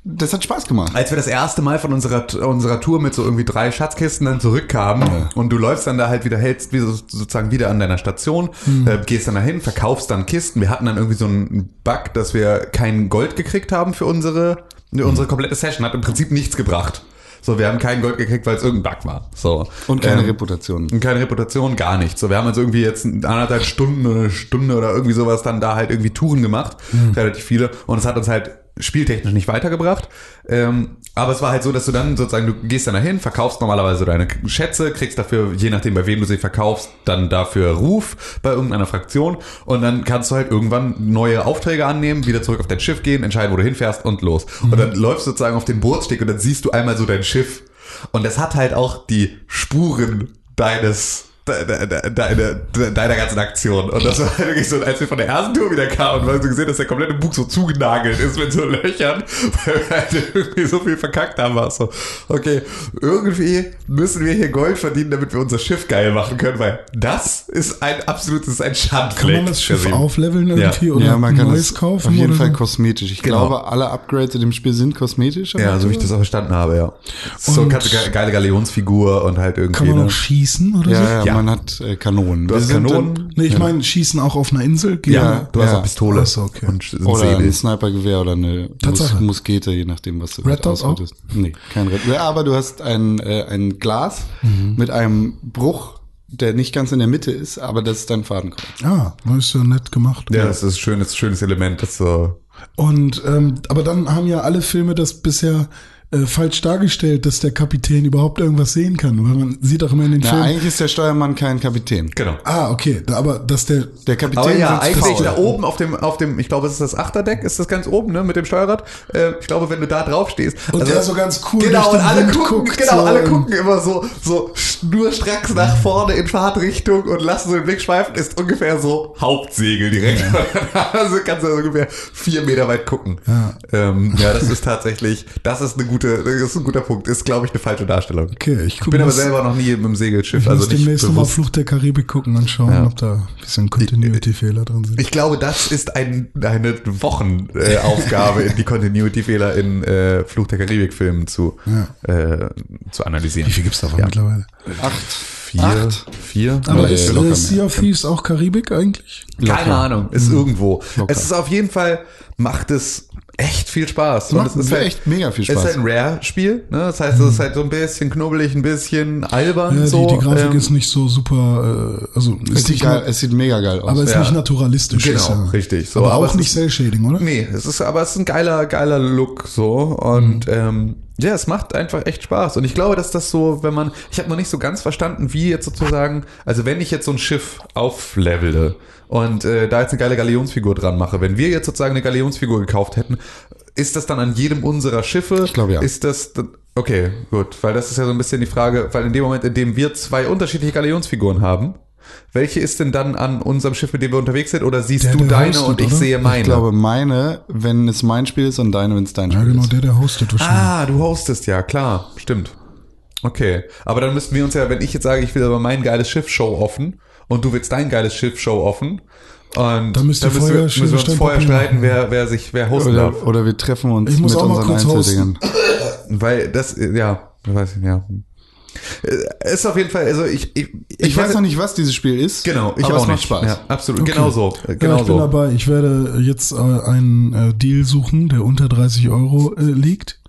das hat Spaß gemacht. als wir das erste Mal von unserer, unserer Tour mit so irgendwie drei Schatzkisten dann zurückkamen und du läufst dann da halt wieder, hältst wie so, sozusagen wieder an deiner Station, äh, gehst dann dahin, verkaufst dann Kisten. Wir hatten dann irgendwie so einen Bug, dass wir kein Gold gekriegt haben für unsere, unsere komplette Session. Hat im Prinzip nichts gebracht. So, wir haben kein Gold gekriegt, weil es irgendein Bug war. So. Und keine Ähm, Reputation. und keine Reputation, gar nichts. So, wir haben also irgendwie jetzt anderthalb Stunden oder eine Stunde oder irgendwie sowas dann da halt irgendwie Touren gemacht. Relativ viele. Und es hat uns halt spieltechnisch nicht weitergebracht. Ähm, aber es war halt so, dass du dann sozusagen, du gehst dann dahin, verkaufst normalerweise deine Schätze, kriegst dafür, je nachdem bei wem du sie verkaufst, dann dafür Ruf bei irgendeiner Fraktion. Und dann kannst du halt irgendwann neue Aufträge annehmen, wieder zurück auf dein Schiff gehen, entscheiden, wo du hinfährst und los. Und dann läufst du sozusagen auf den Bootssteg und dann siehst du einmal so dein Schiff. Und das hat halt auch die Spuren deines de- de- de- deine, de- deiner ganzen Aktion. Und das war halt wirklich so, als wir von der ersten Tour wieder kamen und weil du gesehen dass der komplette Bug so zugenagelt ist mit so Löchern, weil wir halt irgendwie so viel verkackt haben, war es so, okay, irgendwie müssen wir hier Gold verdienen, damit wir unser Schiff geil machen können, weil das ist ein absolutes, ein Schandfleck. Kann man das Schiff aufleveln irgendwie Ja. oder ja, man ein kann neues das kaufen? auf jeden oder Fall so? kosmetisch. Ich Genau. glaube, alle Upgrades in dem Spiel sind kosmetisch. Ja, so wie ich das auch verstanden habe, ja. So Und- kannst du ge- geile Galeonsfigur und halt irgendwie. Kann man ne? auch schießen oder Ja, so? ja, Ja. man hat äh, Kanonen. Du hast Kanonen. Nee, ich meine, schießen auch auf einer Insel? Geht Ja, ja. du hast ja. auch Pistole Ach so, okay. und ein Dann, oder Säbel. ein Snipergewehr oder eine Mus. Muskete, je nachdem, was du Red Dot ausrüstest. Nee, kein Red Ja, aber du hast ein, äh, ein Glas Mhm. mit einem Bruch der nicht ganz in der Mitte ist, aber das ist dann Fadenkreuz. Ah, das ist ja nett gemacht. Ja, das ist ein schönes, schönes Element. Das so. Und ähm, aber dann haben ja alle Filme das bisher äh, falsch dargestellt, dass der Kapitän überhaupt irgendwas sehen kann. Weil man sieht auch immer in den Ja, Filmen. eigentlich ist der Steuermann kein Kapitän. Genau. Ah, okay, da, aber dass der Der Kapitän Aber ja, eigentlich faul. da oben auf dem, auf dem, ich glaube, es ist das Achterdeck, ist das ganz oben, ne, mit dem Steuerrad. Äh, ich glaube, wenn du da drauf stehst. Und der so ganz cool Genau, und alle Wind gucken, guckt, genau, so alle gucken immer so, so schnurstracks nach vorne in Fahrtrichtung und lassen so den Blick schweifen, ist ungefähr so Hauptsegel direkt. (laughs) also kannst du so ungefähr vier Meter weit gucken. Ja. Ähm, ja, das ist tatsächlich, das ist eine gute, das ist ein guter Punkt. Ist, glaube ich, eine falsche Darstellung. Okay, ich Ich guck bin aber selber noch nie mit dem Segelschiff, Ich also muss nicht demnächst nochmal. Flucht der Karibik gucken und schauen, Ja. ob da ein bisschen Continuity-Fehler drin sind. Ich glaube, das ist ein, eine Wochenaufgabe, äh, (laughs) die Continuity-Fehler in äh, Fluch der Karibik-Filmen zu, äh, zu analysieren. Wie viel gibt's davon Ja. mittlerweile? Acht. Vier? Acht? Vier? Aber ist locker äh. Sea of Thieves auch Karibik eigentlich? Keine Ahnung, ist irgendwo. Locker. Es ist auf jeden Fall, macht es echt viel Spaß. Macht es ist echt mega viel Es ist Spaß. halt ein Rare-Spiel, ne? Das heißt, es ist halt so ein bisschen knubbelig, ein bisschen albern. Ja, so. die, die Grafik ähm, ist nicht so super, äh, also Es ist sieht, geil, na- es sieht mega geil aus. aber ist ja. nicht naturalistisch. Genau, ist ja. richtig. So, aber, aber auch es nicht ist- Cell-Shading, oder? Nee, es ist, aber es ist ein geiler, geiler Look so und ähm, ja, es macht einfach echt Spaß und ich glaube, dass das so, wenn man, ich habe noch nicht so ganz verstanden, wie jetzt sozusagen, also wenn ich jetzt so ein Schiff auflevele und äh, da jetzt eine geile Galeonsfigur dran mache, wenn wir jetzt sozusagen eine Galeonsfigur gekauft hätten, ist das dann an jedem unserer Schiffe? Ich glaube, ja. Ist das dann- okay, gut, weil das ist ja so ein bisschen die Frage, weil in dem Moment, in dem wir zwei unterschiedliche Galeonsfiguren haben, welche ist denn dann an unserem Schiff, mit dem wir unterwegs sind, oder siehst Der, du der deine hostet, und ich oder? sehe meine? ich glaube, meine, wenn es mein Spiel ist und deine, wenn es dein Ja, Spiel genau, ist. der, der hostet wahrscheinlich. Ah, du hostest, ja, klar, stimmt. Okay, aber dann müssten wir uns ja, wenn ich jetzt sage, ich will aber mein geiles Schiff show offen und du willst dein geiles Schiff show offen und Dann müsst ihr müssen vorher wir, müssen wir uns Stein, vorher streiten, wer, wer sich, wer hosten darf. Oder, oder wir treffen uns Ich muss mit auch mal unseren kurz Einzeldingern. Weil das, ja, weiß ich, ja. Äh, Ist auf jeden Fall, also ich, ich, Ich, weiß noch nicht, was dieses Spiel ist. Genau, ich aber auch es macht nicht. Spaß. Ja, absolut, Okay. genau so. äh, ja, Genau ich bin so. dabei. Ich werde jetzt äh, einen äh, Deal suchen, der unter 30 Euro äh, liegt.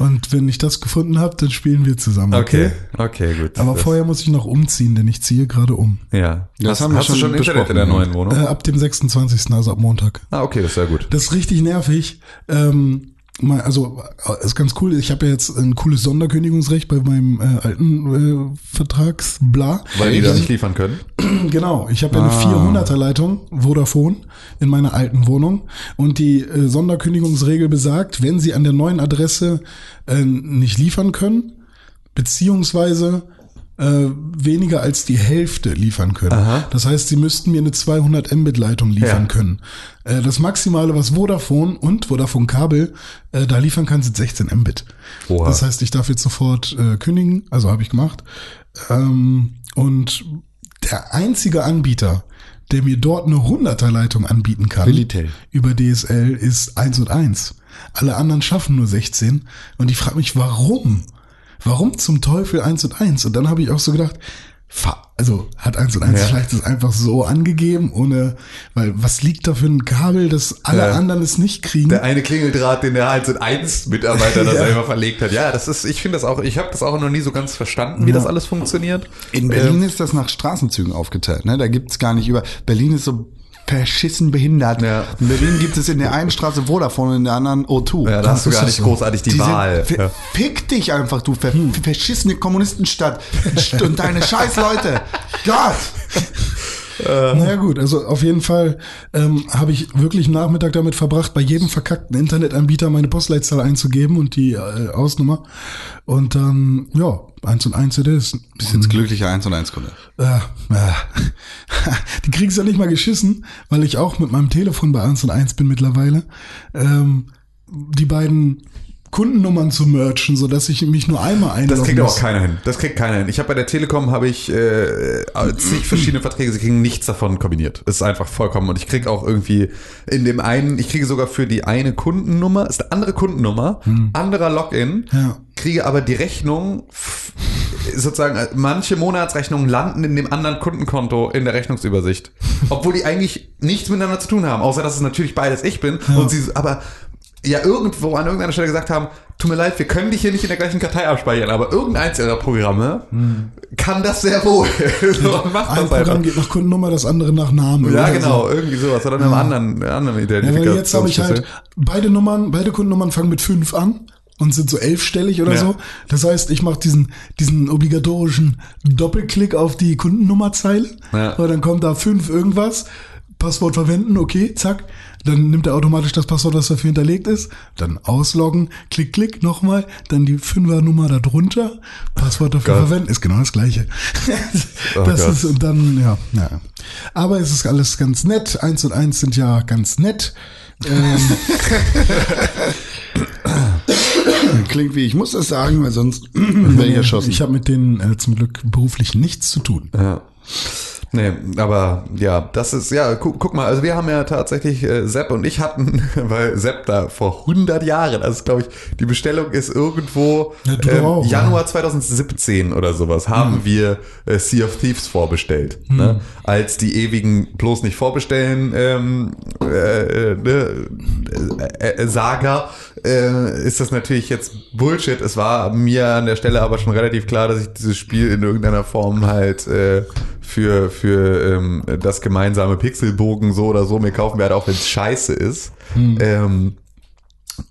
Und wenn ich das gefunden habe, dann spielen wir zusammen. Okay, okay, gut. Aber Das- vorher muss ich noch umziehen, denn ich ziehe gerade um. Ja. Das hast, haben wir hast du schon schon Internet in der neuen Wohnung? Äh, ab dem 26., also ab Montag. Ah, okay, das ist ja gut. Das ist richtig nervig. Ähm, mal, also äh, ist ganz cool. Ich habe ja jetzt ein cooles Sonderkündigungsrecht bei meinem äh, alten äh, Vertragsbla. Weil die da nicht liefern können. (clears throat) Genau, ich habe ja eine 400er Leitung Vodafone in meiner alten Wohnung und die äh, Sonderkündigungsregel besagt, wenn Sie an der neuen Adresse äh, nicht liefern können, beziehungsweise äh, weniger als die Hälfte liefern können. Aha. Das heißt, Sie müssten mir eine 200 Mbit Leitung liefern Ja. können. Äh, das Maximale, was Vodafone und Vodafone Kabel äh, da liefern kann, sind 16 Mbit. Oha. Das heißt, ich darf jetzt sofort äh, kündigen, also habe ich gemacht. Ähm, und der einzige Anbieter, der mir dort eine 100er Leitung anbieten kann, Willitel. über DSL ist 1 und 1. Alle anderen schaffen nur 16 und ich frage mich, warum? Warum zum Teufel 1 und 1? Und dann habe ich auch so gedacht, fa- also hat 1 und 1 Ja. vielleicht das einfach so angegeben, ohne, weil was liegt da für ein Kabel, dass alle Ja. anderen es nicht kriegen? Der eine Klingeldraht, den der 1 und 1 Mitarbeiter (laughs) da Ja. selber verlegt hat. Ja, das ist, ich finde das auch, ich habe das auch noch nie so ganz verstanden, wie das alles funktioniert. In Berlin ist das nach Straßenzügen aufgeteilt. Ne? Da gibt's gar nicht über. Berlin ist so verschissen behindert. Ja. In Berlin gibt es in der einen Straße Vodafone, in der anderen O2. Ja, da hast du gar nicht so. großartig die, Die Wahl. Sind, Ja. Fick dich einfach, du ver verschissene Kommunistenstadt und deine scheiß Leute. Gott! (laughs) Naja gut, also auf jeden Fall ähm, habe ich wirklich einen Nachmittag damit verbracht, bei jedem verkackten Internetanbieter meine Postleitzahl einzugeben und die äh, Ausnummer. Und dann, ja, eins und eins it is. Bist jetzt glücklicher 1 und 1 Kunde. Äh, äh. (laughs) Die krieg's ja nicht mal geschissen, weil ich auch mit meinem Telefon bei 1 und 1 bin mittlerweile. Ähm, die beiden Kundennummern zu merchen, so dass ich mich nur einmal einloggen Das kriegt muss. auch keiner hin. Das kriegt keiner hin. Ich habe bei der Telekom habe ich äh, zig verschiedene Verträge, sie kriegen nichts davon kombiniert. Es ist einfach vollkommen. Und ich kriege auch irgendwie in dem einen, ich kriege sogar für die eine Kundennummer, ist eine andere Kundennummer, anderer Login, Ja. kriege aber die Rechnung sozusagen, äh, manche Monatsrechnungen landen in dem anderen Kundenkonto in der Rechnungsübersicht. (laughs) Obwohl die eigentlich nichts miteinander zu tun haben, außer dass es natürlich beides ich bin. Und sie, aber ja irgendwo an irgendeiner Stelle gesagt haben, tut mir leid, wir können dich hier nicht in der gleichen Kartei abspeichern, aber irgendeins ihrer Programme kann das sehr wohl. (laughs) so, Ein das Programm einfach. geht nach Kundennummer, das andere nach Namen. Ja, genau, So. irgendwie sowas. Oder einem anderen, anderen Ja, weil jetzt habe ich halt beide Nummern, beide Kundennummern fangen mit fünf an und sind so elfstellig oder Ja. so. Das heißt, ich mache diesen, diesen obligatorischen Doppelklick auf die Kundennummerzeile Ja. und dann kommt da fünf irgendwas, Passwort verwenden, okay, zack. Dann nimmt er automatisch das Passwort, das dafür hinterlegt ist. Dann ausloggen, klick, klick, nochmal. Dann die Fünfernummer da drunter. Passwort dafür Gott. verwenden. Ist genau das Gleiche. (laughs) Oh das Gott. ist, und dann, ja, ja. Aber es ist alles ganz nett. Eins und eins sind ja ganz nett. Ähm, (laughs) Klingt wie, ich muss das sagen, weil sonst werde ich erschossen. ich habe mit denen äh, zum Glück beruflich nichts zu tun. Ja. Nee, aber ja, das ist, ja, guck, guck mal, also wir haben ja tatsächlich, äh, Sepp und ich hatten, (laughs) weil Sepp da vor 100 Jahren, also glaube ich, die Bestellung ist irgendwo Ja, ähm, auch, Januar 2017 oder sowas, haben wir äh, Sea of Thieves vorbestellt. Ne? Als die ewigen bloß nicht vorbestellen ähm, äh, äh, ne, äh, äh, Saga, äh, ist das natürlich jetzt Bullshit. Es war mir an der Stelle aber schon relativ klar, dass ich dieses Spiel in irgendeiner Form halt äh, für, für ähm, das gemeinsame Pixelbogen so oder so mir kaufen werde, auch wenn es scheiße ist. Ähm,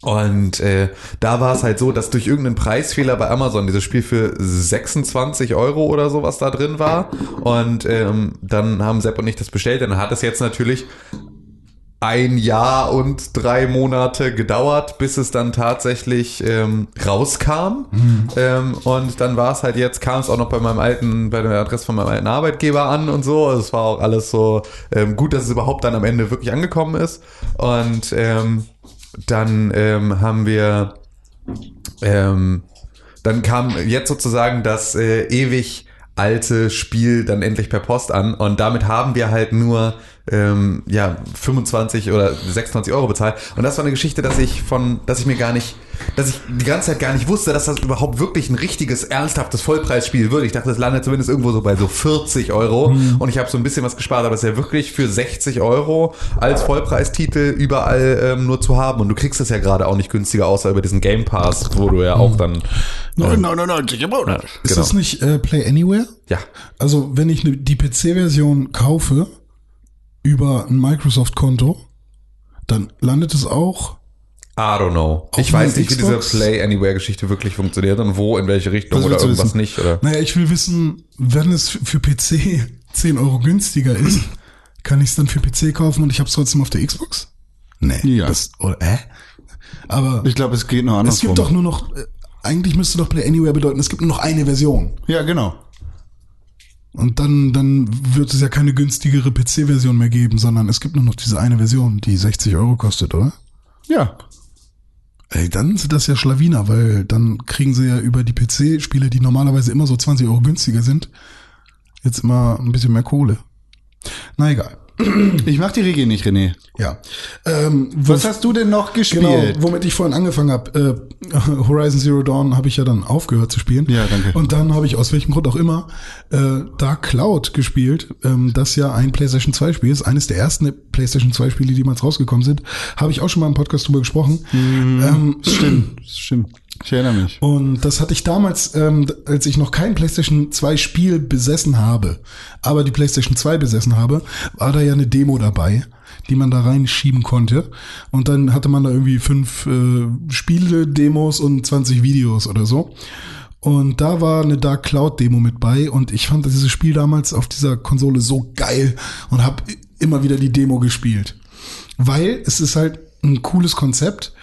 und äh, da war es halt so, dass durch irgendeinen Preisfehler bei Amazon dieses Spiel für 26 Euro oder sowas da drin war. Und ähm, dann haben Sepp und ich das bestellt. Dann hat es jetzt natürlich ein Jahr und drei Monate gedauert, bis es dann tatsächlich ähm, rauskam. Ähm, und dann war es halt jetzt, kam es auch noch bei meinem alten, bei der Adresse von meinem alten Arbeitgeber an und so. Also es war auch alles so ähm, gut, dass es überhaupt dann am Ende wirklich angekommen ist. Und ähm, dann ähm, haben wir ähm, dann kam jetzt sozusagen das äh, ewig alte Spiel dann endlich per Post an und damit haben wir halt nur ähm, ja 25 oder 26 Euro bezahlt und das war eine Geschichte, dass ich von, dass ich mir gar nicht, dass ich die ganze Zeit gar nicht wusste, dass das überhaupt wirklich ein richtiges ernsthaftes Vollpreisspiel wird. Ich dachte, das landet zumindest irgendwo so bei so 40 Euro und ich habe so ein bisschen was gespart, aber das ist ja wirklich für 60 Euro als Vollpreistitel überall ähm, nur zu haben und du kriegst es ja gerade auch nicht günstiger, außer über diesen Game Pass, wo du ja auch dann 9,99 im Monat. Ist Genau. das nicht äh, Play Anywhere? ja Also, wenn ich ne, die PC-Version kaufe über ein Microsoft-Konto, dann landet es auch. I don't know. Ich weiß nicht, wie diese Xbox? Play Anywhere Geschichte wirklich funktioniert und wo, in welche Richtung oder irgendwas wissen? nicht. Oder? Naja, ich will wissen, wenn es für PC 10 (laughs) Euro günstiger ist, (clears throat) kann ich es dann für PC kaufen und ich habe es trotzdem auf der Xbox? Nee. Ja. Das, oder, äh? Aber Ich glaube, es geht noch es andersrum. gibt doch nur noch, äh, eigentlich müsste doch Play Anywhere bedeuten, es gibt nur noch eine Version. Ja, genau. Und dann, dann wird es ja keine günstigere PC-Version mehr geben, sondern es gibt nur noch diese eine Version, die 60 Euro kostet, oder? Ja. Ey, dann sind das ja Schlawiner, weil dann kriegen sie ja über die PC-Spiele, die normalerweise immer so 20 Euro günstiger sind, jetzt immer ein bisschen mehr Kohle. Na egal. Ich mach die Regie nicht, René. Ja. Ähm, wo- Was hast du denn noch gespielt? Genau, womit ich vorhin angefangen habe. Äh, (laughs) Horizon Zero Dawn habe ich ja dann aufgehört zu spielen. Ja, danke. Und dann habe ich aus welchem Grund auch immer äh, Dark Cloud gespielt, ähm, das ja ein PlayStation 2 Spiel ist. Eines der ersten PlayStation 2 Spiele, die jemals rausgekommen sind. Habe ich auch schon mal im Podcast drüber gesprochen. Ähm, Stimmt, stimmt. Ich erinnere mich. und das hatte ich damals, ähm, als ich noch kein PlayStation 2 Spiel besessen habe, aber die PlayStation 2 besessen habe, war da ja eine Demo dabei, die man da reinschieben konnte. Und dann hatte man da irgendwie fünf äh, Spiele-Demos und 20 Videos oder so. Und da war eine Dark Cloud Demo mit bei und ich fand dieses Spiel damals auf dieser Konsole so geil und habe immer wieder die Demo gespielt. Weil es ist halt ein cooles Konzept.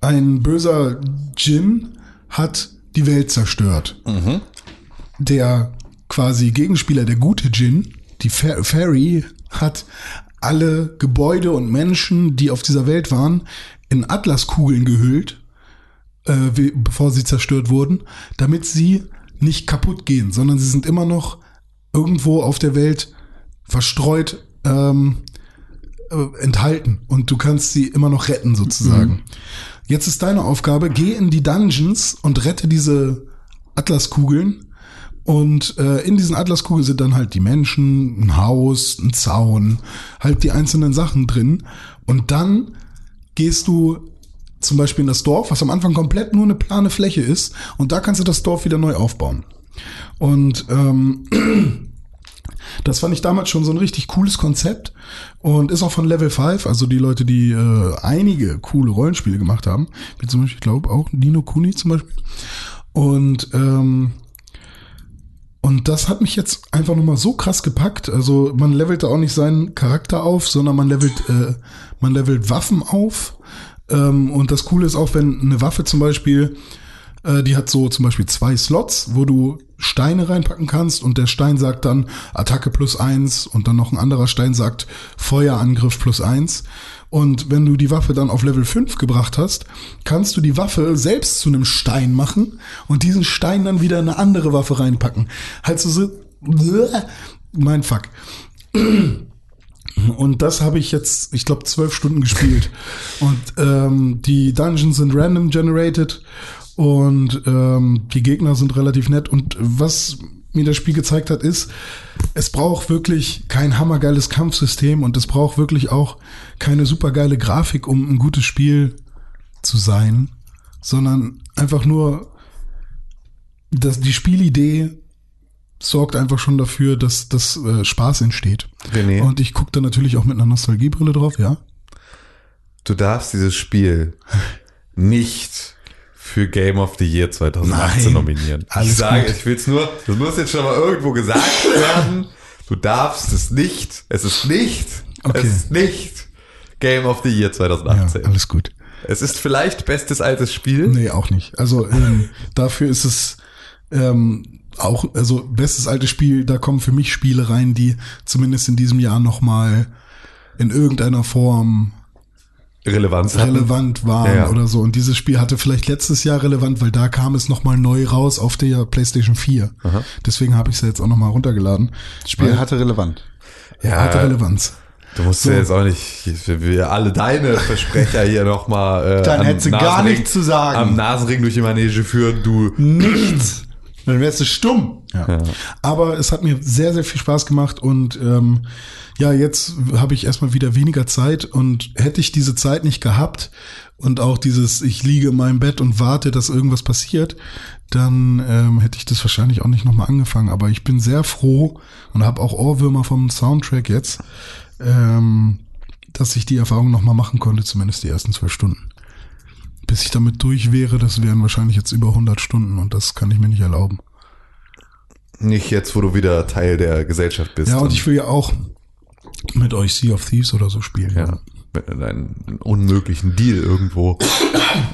Ein böser Djinn hat die Welt zerstört. Der quasi Gegenspieler, der gute Djinn, die Fa Fairy, hat alle Gebäude und Menschen, die auf dieser Welt waren, in Atlaskugeln gehüllt äh, bevor sie zerstört wurden, damit sie nicht kaputt gehen, sondern sie sind immer noch irgendwo auf der Welt verstreut ähm, äh, enthalten und du kannst sie immer noch retten sozusagen. Jetzt ist deine Aufgabe, geh in die Dungeons und rette diese Atlaskugeln. Und äh, in diesen Atlaskugeln sind dann halt die Menschen, ein Haus, ein Zaun, halt die einzelnen Sachen drin. Und dann gehst du zum Beispiel in das Dorf, was am Anfang komplett nur eine plane Fläche ist. Und da kannst du das Dorf wieder neu aufbauen. Und ähm, (clears throat) das fand ich damals schon so ein richtig cooles Konzept und ist auch von Level 5, also die Leute, die äh, einige coole Rollenspiele gemacht haben, wie zum Beispiel, ich glaube auch Nino Kuni zum Beispiel. Und ähm, und das hat mich jetzt einfach nochmal so krass gepackt. Also man levelt da auch nicht seinen Charakter auf, sondern man levelt, äh, man levelt Waffen auf. Ähm, und das Coole ist auch, wenn eine Waffe zum Beispiel, äh, die hat so zum Beispiel zwei Slots, wo du Steine reinpacken kannst und der Stein sagt dann Attacke plus eins und dann noch ein anderer Stein sagt Feuerangriff plus eins. Und wenn du die Waffe dann auf Level 5 gebracht hast, kannst du die Waffe selbst zu einem Stein machen und diesen Stein dann wieder in eine andere Waffe reinpacken. Halt so, so mein Fuck. (clears throat) Und das habe ich jetzt, ich glaube, zwölf Stunden gespielt. Und ähm, die Dungeons sind random generated und ähm, die Gegner sind relativ nett. Und was mir das Spiel gezeigt hat, ist, es braucht wirklich kein hammergeiles Kampfsystem und es braucht wirklich auch keine supergeile Grafik, um ein gutes Spiel zu sein, sondern einfach nur, dass die Spielidee sorgt einfach schon dafür, dass das äh, Spaß entsteht. René. Und ich gucke da natürlich auch mit einer Nostalgiebrille drauf, ja. Du darfst dieses Spiel nicht für Game of the Year 2018 Nein, nominieren. ich sage, gut. ich will es nur, das muss jetzt schon mal irgendwo gesagt (laughs) werden. Du darfst es nicht. Es ist nicht. Okay. Es ist nicht Game of the Year Ja, 2018. alles gut. es ist vielleicht bestes altes Spiel. Nee, auch nicht. Also ähm, dafür ist es ähm, auch, also bestes altes Spiel, da kommen für mich Spiele rein, die zumindest in diesem Jahr nochmal in irgendeiner Form Relevanz hatten. relevant waren Ja, ja. oder so. Und dieses Spiel hatte vielleicht letztes Jahr relevant, weil da kam es nochmal neu raus auf der PlayStation 4. Deswegen habe ich es jetzt auch nochmal runtergeladen. Das Spiel Weil- hatte Relevant. Ja, hatte Relevanz. Du musst ja jetzt auch nicht, wir alle deine Versprecher hier nochmal äh, Dann hättest du gar nichts zu sagen. Am Nasenring durch die Manege führen, du. Nichts. Dann wärst du stumm. Ja. Aber es hat mir sehr, sehr viel Spaß gemacht und ähm, ja, jetzt habe ich erstmal wieder weniger Zeit und hätte ich diese Zeit nicht gehabt und auch dieses, ich liege in meinem Bett und warte, dass irgendwas passiert, dann ähm, hätte ich das wahrscheinlich auch nicht nochmal angefangen. Aber ich bin sehr froh und habe auch Ohrwürmer vom Soundtrack jetzt, ähm, dass ich die Erfahrung nochmal machen konnte, zumindest die ersten zwölf Stunden. Bis ich damit durch wäre, das wären wahrscheinlich jetzt über 100 Stunden und das kann ich mir nicht erlauben. Nicht jetzt, wo du wieder Teil der Gesellschaft bist. Ja, und ich will ja auch mit euch Sea of Thieves oder so spielen. ja, mit einen unmöglichen Deal irgendwo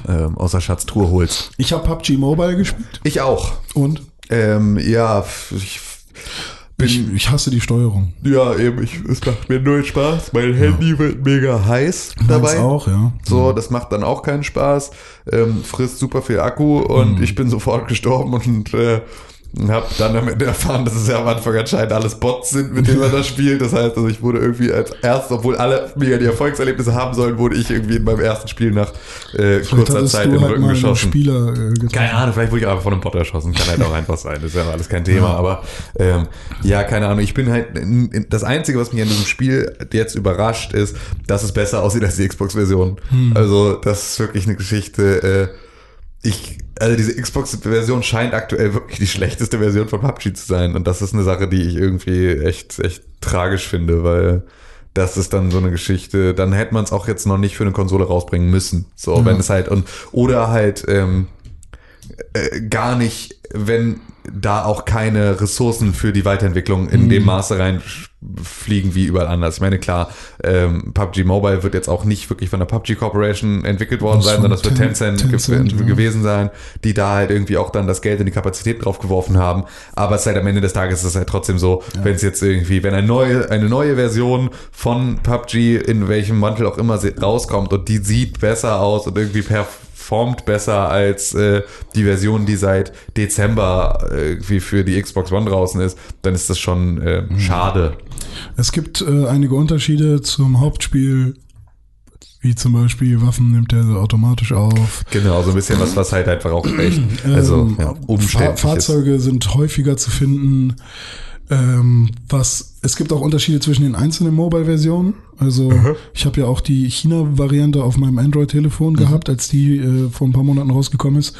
ähm, aus der Schatztruhe holst. Ich habe PUBG Mobile gespielt Ich auch. und Ähm, ja, ich ich, ich hasse die Steuerung. ja, eben, ich, es macht mir null Spaß. Mein Handy wird mega heiß dabei. Meins auch, ja. So, das macht dann auch keinen Spaß, ähm, frisst super viel Akku und ich bin sofort gestorben und äh, habe dann am Ende erfahren, dass es ja am Anfang anscheinend alles Bots sind, mit denen man das spielt. Das heißt, also ich wurde irgendwie als erstes, obwohl alle mega die Erfolgserlebnisse haben sollen, wurde ich irgendwie in meinem ersten Spiel nach äh, kurzer Zeit in den halt Rücken geschossen. Spieler äh. Keine Ahnung, vielleicht wurde ich einfach von einem Bot erschossen. Kann halt auch einfach sein. Das ist ja alles kein Thema. Aber ähm, ja, keine Ahnung. Ich bin halt. Das Einzige, was mich an diesem Spiel jetzt überrascht, ist, dass es besser aussieht als die Xbox-Version. Also, das ist wirklich eine Geschichte. Äh, ich, also diese Xbox-Version scheint aktuell wirklich die schlechteste Version von PUBG zu sein. Und das ist eine Sache, die ich irgendwie echt, echt tragisch finde, weil das ist dann so eine Geschichte, dann hätte man es auch jetzt noch nicht für eine Konsole rausbringen müssen. So, wenn es halt und oder halt ähm, äh, gar nicht, wenn da auch keine Ressourcen für die Weiterentwicklung in dem Maße reinfliegen wie überall anders. Ich meine, klar, ähm, PUBG Mobile wird jetzt auch nicht wirklich von der PUBG Corporation entwickelt worden Das sein, sondern das wird Ten- Tencent, Tencent, ge ja. gewesen sein, die da halt irgendwie auch dann das Geld und die Kapazität drauf geworfen haben. Aber es ist halt am Ende des Tages ist es halt trotzdem so, wenn es jetzt irgendwie, wenn eine neue, eine neue Version von PUBG in welchem Mantel auch immer rauskommt und die sieht besser aus und irgendwie performt besser als äh, die Version, die seit Dezember äh, irgendwie für die Xbox One draußen ist, dann ist das schon äh, Mhm. schade. Es gibt äh, einige Unterschiede zum Hauptspiel, wie zum Beispiel Waffen nimmt er automatisch auf. Genau, so ein bisschen was, was halt einfach auch echt, also Ähm, ja, Fahr umständlich ist. Fahrzeuge sind häufiger zu finden. Ähm, was, es gibt auch Unterschiede zwischen den einzelnen Mobile-Versionen. Also ich habe ja auch die China-Variante auf meinem Android-Telefon gehabt, als die äh, vor ein paar Monaten rausgekommen ist.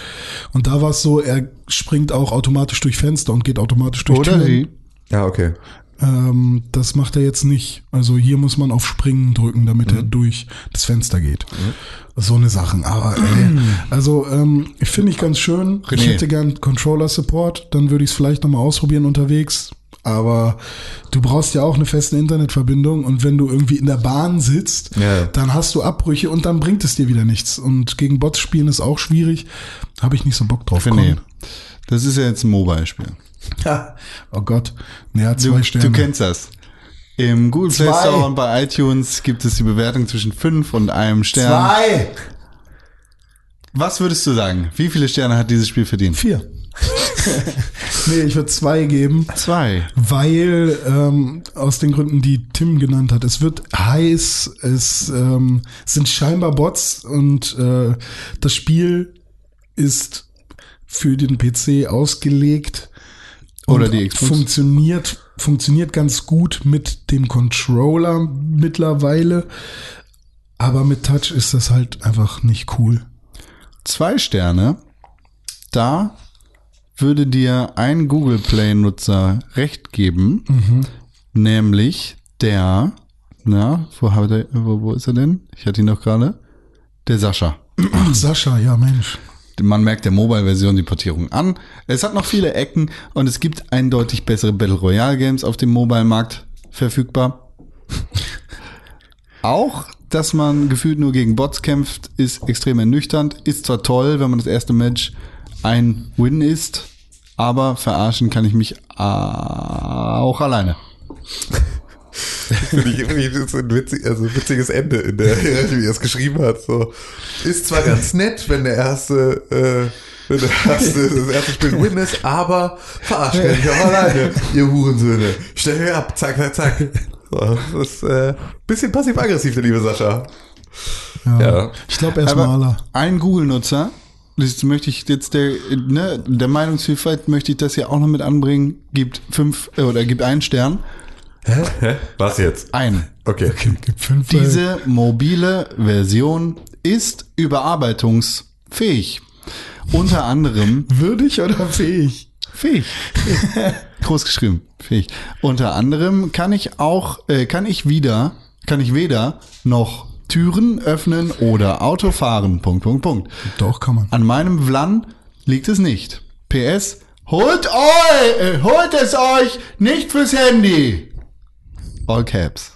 Und da war es so, er springt auch automatisch durch Fenster und geht automatisch durch Oder Türen. sie. Ja, okay. Ähm, das macht er jetzt nicht. Also hier muss man auf Springen drücken, damit er durch das Fenster geht. So eine Sachen. Aber ey, (clears throat) also ähm, ich finde ich ganz schön. Ich René. hätte gern Controller-Support. Dann würde ich es vielleicht nochmal ausprobieren unterwegs. Aber du brauchst ja auch eine feste Internetverbindung und wenn du irgendwie in der Bahn sitzt, Ja. dann hast du Abbrüche und dann bringt es dir wieder nichts. Und gegen Bots spielen ist auch schwierig. Habe ich nicht so Bock drauf. Komm. das ist ja jetzt ein Mobile-Spiel. (laughs) Ja. Oh Gott. Ja, Du, zwei Sterne. du kennst das. Im Google Play Zwei. Store und bei iTunes gibt es die Bewertung zwischen 5 und einem Stern. Zwei. Was würdest du sagen? Wie viele Sterne hat dieses Spiel verdient? Vier. (laughs) nee, ich würde zwei geben, Zwei. weil ähm, aus den Gründen, die Tim genannt hat. Es wird heiß, es ähm, sind scheinbar Bots und äh, das Spiel ist für den PC ausgelegt. Oder die Xbox. Funktioniert, funktioniert ganz gut mit dem Controller mittlerweile. Aber mit Touch ist das halt einfach nicht cool. Zwei Sterne. Da würde dir ein Google Play-Nutzer recht geben, nämlich der, na, wo, er, wo, wo ist er denn? Ich hatte ihn doch gerade. Der Sascha. Ach, Sascha, ja Mensch. Man merkt der Mobile-Version die Portierung an. Es hat noch viele Ecken und es gibt eindeutig bessere Battle Royale Games auf dem Mobile-Markt verfügbar. (laughs) Auch, dass man gefühlt nur gegen Bots kämpft, ist extrem ernüchternd. Ist zwar toll, wenn man das erste Match ein Win ist, aber verarschen kann ich mich äh, auch alleine. Finde ich irgendwie das ist ein witzig, also ein witziges Ende in der Hierarchie, wie er es geschrieben hat. So. Ist zwar ganz nett, wenn der erste, äh, wenn der erste, das erste Spiel Win ist, aber verarscht kann ich auch alleine, ihr Hurensöhne. Stell mir ab, zack, zack, zack. So, das ist äh, bisschen passiv-aggressiv, der liebe Sascha. Ja. Ja. Ich glaube, er Maler. ein Google-Nutzer, das möchte ich jetzt der, ne, der Meinungsvielfalt möchte ich das ja auch noch mit anbringen, gibt fünf äh, oder gibt einen Stern. Hä? Was jetzt? Ein. Okay. Gibt fünf Diese mobile Version ist überarbeitungsfähig. Unter anderem (laughs) würdig oder fähig? fähig. Groß geschrieben. Fähig. Unter anderem kann ich auch, äh, kann ich wieder, kann ich weder noch Türen öffnen oder Auto fahren. Punkt, Punkt, Punkt. Doch, kann man. An meinem Vlan liegt es nicht. PS, holt euch, äh, holt es euch nicht fürs Handy. All caps.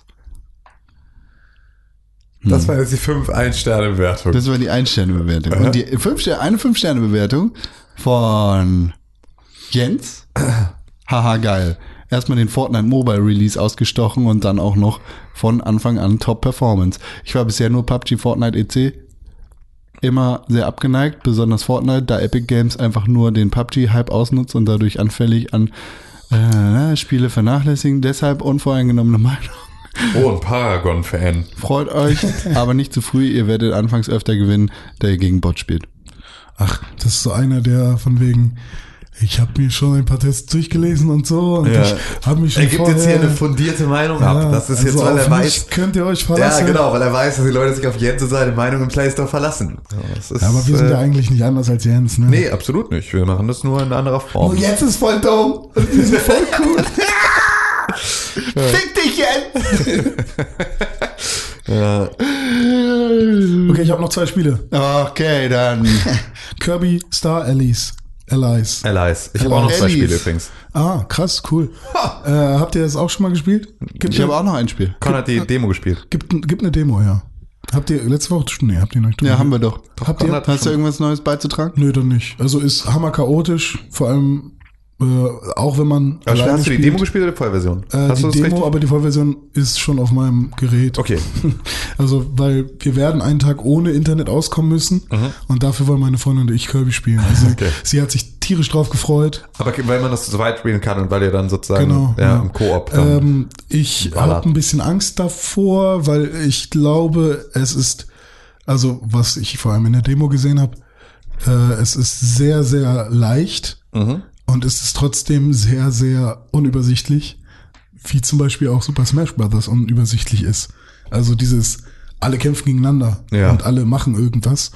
Das war jetzt die 5 1-Sterne-Bewertung. Das war die Ein-Sterne-Bewertung. Und die fünf eine Fünf-Sterne-Bewertung von Jens. (clears throat) Haha, geil. Erstmal den Fortnite Mobile Release ausgestochen und dann auch noch von Anfang an Top Performance. Ich war bisher nur PUBG, Fortnite EC. Immer sehr abgeneigt, besonders Fortnite, da Epic Games einfach nur den PUBG-Hype ausnutzt und dadurch anfällig an äh, Spiele vernachlässigen. Deshalb unvoreingenommene (laughs) Meinung. Oh, ein Paragon-Fan. Freut euch, aber nicht zu früh. Ihr werdet anfangs öfter gewinnen, der ihr gegen Bot spielt. Ach, das ist so einer, der von wegen, ich habe mir schon ein paar Tests durchgelesen und so und Ja. ich habe mich schon Er gibt vorher, jetzt hier eine fundierte Meinung ab. Ja, Das ist also jetzt, weil er weiß. Könnt ihr euch Ja, verlassen? genau, weil er weiß, dass die Leute sich auf Jens und seine Meinung im Play Store verlassen. Ja, ist, Ja, aber wir sind äh, ja eigentlich nicht anders als Jens, ne? Nee, absolut nicht. Wir machen das nur in anderer Form. Und Jens ist voll dumm und (laughs) wir sind voll cool. Fick dich jetzt! (laughs) Ja. Okay, ich habe noch zwei Spiele. Okay, dann. (laughs) Kirby Star Allies. Allies. Allies. Ich habe auch noch zwei. Spiele übrigens. Ah, krass, cool. Äh, habt ihr das auch schon mal gespielt? Gibt, Ich habe auch noch ein Spiel. Con hat die Demo gespielt. gibt, gibt eine Demo, ja. Habt ihr letzte Woche? Nee, habt ihr noch nicht. Ja, haben wir doch. Habt ihr? Hast du irgendwas Neues beizutragen? Nö, dann nicht. Also ist hammer chaotisch, vor allem äh, auch wenn man alleine hast du die spielt. Demo gespielt oder die Vollversion? Äh, hast die du das Demo, richtig? aber die Vollversion ist schon auf meinem Gerät. Okay. (laughs) Also, weil wir werden einen Tag ohne Internet auskommen müssen und dafür wollen meine Freundin und ich Kirby spielen. Also Mhm. (laughs) Okay. sie hat sich tierisch drauf gefreut. Aber weil man das zu zweit spielen kann und weil ihr dann sozusagen Genau. ja, im Koop. Ähm, ich habe ein bisschen Angst davor, weil ich glaube, es ist, also was ich vor allem in der Demo gesehen habe, äh, es ist sehr, sehr leicht. mhm. Und es ist trotzdem sehr, sehr unübersichtlich, wie zum Beispiel auch Super Smash Bros. unübersichtlich ist. Also dieses, alle kämpfen gegeneinander Ja. und alle machen irgendwas.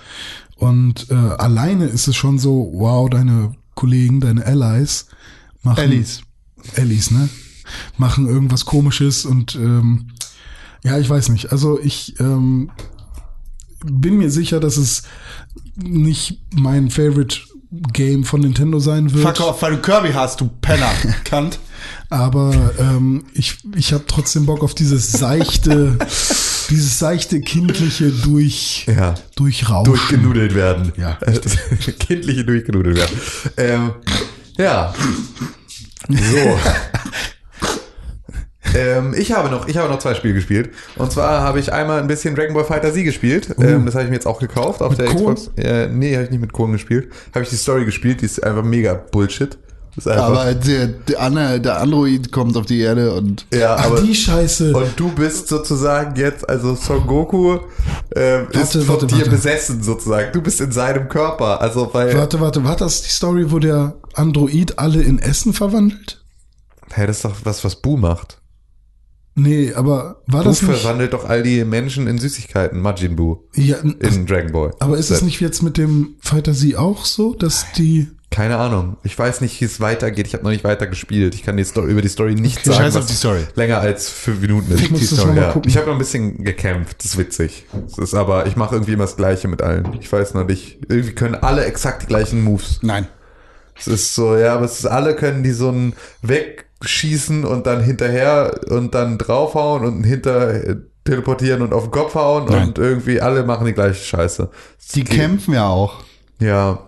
Und äh, alleine ist es schon so, wow, deine Kollegen, deine Allies machen. Allies. Allies, ne? Machen irgendwas komisches und ähm, ja, ich weiß nicht. Also ich ähm, bin mir sicher, dass es nicht mein Favorite Game von Nintendo sein wird. Fuck off, weil du Kirby hast, du Penner. (laughs) Kant. Aber ähm, ich, ich habe trotzdem Bock auf dieses seichte, (laughs) dieses seichte kindliche durch, Ja. durchrauschen. Durchgenudelt werden. Ja, Äh, (laughs) Kindliche durchgenudelt werden. Ähm, ja. So. Ähm, ich habe noch, ich habe noch zwei Spiele gespielt. Und zwar habe ich einmal ein bisschen Dragon Ball Fighter Z gespielt. Ähm, das habe ich mir jetzt auch gekauft auf der Kohn? Xbox. Äh, nee, habe ich nicht mit Kohn gespielt. Habe ich die Story gespielt, die ist einfach mega Bullshit. Ist Aber der, der, der Android kommt auf die Erde und ja, Ach, aber die Scheiße. und du bist sozusagen jetzt, also Son Goku ist Warte, von warte, dir warte. besessen sozusagen. Du bist in seinem Körper. Also weil. Warte, warte, war das die Story, wo der Android alle in Essen verwandelt? Hey, das ist doch was, was Bu macht. Nee, aber war Bu das nicht? verwandelt doch all die Menschen in Süßigkeiten, Majin Bu, Ja, in Dragon Ball. aber ist es nicht jetzt mit dem Fighter Z auch so, dass die Keine Ahnung. Ich weiß nicht, wie es weitergeht. Ich habe noch nicht weiter gespielt. Ich kann die Story, über die Story nicht Okay. sagen. Scheiß auf was die Story. Länger als fünf Minuten ist. Ich muss die das Story, noch mal ja. gucken. Ich habe noch ein bisschen gekämpft. Das ist witzig. Das ist aber, ich mache irgendwie immer das Gleiche mit allen. Ich weiß noch nicht. Irgendwie können alle exakt die gleichen Moves. nein. Es ist so, ja, aber es ist, alle können die so ein wegschießen und dann hinterher und dann draufhauen und hinter äh, teleportieren und auf den Kopf hauen Nein. und irgendwie alle machen die gleiche Scheiße. Die kämpfen ja auch. Ja.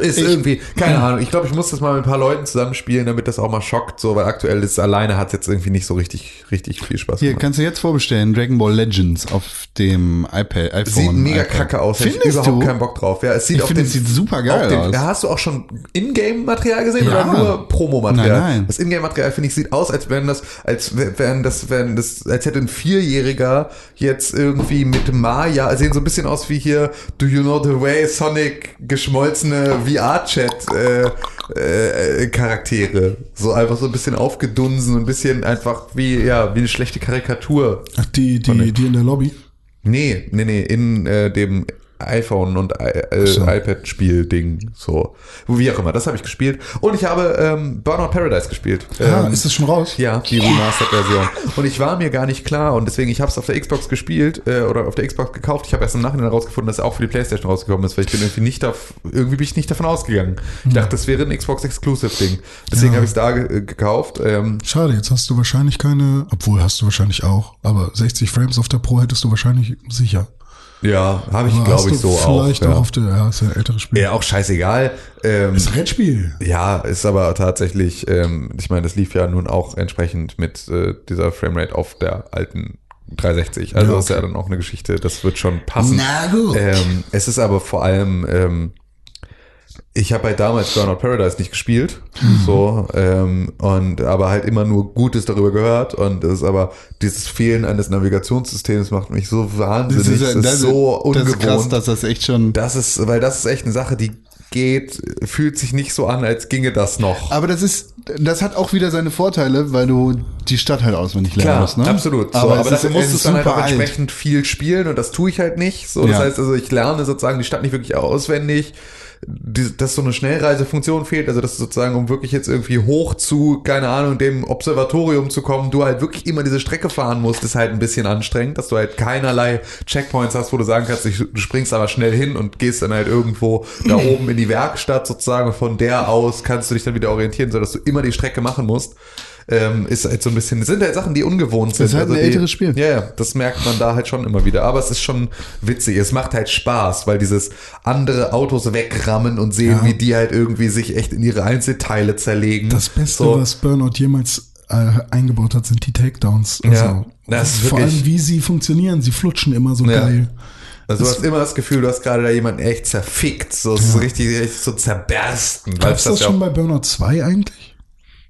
Ist Ich- irgendwie, keine Ahnung, ich glaube, ich muss das mal mit ein paar Leuten zusammenspielen, damit das auch mal schockt, so, weil aktuell ist alleine hat es jetzt irgendwie nicht so richtig, richtig viel Spaß Hier, gemacht. kannst du jetzt vorbestellen, Dragon Ball Legends auf dem iPad, iPhone. Sieht mega iPad. kacke aus. Hätte ich Findest überhaupt du? keinen Bock drauf. Ja, es sieht Ich finde, es sieht super geil den, aus. Ja, hast du auch schon Ingame-Material gesehen Ja. oder nur Promomaterial? Nein, nein. Das Ingame-Material finde ich sieht aus, als wenn das, als wären das, wären das, als hätte ein Vierjähriger jetzt irgendwie mit Maya sehen so ein bisschen aus wie hier Do You Know the Way Sonic geschmolzene VR-Chat äh, äh, Charaktere. So einfach so ein bisschen aufgedunsen, ein bisschen einfach wie ja wie eine schlechte Karikatur. Ach, die, die, die in der Lobby. Nee, nee, nee, in äh, dem iPhone und I äh, so. iPad-Spiel-Ding. So. Wie auch immer, das habe ich gespielt. Und ich habe ähm, Burnout Paradise gespielt. Ah, Ähm, ist das schon raus? ja, die Remastered-Version. Und ich war mir gar nicht klar und deswegen, ich habe es auf der Xbox gespielt äh, oder auf der Xbox gekauft. Ich habe erst im Nachhinein herausgefunden, dass er auch für die Playstation rausgekommen ist, weil ich bin irgendwie nicht auf, irgendwie bin ich nicht davon ausgegangen. Ich dachte, das wäre ein Xbox-Exclusive-Ding. Deswegen Ja. habe ich es da ge äh, gekauft. Ähm, Schade, jetzt hast du wahrscheinlich keine, obwohl hast du wahrscheinlich auch, aber 60 Frames auf der Pro hättest du wahrscheinlich sicher. Ja, habe ich, glaube ich, so auch. Vielleicht Ja. auch auf der, ja, ist ja ein älteres Spiel. ja, auch scheißegal. Ähm, Ist ein Brettspiel. Ja, ist aber tatsächlich, ähm, ich meine, das lief ja nun auch entsprechend mit äh, dieser Framerate auf der alten 360. Also Ja, das ist ja dann auch eine Geschichte, das wird schon passen. Na gut. Ähm, es ist aber vor allem, ähm, ich habe halt damals Burnout Paradise nicht gespielt, Mhm. so, ähm, und aber halt immer nur Gutes darüber gehört und es ist aber dieses Fehlen eines Navigationssystems macht mich so wahnsinnig, das ist, so das ungewohnt. ist krass, dass das echt schon. Das ist, weil das ist echt eine Sache, die geht, fühlt sich nicht so an, als ginge das noch. Aber das ist, das hat auch wieder seine Vorteile, weil du die Stadt halt auswendig lernen Klar, musst, ne? absolut. So, Aber, aber dafür ist, musst du ist dann halt alt. entsprechend viel spielen und das tue ich halt nicht. So, das Ja. heißt also, ich lerne sozusagen die Stadt nicht wirklich auswendig. Die, dass so eine Schnellreisefunktion fehlt, also dass sozusagen, um wirklich jetzt irgendwie hoch zu, keine Ahnung, dem Observatorium zu kommen, du halt wirklich immer diese Strecke fahren musst, ist halt ein bisschen anstrengend, dass du halt keinerlei Checkpoints hast, wo du sagen kannst, ich, du springst aber schnell hin und gehst dann halt irgendwo da (laughs) oben in die Werkstatt sozusagen und von der aus kannst du dich dann wieder orientieren, sodass du immer die Strecke machen musst. Ähm, ist halt so ein bisschen, sind halt Sachen, die ungewohnt sind. ist halt ein die, älteres Spiel. Ja, ja, das merkt man da halt schon immer wieder. Aber es ist schon witzig. Es macht halt Spaß, weil dieses andere Autos wegrammen und sehen, Ja. wie die halt irgendwie sich echt in ihre Einzelteile zerlegen. Das Beste, So. was Burnout jemals äh, eingebaut hat, sind die Takedowns. Also, Ja, das vor allem, wie sie funktionieren. Sie flutschen immer so Ja. geil. Also du hast immer das Gefühl, du hast gerade da jemanden echt zerfickt. So, es ist richtig, richtig so zerbersten. weil Gab's das ja schon bei Burnout 2 eigentlich?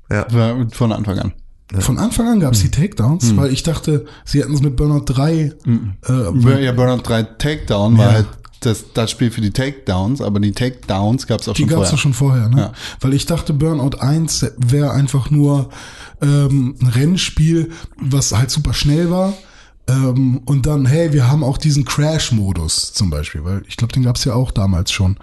War Von Anfang an. Von Anfang an gab's die Takedowns, Hm. weil ich dachte, sie hätten es mit Burnout 3 äh, Ja, Burnout 3 Takedown war Ja. halt das, das Spiel für die Takedowns, aber die Takedowns gab es auch Die schon gab es vorher. ja schon vorher, ne? Ja. Weil ich dachte, Burnout 1 wäre einfach nur ähm, ein Rennspiel, was halt super schnell war. Ähm, und dann, hey, wir haben auch diesen Crash-Modus zum Beispiel, weil ich glaube, den gab es ja auch damals schon.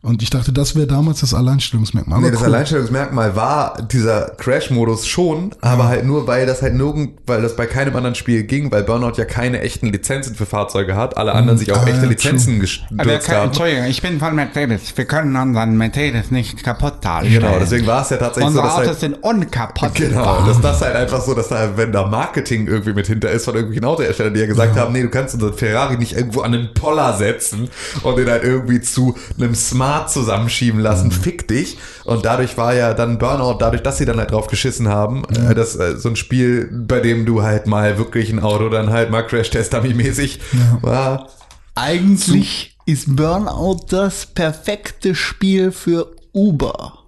Und ich dachte, das wäre damals das Alleinstellungsmerkmal. Nee, das cool. Alleinstellungsmerkmal war dieser Crash-Modus schon, aber halt nur, weil das halt nirgend, weil das bei keinem anderen Spiel ging, weil Burnout ja keine echten Lizenzen für Fahrzeuge hat, alle anderen sich auf Ah, echte ja, Lizenzen Aber wir gestürzt können, haben. Entschuldigung, ich bin von Mercedes. Wir können unseren Mercedes nicht kaputt darstellen. Genau, deswegen war es ja tatsächlich so, Unsere dass Autos halt, sind unkaputtbar. Genau, dass das halt einfach so, dass da, wenn da Marketing irgendwie mit hinter ist von irgendwelchen Autoherstellern, die ja gesagt haben, nee, du kannst unseren Ferrari nicht irgendwo an einen Poller setzen und den halt irgendwie zu einem Smart zusammenschieben lassen, fick dich. Und dadurch war ja dann Burnout, dadurch, dass sie dann halt drauf geschissen haben, äh, das äh, so ein Spiel, bei dem du halt mal wirklich ein Auto dann halt mal Crash-Test-Dummy-mäßig war. Eigentlich ist Burnout das perfekte Spiel für Uber.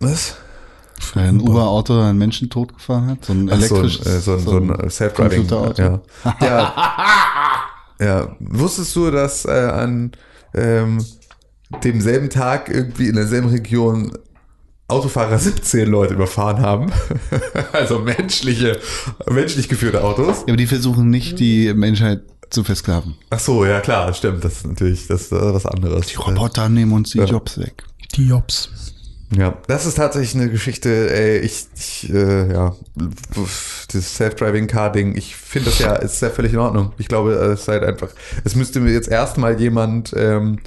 Was? Ein Uber-Auto einen Menschen totgefahren hat. So ein Ach so, ein, elektrisches. äh, so, ein, so ein Self-Driving. Computerauto. Ja. (laughs) ja. ja. Wusstest du, dass äh, an ähm, demselben Tag irgendwie in derselben Region Autofahrer 17 Leute überfahren haben? (laughs) also menschliche, menschlich geführte Autos. Ja, aber die versuchen nicht, die Menschheit zu versklaven. Ach so, ja klar, stimmt. Das ist natürlich das ist was anderes. Die Roboter nehmen uns die Ja. Jobs weg. Die Jobs. Ja, das ist tatsächlich eine Geschichte, ey, ich, ich äh, ja, das Self-Driving-Car-Ding, ich finde das ja, ist ja völlig in Ordnung. Ich glaube, es ist halt einfach, es müsste mir jetzt erstmal jemand ähm,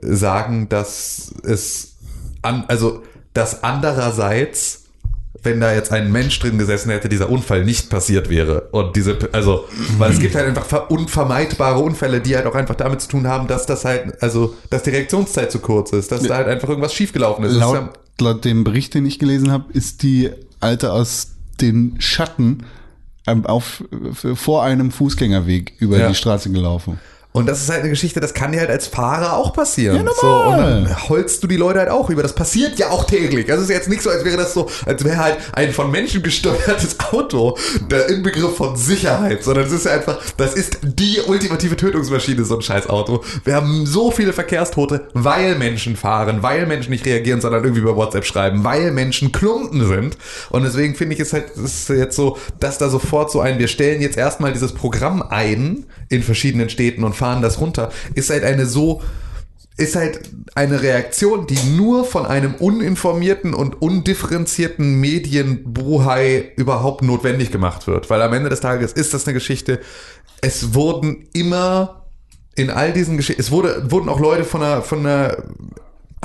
sagen, dass es, an, also, dass andererseits, wenn da jetzt ein Mensch drin gesessen hätte, dieser Unfall nicht passiert wäre. Und diese, also, weil es gibt halt einfach ver- unvermeidbare Unfälle, die halt auch einfach damit zu tun haben, dass das halt, also, dass die Reaktionszeit zu kurz ist, dass da halt einfach irgendwas schiefgelaufen ist. Laut, laut dem Bericht, den ich gelesen habe, ist die Alte aus den Schatten ähm, auf, f- vor einem Fußgängerweg über Ja. die Straße gelaufen. Und das ist halt eine Geschichte, das kann dir halt als Fahrer auch passieren. Ja, normal. So, und dann holst du die Leute halt auch über. Das passiert ja auch täglich. Also es ist jetzt nicht so, als wäre das so, als wäre halt ein von Menschen gesteuertes (laughs) Auto der Inbegriff von Sicherheit, sondern es ist ja einfach, das ist die ultimative Tötungsmaschine, so ein scheiß Auto. Wir haben so viele Verkehrstote, weil Menschen fahren, weil Menschen nicht reagieren, sondern irgendwie über WhatsApp schreiben, weil Menschen Klumpen sind. Und deswegen finde ich es halt, es ist jetzt so, dass da sofort so ein, wir stellen jetzt erstmal dieses Programm ein in verschiedenen Städten und fahren das runter, ist halt eine so, ist halt eine Reaktion, die nur von einem uninformierten und undifferenzierten Medienbuhai überhaupt notwendig gemacht wird. Weil am Ende des Tages ist das eine Geschichte, es wurden immer in all diesen Geschichten, es wurde, wurden auch Leute von einer, von einer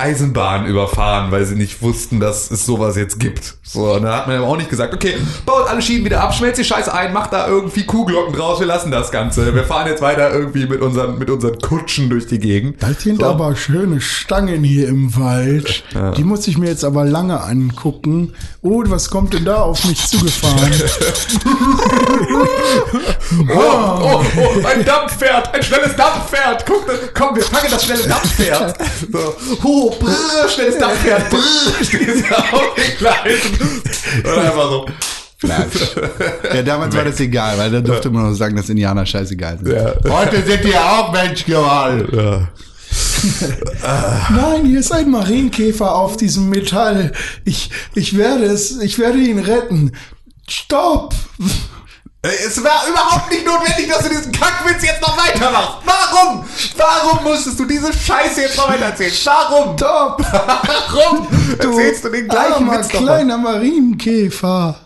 Eisenbahn überfahren, weil sie nicht wussten, dass es sowas jetzt gibt. So, und da hat man aber auch nicht gesagt, okay, baut alle Schienen wieder ab, schmelzt die Scheiße ein, macht da irgendwie Kuhglocken draus, wir lassen das Ganze. Wir fahren jetzt weiter irgendwie mit unseren, mit unseren Kutschen durch die Gegend. Das sind So. aber schöne Stangen hier im Wald. Die muss ich mir jetzt aber lange angucken. Oh, was kommt denn da auf mich zugefahren? (laughs) Oh, oh, oh, ein Dampfpferd, ein schnelles Dampfpferd. Guck, komm, wir fangen das schnelle Dampfpferd. So, oh, brrr, schnelles Dampfpferd, (laughs) brrr, stehst du auf den Gleisen. Und einfach so. Ja, damals war das egal, weil da durfte man noch sagen, dass Indianer scheißegal sind. Ja. Heute sind die auch Menschgewalt. Ja. (laughs) Nein, hier ist ein Marienkäfer auf diesem Metall. Ich, ich werde es, ich werde ihn retten. Stopp! Es war überhaupt nicht notwendig, dass du diesen Kackwitz jetzt noch weitermachst. Warum? Warum musstest du diese Scheiße jetzt noch weitererzählen? Warum? Stopp! Warum erzählst du den gleichen Armer Witz nochmal? kleiner Marienkäfer.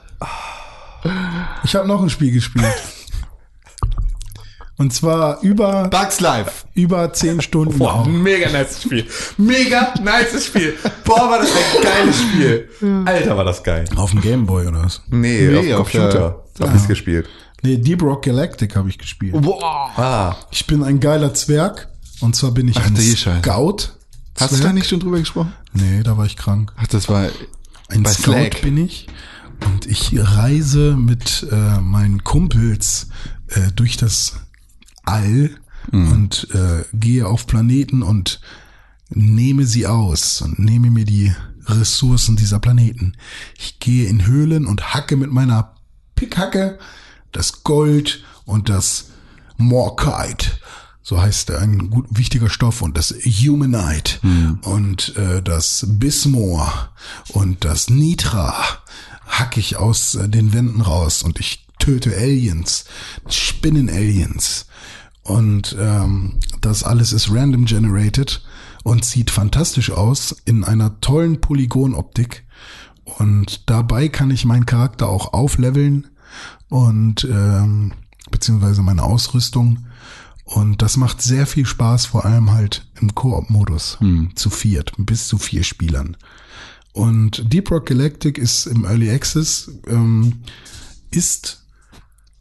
Ich habe noch ein Spiel gespielt. Und zwar über, Bugs Life. über zehn Stunden. Boah, ein mega nice Spiel. Mega nice Spiel. Boah, war das ein geiles Spiel. Alter, war das geil. Auf dem Gameboy oder was? Nee, Nee, auf auf Computer hab ich's gespielt. Nee, Deep Rock Galactic habe ich gespielt. Boah. Ah, Ich bin ein geiler Zwerg. Und zwar bin ich ein die Scheiße. Scout. Hast du da nicht schon drüber gesprochen? Nee, da war ich krank. Ach, das war Ein Bei Scout Slack. bin ich. Und ich reise mit äh, meinen Kumpels äh, durch das All und äh, gehe auf Planeten und nehme sie aus und nehme mir die Ressourcen dieser Planeten. Ich gehe in Höhlen und hacke mit meiner Pickhacke das Gold und das Morkite. So heißt ein gut, wichtiger Stoff und das Humanite und äh, das Bismor und das Nitra hack ich aus äh, den Wänden raus und ich töte Aliens, Spinnen-Aliens und ähm, das alles ist random generated und sieht fantastisch aus in einer tollen Polygonoptik und dabei kann ich meinen Charakter auch aufleveln und ähm, beziehungsweise meine Ausrüstung. Und das macht sehr viel Spaß, vor allem halt im Koop-Modus. Zu viert, bis zu vier Spielern. Und Deep Rock Galactic ist im Early Access, ähm, ist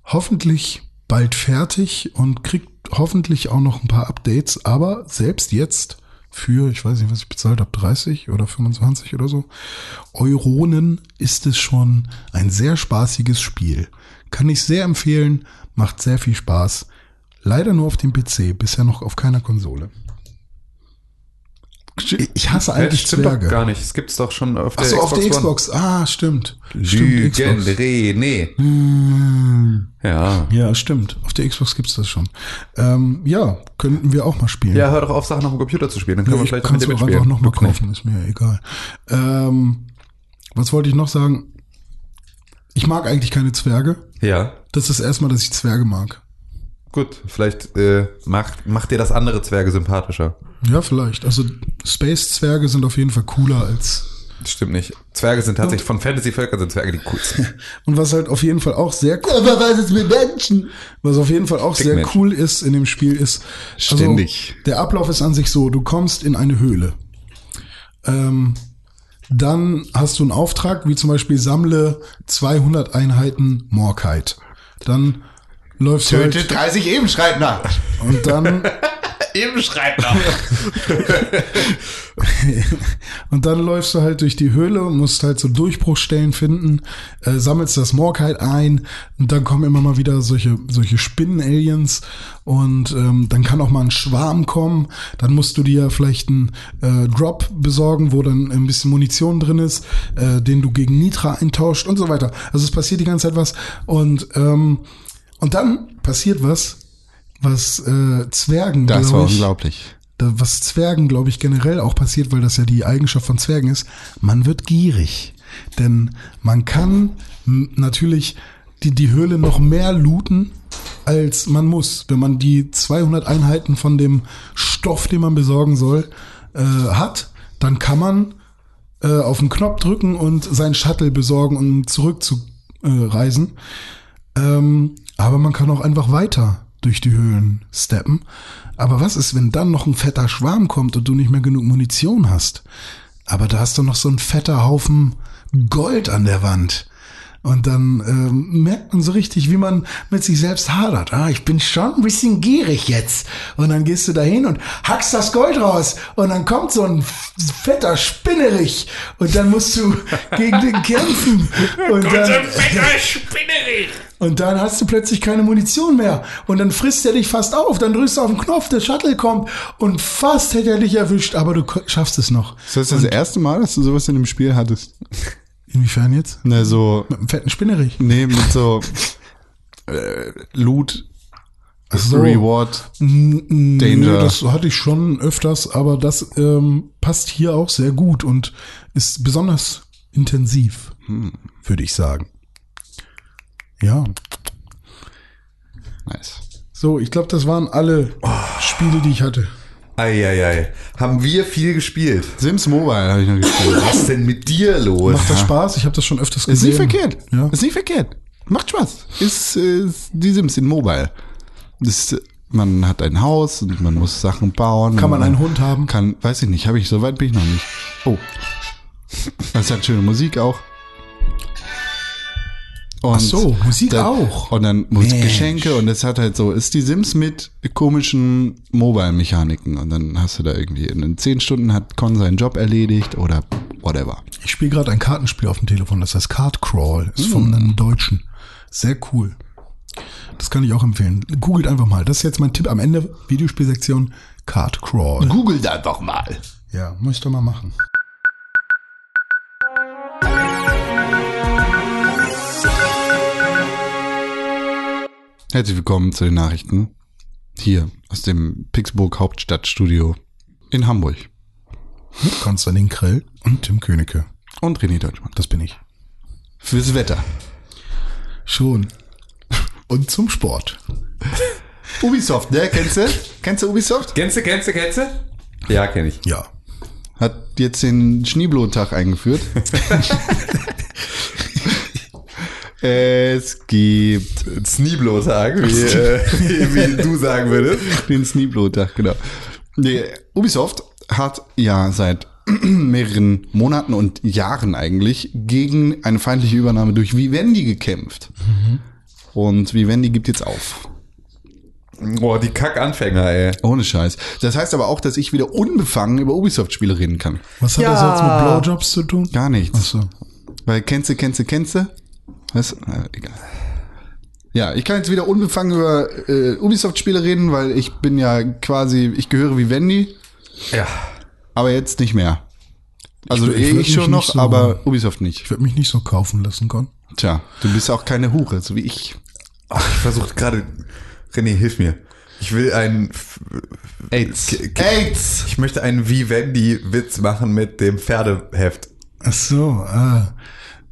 hoffentlich bald fertig und kriegt hoffentlich auch noch ein paar Updates, aber selbst jetzt für, ich weiß nicht, was ich bezahlt habe, 30 oder 25 oder so, Euronen ist es schon ein sehr spaßiges Spiel. Kann ich sehr empfehlen, macht sehr viel Spaß. Leider nur auf dem PC, bisher noch auf keiner Konsole. Ich hasse eigentlich stimmt doch Zwerge. gar nicht. Es gibt's doch schon auf der Achso, auf der One. Xbox. Ah, stimmt. Lügen, Stimmt, Xbox. René. Ja. Ja, stimmt. Auf der Xbox gibt's das schon. Ähm, ja, könnten wir auch mal spielen. Ja, hör doch auf, Sachen auf dem Computer zu spielen. Dann können Ja, wir ich vielleicht kann mit es dir auch einfach mitspielen. nochmal Du kaufen, ist mir egal. Ähm, was wollte ich noch sagen? Ich mag eigentlich keine Zwerge. Ja. Das ist erstmal, dass ich Zwerge mag. Gut, vielleicht äh, macht, macht dir das andere Zwerge sympathischer. Ja, vielleicht. Also Space-Zwerge sind auf jeden Fall cooler als. Das stimmt nicht. Zwerge sind tatsächlich von Fantasy-Völkern sind Zwerge die coolsten. (laughs) Und was halt auf jeden Fall auch sehr cool. Aber was ist mit Menschen? Was auf jeden Fall auch sehr Dickmenschen. cool ist in dem Spiel ist. also, Ständig. Der Ablauf ist an sich so, du kommst in eine Höhle. Ähm, dann hast du einen Auftrag, wie zum Beispiel sammle 200 Einheiten Morkite. Dann läufst Töte halt, 30 Ebenschreibner. und dann (laughs) Eben schreibt noch. (laughs) und dann läufst du halt durch die Höhle und musst halt so Durchbruchstellen finden, äh, sammelst das Morkite ein und dann kommen immer mal wieder solche solche Spinnen-Aliens und ähm, dann kann auch mal ein Schwarm kommen. Dann musst du dir vielleicht einen äh, Drop besorgen, wo dann ein bisschen Munition drin ist, äh, den du gegen Nitra eintauscht und so weiter. Also es passiert die ganze Zeit was und ähm, und dann passiert was, was äh, Zwergen Das war ich, unglaublich. da- was Zwergen, glaube ich, generell auch passiert, weil das ja die Eigenschaft von Zwergen ist, man wird gierig. Denn man kann natürlich die, die Höhle noch mehr looten, als man muss. Wenn man die 200 Einheiten von dem Stoff, den man besorgen soll, äh, hat, dann kann man äh, auf den Knopf drücken und sein Shuttle besorgen, um zurückzureisen. Äh, ähm, aber man kann auch einfach weiter durch die Höhlen steppen. Aber was ist, wenn dann noch ein fetter Schwarm kommt und du nicht mehr genug Munition hast? Aber da hast du noch so ein fetter Haufen Gold an der Wand. Und dann ähm, merkt man so richtig, wie man mit sich selbst hadert. Ah, ich bin schon ein bisschen gierig jetzt. Und dann gehst du dahin und hackst das Gold raus. Und dann kommt so ein fetter Spinnerich. Und dann musst du gegen den kämpfen. (laughs) Und dann, und dann hast du plötzlich keine Munition mehr. Und dann frisst er dich fast auf. Dann drückst du auf den Knopf, der Shuttle kommt. Und fast hätte er dich erwischt. Aber du schaffst es noch. Ist das das erste Mal, dass du sowas in dem Spiel hattest? Inwiefern jetzt? Ne, so, Mit einem fetten Spinnerich. nee, mit so (laughs) äh, Loot, so. Reward. N- Danger. Das hatte ich schon öfters, aber das ähm, passt hier auch sehr gut und ist besonders intensiv, würde ich sagen. Ja. Nice. So, ich glaube, das waren alle Spiele, die ich hatte. Eieiei. Haben wir viel gespielt. Sims Mobile habe ich noch gespielt. Was ist denn mit dir los? Macht das Spaß? Ich habe das schon öfters Ist gesehen. nicht verkehrt. Ja. Ist nicht verkehrt. Macht Spaß. Ist, ist die Sims in Mobile. Das, man hat ein Haus und man muss Sachen bauen. Kann man einen Hund haben? Kann, weiß ich nicht, habe ich, so weit bin ich noch nicht. Oh. Das hat schöne Musik auch. Und Ach so, Musik dann, auch. Und dann muss Mensch. Geschenke und es hat halt so, ist die Sims mit komischen Mobile-Mechaniken und dann hast du da irgendwie in zehn Stunden hat Con seinen Job erledigt oder whatever. Ich spiele gerade ein Kartenspiel auf dem Telefon, das heißt Card Crawl, ist von einem Deutschen. Sehr cool. Das kann ich auch empfehlen. Googelt einfach mal. Das ist jetzt mein Tipp am Ende, Videospielsektion Card Crawl. Google da doch mal. Ja, muss ich doch mal machen. Herzlich willkommen zu den Nachrichten. Hier aus dem Pixburg Hauptstadtstudio in Hamburg. Mit Konstantin Krell und Tim Königke. Und René Deutschmann. Das bin ich. Fürs Wetter. Schon. Und zum Sport. Ubisoft, ne? Kennst du? Kennst du Ubisoft? Kennst du, kennst du, kennst du? Ja, kenne ich. Ja. Hat jetzt den Schneeblotag eingeführt. (laughs) es gibt Sneeblo-Tag, wie, äh, wie, wie du sagen würdest. (laughs) den Sneeblotag, genau. Nee, Ubisoft hat ja seit (clears throat) mehreren Monaten und Jahren eigentlich gegen eine feindliche Übernahme durch Vivendi gekämpft. Und Vivendi gibt jetzt auf. Boah, die Kackanfänger, ey. Ohne Scheiß. Das heißt aber auch, dass ich wieder unbefangen über Ubisoft-Spiele reden kann. Was hat Ja. das jetzt mit Blowjobs zu tun? Gar nichts. Ach so. Weil kennst du, kennst du, kennst du? Was? Äh, egal. Ja, ich kann jetzt wieder unbefangen über äh, Ubisoft-Spiele reden, weil ich bin ja quasi, ich gehöre wie Wendy, Ja. aber jetzt nicht mehr. Also Ich ich ich, mich schon noch, so- aber Ubisoft nicht. Ich würde mich nicht so kaufen lassen können. Tja, du bist auch keine Hure, so wie ich. Ach, ich versuche gerade. René, hilf mir. Ich will einen. AIDS. AIDS! Ich möchte einen Vivendi-Witz machen mit dem Pferdeheft. Ach so, ah.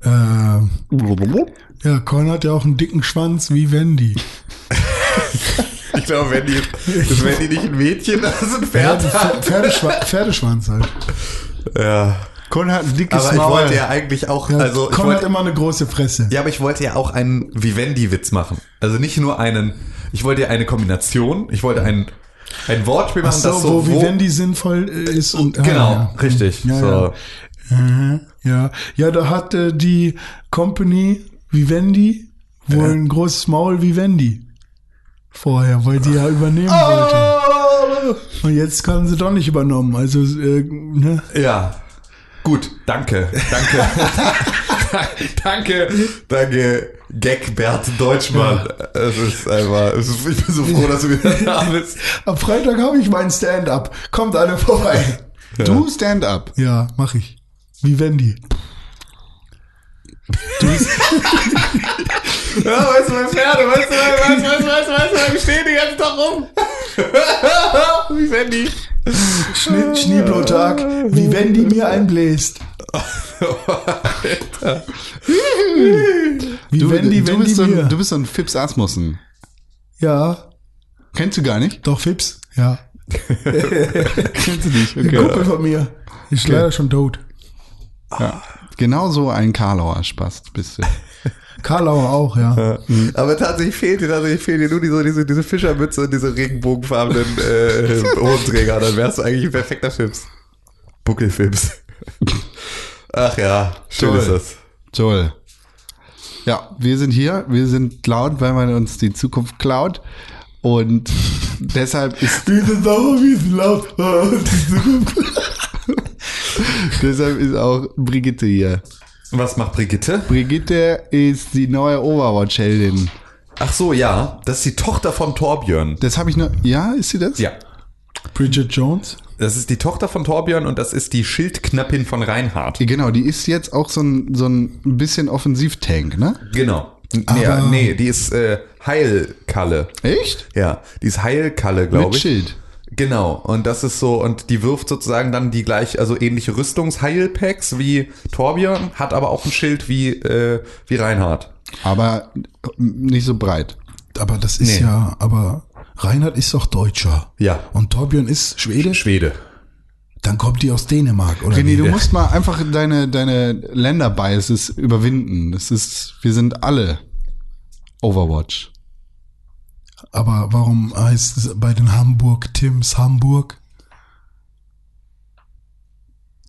Äh, ja, Con hat ja auch einen dicken Schwanz wie Wendy. (laughs) Ich glaube, Wendy ist Wendy nicht ein Mädchen, das ist ein Pferd. Pfer- Pferdeschwa Pferdeschwanz halt. Ja. Con hat ein dickes Aber ich Maul. wollte ja eigentlich auch, Ja, also Con hat wollte, immer eine große Fresse. ja, aber ich wollte ja auch einen Vivendi-Witz machen. Also nicht nur einen, ich wollte ja eine Kombination, ich wollte ein, ein Wortspiel Ach machen, so, das wo so, Vivendi sinnvoll äh, ist. Und, ah, genau, ja. richtig. Ja, so. Ja. Mhm, ja. ja, da hat äh, die Company Vivendi wohl ein großes Maul wie Wendy. Vorher, weil die ja übernehmen wollte. Und jetzt haben sie doch nicht übernommen. Also, äh, ne? Ja. Gut, danke, danke. (laughs) danke, danke, Gag Bert Deutschmann. Es ist einfach, es ist, ich bin so froh, dass du wieder (laughs) da bist. Am Freitag habe ich mein Stand-up. Kommt alle vorbei. Du stand up. Ja, mach ich. Wie Wendy. (laughs) Ja, weißt du, mein Pferde, weißt du, weißt du, weißt du, weißt du, weißt du, wir stehen den ganzen Tag rum. (laughs) Wie Wendy. Schne Schneeblotag. Wie Wendy mir einbläst. Wie Du, Wendy, du, Wendy bist so mir. ein, du bist so ein Fips Asmussen. ja, Kennst du gar nicht? doch, Fips. Ja. (laughs) Kennst du nicht? Ein Kumpel von mir. Ist leider schon tot. Ja. Genau so ein Karlauer Spast bist du. (laughs) Karlauer auch, ja. Aber tatsächlich fehlt dir, tatsächlich fehlt dir nur diese, diese, diese Fischermütze und diese regenbogenfarbenen äh, (laughs) Hosenträger. Dann wärst du eigentlich ein perfekter Fips. Buckelfips. Ach ja, schön Toll. ist das. Toll. Ja, wir sind hier, wir sind laut, weil man uns die Zukunft klaut. Und deshalb ist, Wir sind sauer, wir sind laut. (laughs) (laughs) deshalb ist auch Brigitte hier. Was macht Brigitte? Brigitte ist die neue Overwatch-Heldin. Ach so, ja. Das ist die Tochter von Torbjörn. Das habe ich nur. Ja, ist sie das? Ja. Bridget Jones. Das ist die Tochter von Torbjörn und das ist die Schildknappin von Reinhard. Genau, die ist jetzt auch so ein, so ein bisschen Offensivtank, ne? Genau. Nee, Aber- nee, die ist äh, Heilkalle. Echt? Ja, die ist Heilkalle, glaube Mit ich. Schild. Genau, und das ist so, und die wirft sozusagen dann die gleich, also ähnliche Rüstungsheilpacks wie Torbjörn, hat aber auch ein Schild wie, äh, wie Reinhard. Aber nicht so breit. Aber das ist Nee. ja, aber Reinhard ist doch Deutscher. Ja. Und Torbjörn ist Schwedisch. Schwede. Dann kommt die aus Dänemark, oder? René, wie? du musst mal einfach deine, deine Länderbiases überwinden. Das ist, wir sind alle Overwatch. Aber warum heißt es bei den Hamburg Tims Hamburg?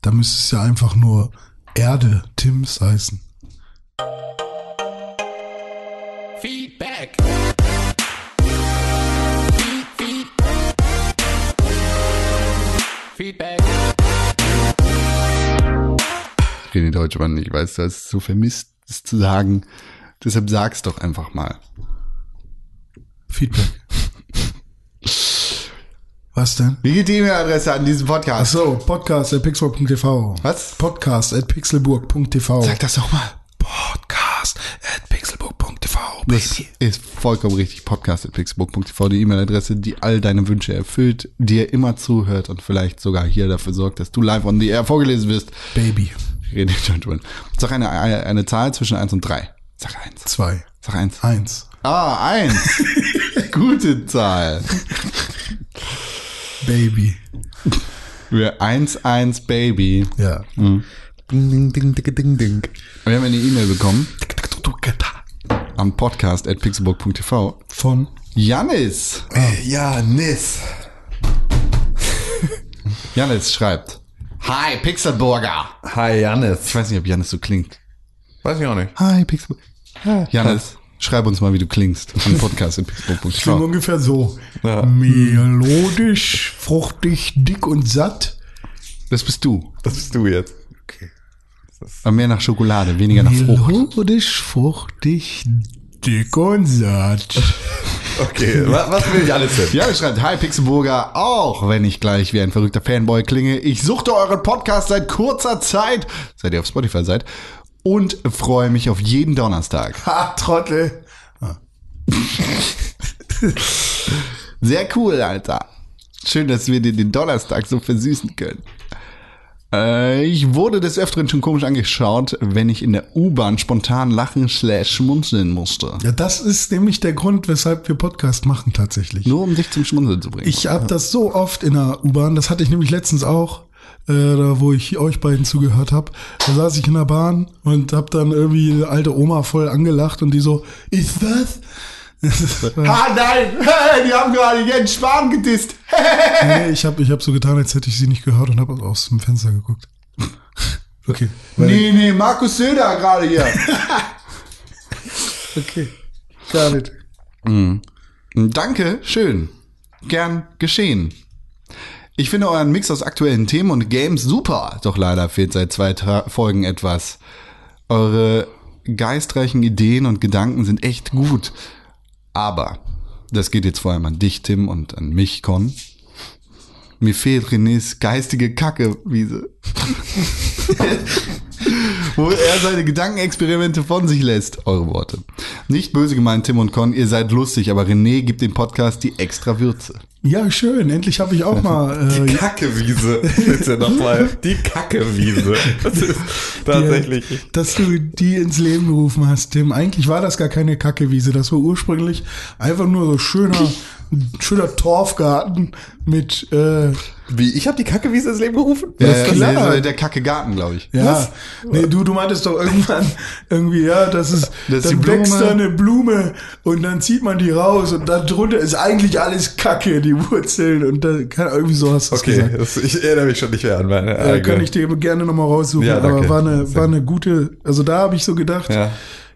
Da müsste es ja einfach nur Erde Tims heißen. Feedback. Feed, feed. Feedback. René Deutschmann, ich weiß, das ist so vermisst, das zu sagen. Deshalb sag's doch einfach mal. Feedback. Was denn? Wie geht die E-Mail-Adresse an diesen Ach Podcast? so, podcast at pixelburg.tv. Was? Podcast at pixelburg.tv. Sag das doch mal. Podcast at pixelburg.tv. Das ist vollkommen richtig. Podcast.pixburg.tv, die E-Mail-Adresse, die all deine Wünsche erfüllt, dir immer zuhört und vielleicht sogar hier dafür sorgt, dass du live on the air vorgelesen wirst. Baby. Rede. Sag eine, eine, eine Zahl zwischen 1 und 3. Sag 1. Zwei. Sag 1. Eins. Ah, 1. (laughs) Gute Zahl. Baby. Wir 1, 1, Baby. Ja. Ding, ding, ding, ding, ding, ding. Wir haben eine E-Mail bekommen am podcast at pixelburg.tv. Von Janis. Ja, Nis. (laughs) Janis schreibt. Hi, Pixelburger. Hi, Janis. Ich weiß nicht, ob Janis so klingt. Weiß ich auch nicht. Hi, Pixelburg. Janis, schreib uns mal, wie du klingst. Am podcast at Klingt pixelburg.tv. ungefähr so. Ja. Melodisch, fruchtig, dick und satt. Das bist du. Das bist du jetzt. Okay. Aber mehr nach Schokolade, weniger nach Frucht. Melodisch, fruchtig, dick und satt. Okay, wa- was will Janis denn? Janis schreibt, Hi Pixelburger, auch wenn ich gleich wie ein verrückter Fanboy klinge. Ich suchte euren Podcast seit kurzer Zeit, seit ihr auf Spotify seid, und freue mich auf jeden Donnerstag. Ha, Trottel. Sehr cool, Alter. Schön, dass wir dir den Donnerstag so versüßen können. Äh, ich wurde des Öfteren schon komisch angeschaut, wenn ich in der U-Bahn spontan lachen slash schmunzeln musste. Ja, das ist nämlich der Grund, weshalb wir Podcast machen tatsächlich. Nur um dich zum Schmunzeln zu bringen. Ich habe das so oft in der U-Bahn, das hatte ich nämlich letztens auch, da wo ich euch beiden zugehört habe. Da saß ich in der Bahn und habe dann irgendwie eine alte Oma voll angelacht und die so, ist das? (laughs) ah, nein! (laughs) Die haben gerade Jens Spahn gedisst. nee, (laughs) ich habe ich hab so getan, als hätte ich sie nicht gehört und habe aus dem Fenster geguckt. Okay. Nee, nee, Markus Söder gerade hier. Okay. Got it. Danke, schön. Gern geschehen. Ich finde euren Mix aus aktuellen Themen und Games super, doch leider fehlt seit zwei Tra Folgen etwas. Eure geistreichen Ideen und Gedanken sind echt gut. Aber, das geht jetzt vor allem an dich, Tim, und an mich, Con. Mir fehlt Renés geistige Kackewiese. (laughs) Wo er seine Gedankenexperimente von sich lässt. Eure Worte. Nicht böse gemeint, Tim und Con, ihr seid lustig, aber René gibt dem Podcast die extra Würze. Ja, schön. Endlich habe ich auch mal (laughs) äh, Die Kackewiese. Bitte nochmal. Die Kackewiese. Das ist tatsächlich. dir- dass du die ins Leben gerufen hast, Tim. Eigentlich war das gar keine Kackewiese. Das war ursprünglich einfach nur so schöner, schöner Torfgarten mit, äh, Wie? Ich habe die Kackewiese ins Leben gerufen? Ja, ist klar. Der, der Kacke Garten, glaube ich. ja, nee, du, du meintest doch irgendwann irgendwie, ja, das ist, Das ist dann wächst da eine Blume und dann zieht man die raus und dann drunter ist eigentlich alles Kacke, die Wurzeln und da kann irgendwie so hast du es Okay, gesagt. das, ich erinnere mich schon nicht mehr an meine Äh, eigene. kann ich dir gerne nochmal raussuchen, Ja, danke. aber war eine, war eine gute, also da habe ich so gedacht, Ja.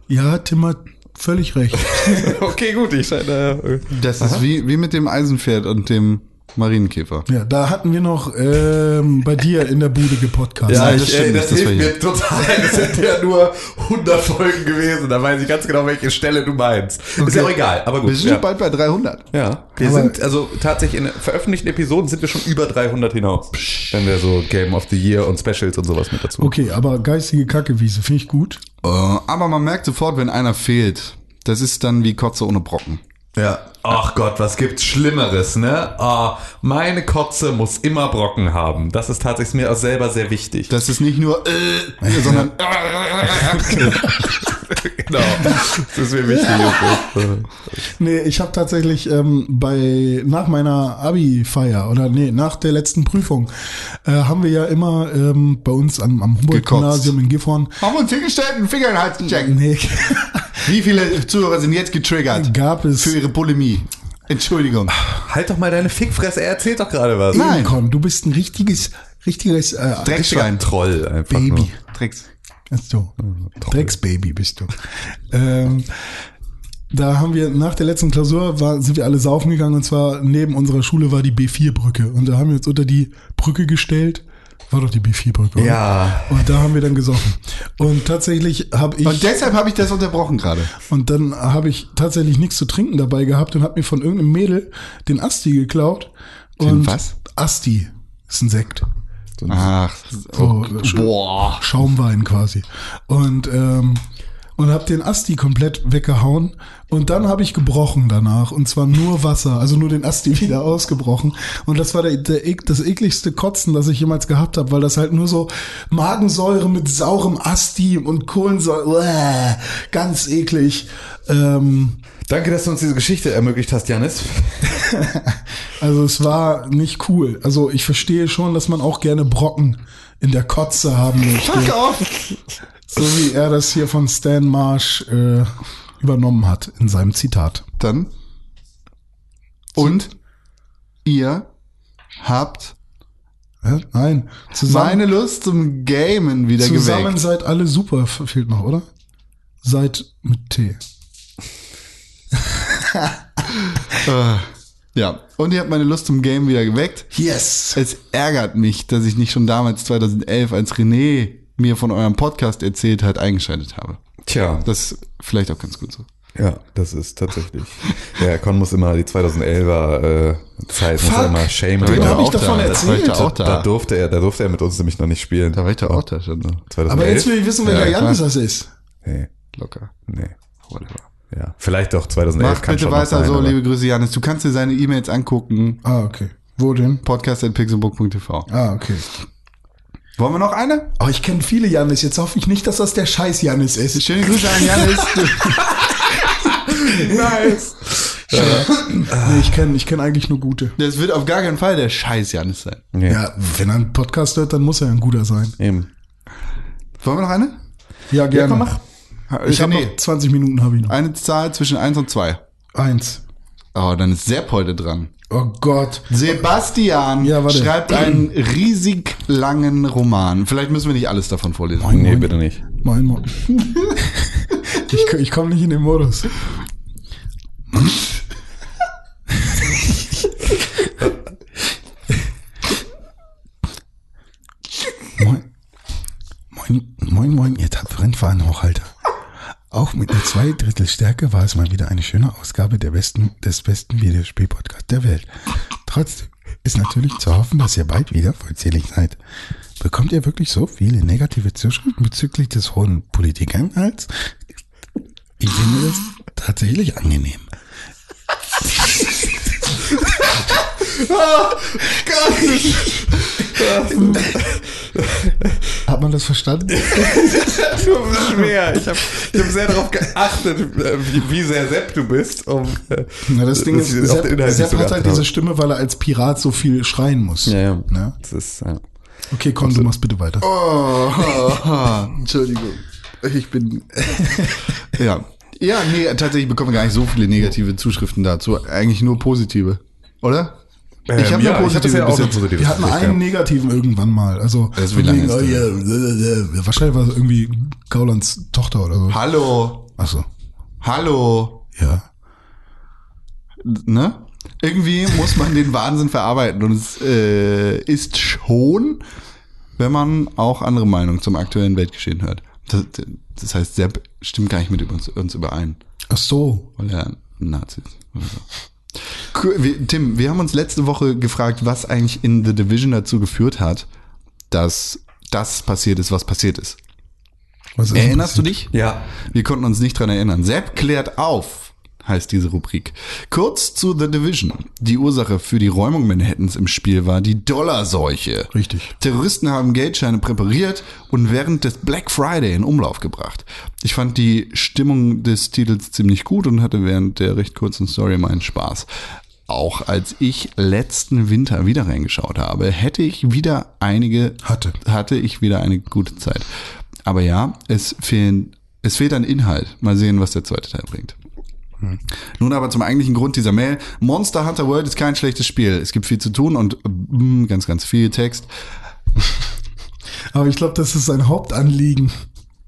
ja, Tim hat völlig recht. (laughs) Okay, gut, ich scheine. Äh, Das ist wie, wie mit dem Eisenpferd und dem Marienkäfer. Ja, da hatten wir noch ähm, bei dir in der Bude gepodcast. ja, Nein, das stimmt ey, das, das hilft mir total. (laughs) Das sind ja nur 100 Folgen gewesen. Da weiß ich ganz genau, welche Stelle du meinst. Ist ja auch egal, aber gut. Wir sind ja. bald bei 300. Ja, wir Aber- sind, also tatsächlich in veröffentlichten Episoden sind wir schon über 300 hinaus. Wenn wir so Game of the Year und Specials und sowas mit dazu. Okay, aber geistige Kackewiese finde ich gut. Äh, aber man merkt sofort, wenn einer fehlt. Das ist dann wie Kotze ohne Brocken. Ja. Ach Gott, was gibt's Schlimmeres, ne? Ah, meine Kotze muss immer Brocken haben. Das ist tatsächlich mir auch selber sehr wichtig. Das ist nicht nur, äh, sondern, (laughs) genau. Das ist mir wichtig. Nee, ich habe tatsächlich ähm, bei nach meiner Abi-Feier oder nee, nach der letzten Prüfung äh, haben wir ja immer ähm, bei uns am, am Humboldt-Gymnasium in Gifhorn haben wir uns hingestellt, einen Finger in den Hals gecheckt. nee, (laughs) Wie viele Zuhörer sind jetzt getriggert gab es für ihre Polemie? Entschuldigung. Halt doch mal deine Fickfresse, er erzählt doch gerade was. Nein. Con, du bist ein richtiges, richtiges äh, Dreckschwein. Troll einfach Baby. nur. Drecks. Bist du. Drecksbaby bist du. ähm, da haben wir nach der letzten Klausur war, sind wir alle saufen gegangen und zwar neben unserer Schule war die B4-Brücke und da haben wir uns unter die Brücke gestellt. War doch die B4-Brücke, oder? Ja. Und da haben wir dann gesoffen. Und tatsächlich habe ich Und deshalb habe ich das unterbrochen gerade. und dann habe ich tatsächlich nichts zu trinken dabei gehabt und habe mir von irgendeinem Mädel den Asti geklaut. Und was? Asti ist ein Sekt. Ach, So, boah. Schaumwein quasi. Und ähm, und habe den Asti komplett weggehauen und dann habe ich gebrochen danach und zwar nur Wasser, also nur den Asti (laughs) wieder ausgebrochen und das war der, der, das ekligste Kotzen, das ich jemals gehabt habe, weil das halt nur so Magensäure mit saurem Asti und Kohlensäure, uäh, ganz eklig. Ähm, Danke, dass du uns diese Geschichte ermöglicht hast, Janis. (laughs) Also es war nicht cool. Also ich verstehe schon, dass man auch gerne Brocken in der Kotze haben möchte. Fuck off! So wie er das hier von Stan Marsh äh, übernommen hat in seinem Zitat. Dann. Und ihr habt? Nein, zusammen, meine Lust zum Gamen wieder zusammen geweckt. seid alle super, fehlt noch, oder? Seid mit T. (laughs) Ja, und ihr habt meine Lust zum Game wieder geweckt. Yes! Es ärgert mich, dass ich nicht schon damals 2011, als René mir von eurem Podcast erzählt hat, eingeschaltet habe. Tja, Das ist vielleicht auch ganz gut so. ja, das ist tatsächlich. Ja, Con muss immer die 2011er äh, Zeit, muss Fuck. er immer shame Da Den ich hab doch ich davon da. Da erzählt. Da, da. da durfte er, da durfte er mit uns nämlich noch nicht spielen. Da war ich doch auch da schon. 2011? Aber jetzt will ich wissen, welcher Ja, Janis das ist. Nee, Locker. nee. Whatever. Ja, vielleicht doch 2011 Mach kann bitte schon weiter sein, so, aber- liebe Grüße, Janis. Du kannst dir seine E-Mails angucken. Ah, okay. Wo denn? Podcast.pixelbook.tv. Ah, okay. Wollen wir noch eine? Oh, ich kenne viele Janis. Jetzt hoffe ich nicht, dass das der scheiß Janis ist. Schöne Grüße an Janis. (laughs) Nice. Nee, ich kenne ich kenn eigentlich nur gute. Das wird auf gar keinen Fall der scheiß Janis sein. Nee, Ja, wenn er einen Podcast hört, dann muss er ein guter sein. eben. Wollen wir noch eine? Ja, gerne. komm, mach. Ich habe René, noch 20 Minuten habe ich noch. eine Zahl zwischen 1 und 2. Eins. Oh, dann ist Sepp heute dran. Oh Gott. Sebastian Ja, schreibt einen riesig langen Roman. Vielleicht müssen wir nicht alles davon vorlesen. Nee, bitte nicht. Moin, moin. (laughs) ich ich komme nicht in den Modus. moin. Moin, moin, moin, ihr tapferen Fahnenhochhalter. Auch mit einer Zweidrittelstärke war es mal wieder eine schöne Ausgabe der besten, des besten Videospiel-Podcasts der Welt. Trotzdem ist natürlich zu hoffen, dass ihr bald wieder vollzählig seid. Bekommt ihr wirklich so viele negative Zuschriften bezüglich des hohen Politikanhalts? Ich finde das tatsächlich angenehm. (laughs) Hat man das verstanden? schwer. Ich habe ich hab sehr darauf geachtet, äh, wie, wie sehr Sepp du bist. Um, äh, Na, das Ding dass ist, Sepp, nicht Sepp hat halt geachtet diese. Stimme, weil er als Pirat so viel schreien muss. Ja, ja. Ne? Das ist, ja. Okay, komm, du machst bitte weiter. Oh, Entschuldigung. Ich bin. (laughs) ja. Ja, nee, tatsächlich bekommen wir gar nicht so viele negative Zuschriften dazu. Eigentlich nur positive. Oder? Ich habe Ähm, ja, nur ich ja auch Wir hatten einen gehabt. negativen irgendwann mal. Also, von wie lange wegen, ist oh, ja, wahrscheinlich war es irgendwie Gaulands Tochter oder so. Hallo. Achso, Hallo. ja. Ne? Irgendwie muss man den Wahnsinn verarbeiten und es äh, ist schon, wenn man auch andere Meinungen zum aktuellen Weltgeschehen hört. Das, das heißt, Sepp stimmt gar nicht mit uns, uns überein, Ach so. weil er ein Nazi ist. Oder so. Tim, wir haben uns letzte Woche gefragt, was eigentlich in The Division dazu geführt hat, dass das passiert ist, was passiert ist. Was ist Erinnerst du passiert? dich? Ja. Wir konnten uns nicht dran erinnern. Sepp klärt auf, heißt diese Rubrik. Kurz zu The Division. Die Ursache für die Räumung Manhattans im Spiel war die Dollarseuche. Richtig. Terroristen haben Geldscheine präpariert und während des Black Friday in Umlauf gebracht. Ich fand die Stimmung des Titels ziemlich gut und hatte während der recht kurzen Story meinen Spaß. Auch als ich letzten Winter wieder reingeschaut habe, hätte ich wieder einige Hatte. hatte ich wieder eine gute Zeit. Aber ja, es fehlen, es fehlt an Inhalt. Mal sehen, was der zweite Teil bringt. Nun aber zum eigentlichen Grund dieser Mail. Monster Hunter World ist kein schlechtes Spiel. Es gibt viel zu tun und mm, ganz, ganz viel Text. (laughs) Aber ich glaube, das ist sein Hauptanliegen.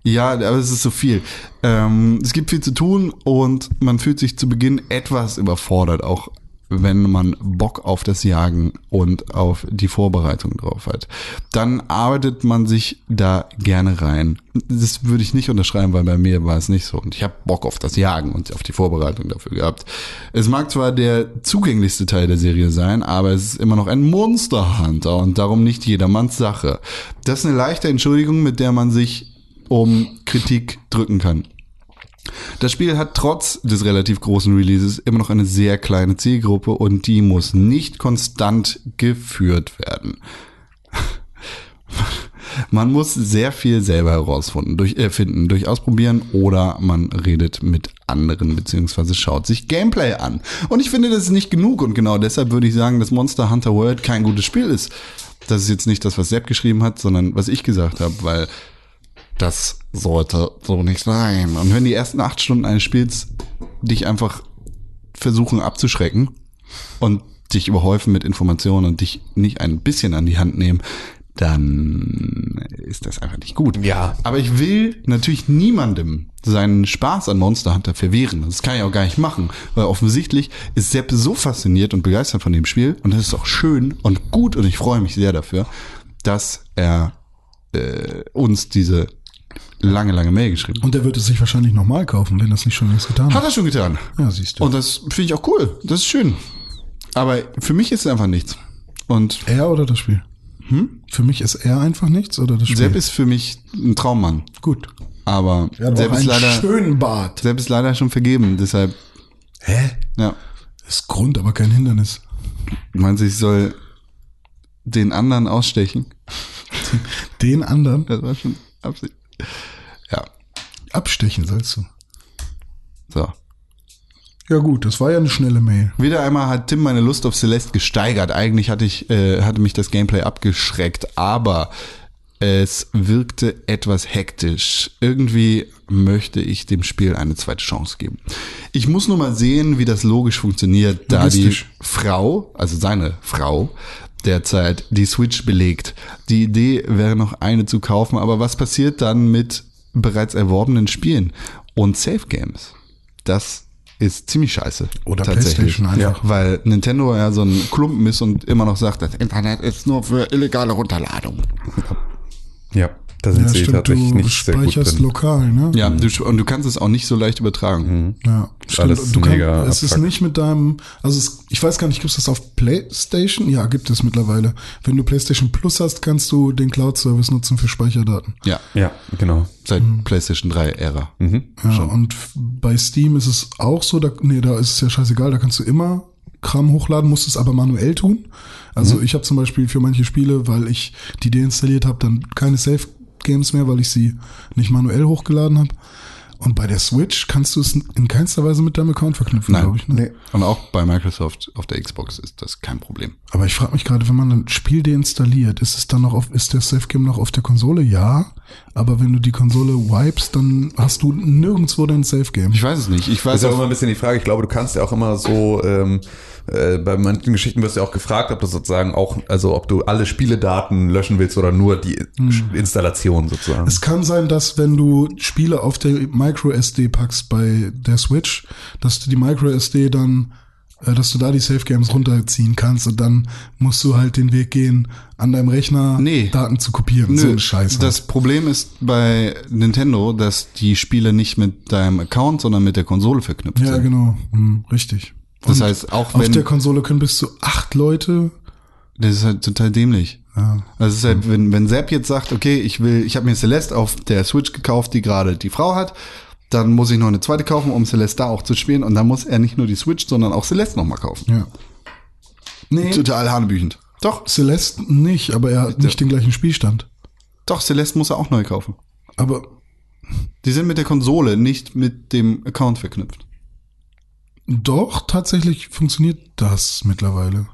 Ja, aber es ist so viel. Ähm, es gibt viel zu tun und man fühlt sich zu Beginn etwas überfordert, auch wenn man Bock auf das Jagen und auf die Vorbereitung drauf hat. Dann arbeitet man sich da gerne rein. Das würde ich nicht unterschreiben, weil bei mir war es nicht so. Und ich habe Bock auf das Jagen und auf die Vorbereitung dafür gehabt. Es mag zwar der zugänglichste Teil der Serie sein, aber es ist immer noch ein Monster Hunter und darum nicht jedermanns Sache. Das ist eine leichte Entschuldigung, mit der man sich um Kritik drücken kann. Das Spiel hat trotz des relativ großen Releases immer noch eine sehr kleine Zielgruppe und die muss nicht konstant geführt werden. (laughs) Man muss sehr viel selber herausfinden, durch, äh, finden, durch Ausprobieren oder man redet mit anderen beziehungsweise schaut sich Gameplay an. Und ich finde, das ist nicht genug und genau deshalb würde ich sagen, dass Monster Hunter World kein gutes Spiel ist. Das ist jetzt nicht das, was Sepp geschrieben hat, sondern was ich gesagt habe, weil das sollte so nicht sein. Und wenn die ersten acht Stunden eines Spiels dich einfach versuchen abzuschrecken und dich überhäufen mit Informationen und dich nicht ein bisschen an die Hand nehmen, dann ist das einfach nicht gut. Ja. Aber ich will natürlich niemandem seinen Spaß an Monster Hunter verwehren. Das kann ich auch gar nicht machen, weil offensichtlich ist Sepp so fasziniert und begeistert von dem Spiel und das ist auch schön und gut und ich freue mich sehr dafür, dass er äh, uns diese lange, lange Mail geschrieben. Und der wird es sich wahrscheinlich nochmal kaufen, wenn das nicht schon längst getan Hat hat. er schon getan. Ja, siehst du. Und das finde ich auch cool. Das ist schön. Aber für mich ist es einfach nichts. Und er oder das Spiel? Hm? Für mich ist er einfach nichts oder das Spiel? Sepp ist für mich ein Traummann. gut. Aber Er hat Sepp ist leider, schönen Bart. Sepp ist leider schon vergeben. Deshalb, Hä? ja. Ist Grund, aber kein Hindernis. Meinst du, ich soll den anderen ausstechen? Den anderen Das war schon Absicht. Abstechen sollst du. so. Ja gut, das war ja eine schnelle Mail. Wieder einmal hat Tim meine Lust auf Celeste gesteigert. Eigentlich hatte ich, äh, hatte mich das Gameplay abgeschreckt, aber es wirkte etwas hektisch. Irgendwie möchte ich dem Spiel eine zweite Chance geben. Ich muss nur mal sehen, wie das logisch funktioniert, da die. Frau, also seine Frau, derzeit die Switch belegt. Die Idee wäre noch eine zu kaufen, aber was passiert dann mit bereits erworbenen Spielen und Safe Games? Das ist ziemlich scheiße. Oder tatsächlich. PlayStation einfach. Ja, weil Nintendo ja so ein Klumpen ist und immer noch sagt, das Internet ist nur für illegale Runterladung. Ja, da sind Ja, sie stimmt, tatsächlich du nicht sehr gut speicherst drin. lokal, ne? Ja, du, und du kannst es auch nicht so leicht übertragen. Ja, alles du mega es ist nicht mit deinem, also es, ich weiß gar nicht, gibt es das auf PlayStation? Ja, gibt es mittlerweile. Wenn du PlayStation Plus hast, kannst du den Cloud-Service nutzen für Speicherdaten. Ja, Ja, genau. seit PlayStation 3 Ära. Ja, und f- bei Steam ist es auch so, da, nee, da ist es ja scheißegal, da kannst du immer Kram hochladen, musst es aber manuell tun. Also ich habe zum Beispiel für manche Spiele, weil ich die deinstalliert habe, dann keine Safe Games mehr, weil ich sie nicht manuell hochgeladen habe. Und bei der Switch kannst du es in keinster Weise mit deinem Account verknüpfen, Nein. glaube ich. Ne? Und auch bei Microsoft auf der Xbox ist das kein Problem. Aber ich frage mich gerade, wenn man ein Spiel deinstalliert, ist es dann noch auf, ist der Safe Game noch auf der Konsole? Ja. Aber wenn du die Konsole wipest, dann hast du nirgendwo dein Safe Game. Ich weiß es nicht. Ich Das weiß ist ja auch auch, immer ein bisschen die Frage. Ich glaube, du kannst ja auch immer so, ähm, äh, bei manchen Geschichten wirst du ja auch gefragt, ob du sozusagen auch, also ob du alle Spieledaten löschen willst oder nur die Installation sozusagen. Es kann sein, dass wenn du Spiele auf der Micro SD packst bei der Switch, dass du die Micro SD dann, äh, dass du da die Safe Games runterziehen kannst und dann musst du halt den Weg gehen, an deinem Rechner Nee. Daten zu kopieren. so Nö, ein Scheiß. halt. das Problem ist bei Nintendo, dass die Spiele nicht mit deinem Account, sondern mit der Konsole verknüpft ja, sind. genau. Hm, richtig. Das Und heißt, auch auf wenn- der Konsole können bis zu acht Leute. Das ist halt total dämlich. Ja. Also es ist halt, wenn, wenn Sepp jetzt sagt, okay, ich will, ich habe mir Celeste auf der Switch gekauft, die gerade die Frau hat, dann muss ich noch eine zweite kaufen, um Celeste da auch zu spielen. Und dann muss er nicht nur die Switch, sondern auch Celeste nochmal kaufen. Ja. Nee, Total hanebüchend. Doch, Celeste nicht, aber er hat nicht den gleichen Spielstand. doch, Celeste muss er auch neu kaufen. Aber Die sind mit der Konsole, nicht mit dem Account verknüpft. Doch, tatsächlich funktioniert das mittlerweile.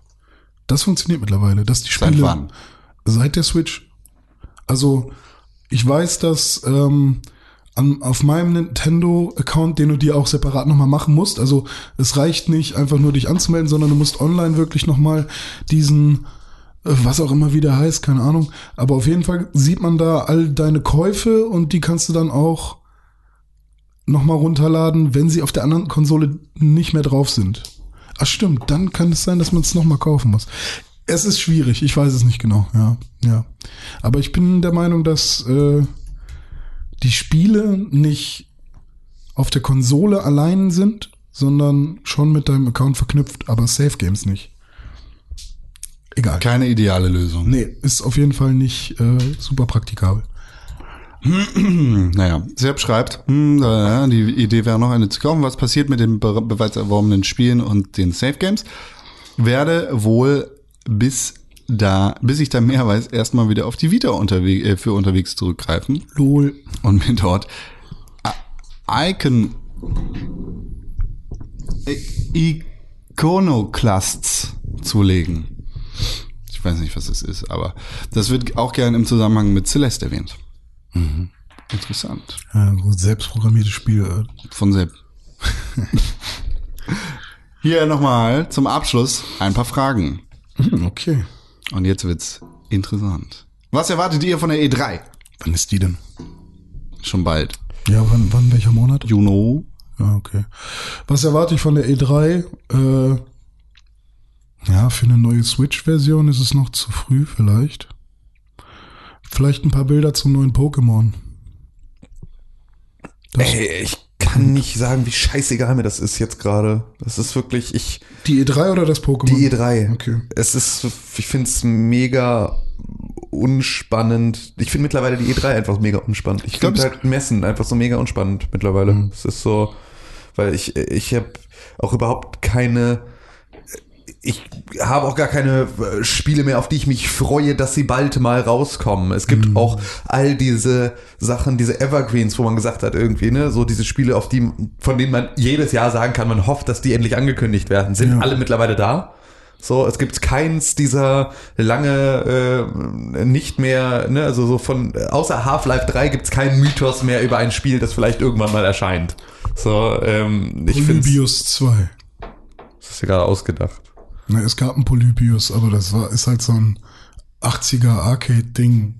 Das funktioniert mittlerweile, dass die Seit Spiele wann? seit der Switch. Also ich weiß, dass ähm, an, auf meinem Nintendo-Account, den du dir auch separat nochmal machen musst, also es reicht nicht einfach nur dich anzumelden, sondern du musst online wirklich nochmal diesen, äh, was auch immer wieder heißt, keine Ahnung. Aber auf jeden Fall sieht man da all deine Käufe und die kannst du dann auch nochmal runterladen, wenn sie auf der anderen Konsole nicht mehr drauf sind. Ach stimmt, dann kann es sein, dass man es nochmal kaufen muss. Es ist schwierig, ich weiß es nicht genau, ja, ja. Aber ich bin der Meinung, dass äh, die Spiele nicht auf der Konsole allein sind, sondern schon mit deinem Account verknüpft, aber Safe Games nicht. Egal. Keine ideale Lösung. Nee, ist auf jeden Fall nicht äh, super praktikabel. (clears throat) Naja, Sepp schreibt, hm, äh, die Idee wäre noch eine zu kaufen. Was passiert mit den be bereits erworbenen Spielen und den Safe Games? Werde wohl bis da, bis ich da mehr weiß, erstmal wieder auf die Vita unterwe äh, für unterwegs zurückgreifen Lol. und mir dort I- Icon I- Iconoclasts zulegen. Ich weiß nicht, was das ist, aber das wird auch gerne im Zusammenhang mit Celeste erwähnt. Mhm. Interessant. Ja, so selbstprogrammiertes Spiel. äh, Von Sepp. (laughs) Hier nochmal zum Abschluss ein paar Fragen. Hm, Okay. Und jetzt wird's interessant. Was erwartet ihr von der E3? Wann ist die denn? Schon bald. Ja, wann, wann welcher Monat? You know. Ja, okay. Was erwarte ich von der E3? Äh, ja, für eine neue Switch-Version ist es noch zu früh vielleicht. Vielleicht ein paar Bilder zum neuen Pokémon. Das, Ey, ich kann nicht sagen, wie scheißegal mir das ist jetzt gerade. Das ist wirklich, ich, die E3 oder das Pokémon? die E3. Okay. Es ist, ich finde es mega unspannend. Ich finde mittlerweile die E3 einfach mega unspannend. Ich glaub, finde es- halt Messen einfach so mega unspannend mittlerweile. Es ist so, weil ich, ich habe auch überhaupt keine, ich habe auch gar keine äh, Spiele mehr, auf die ich mich freue, dass sie bald mal rauskommen. Es gibt auch all diese Sachen, diese Evergreens, wo man gesagt hat irgendwie, ne, so diese Spiele, auf die, von denen man jedes Jahr sagen kann, man hofft, dass die endlich angekündigt werden, sind Ja. alle mittlerweile da. So, es gibt keins dieser lange äh, nicht mehr, ne, also so von außer Half-Life 3 gibt's keinen Mythos mehr über ein Spiel, das vielleicht irgendwann mal erscheint. So, ähm, ich finde Polybius 2. das ist ja gerade ausgedacht. Ne, es gab einen Polybius, aber das war, ist halt so ein 80er Arcade-Ding.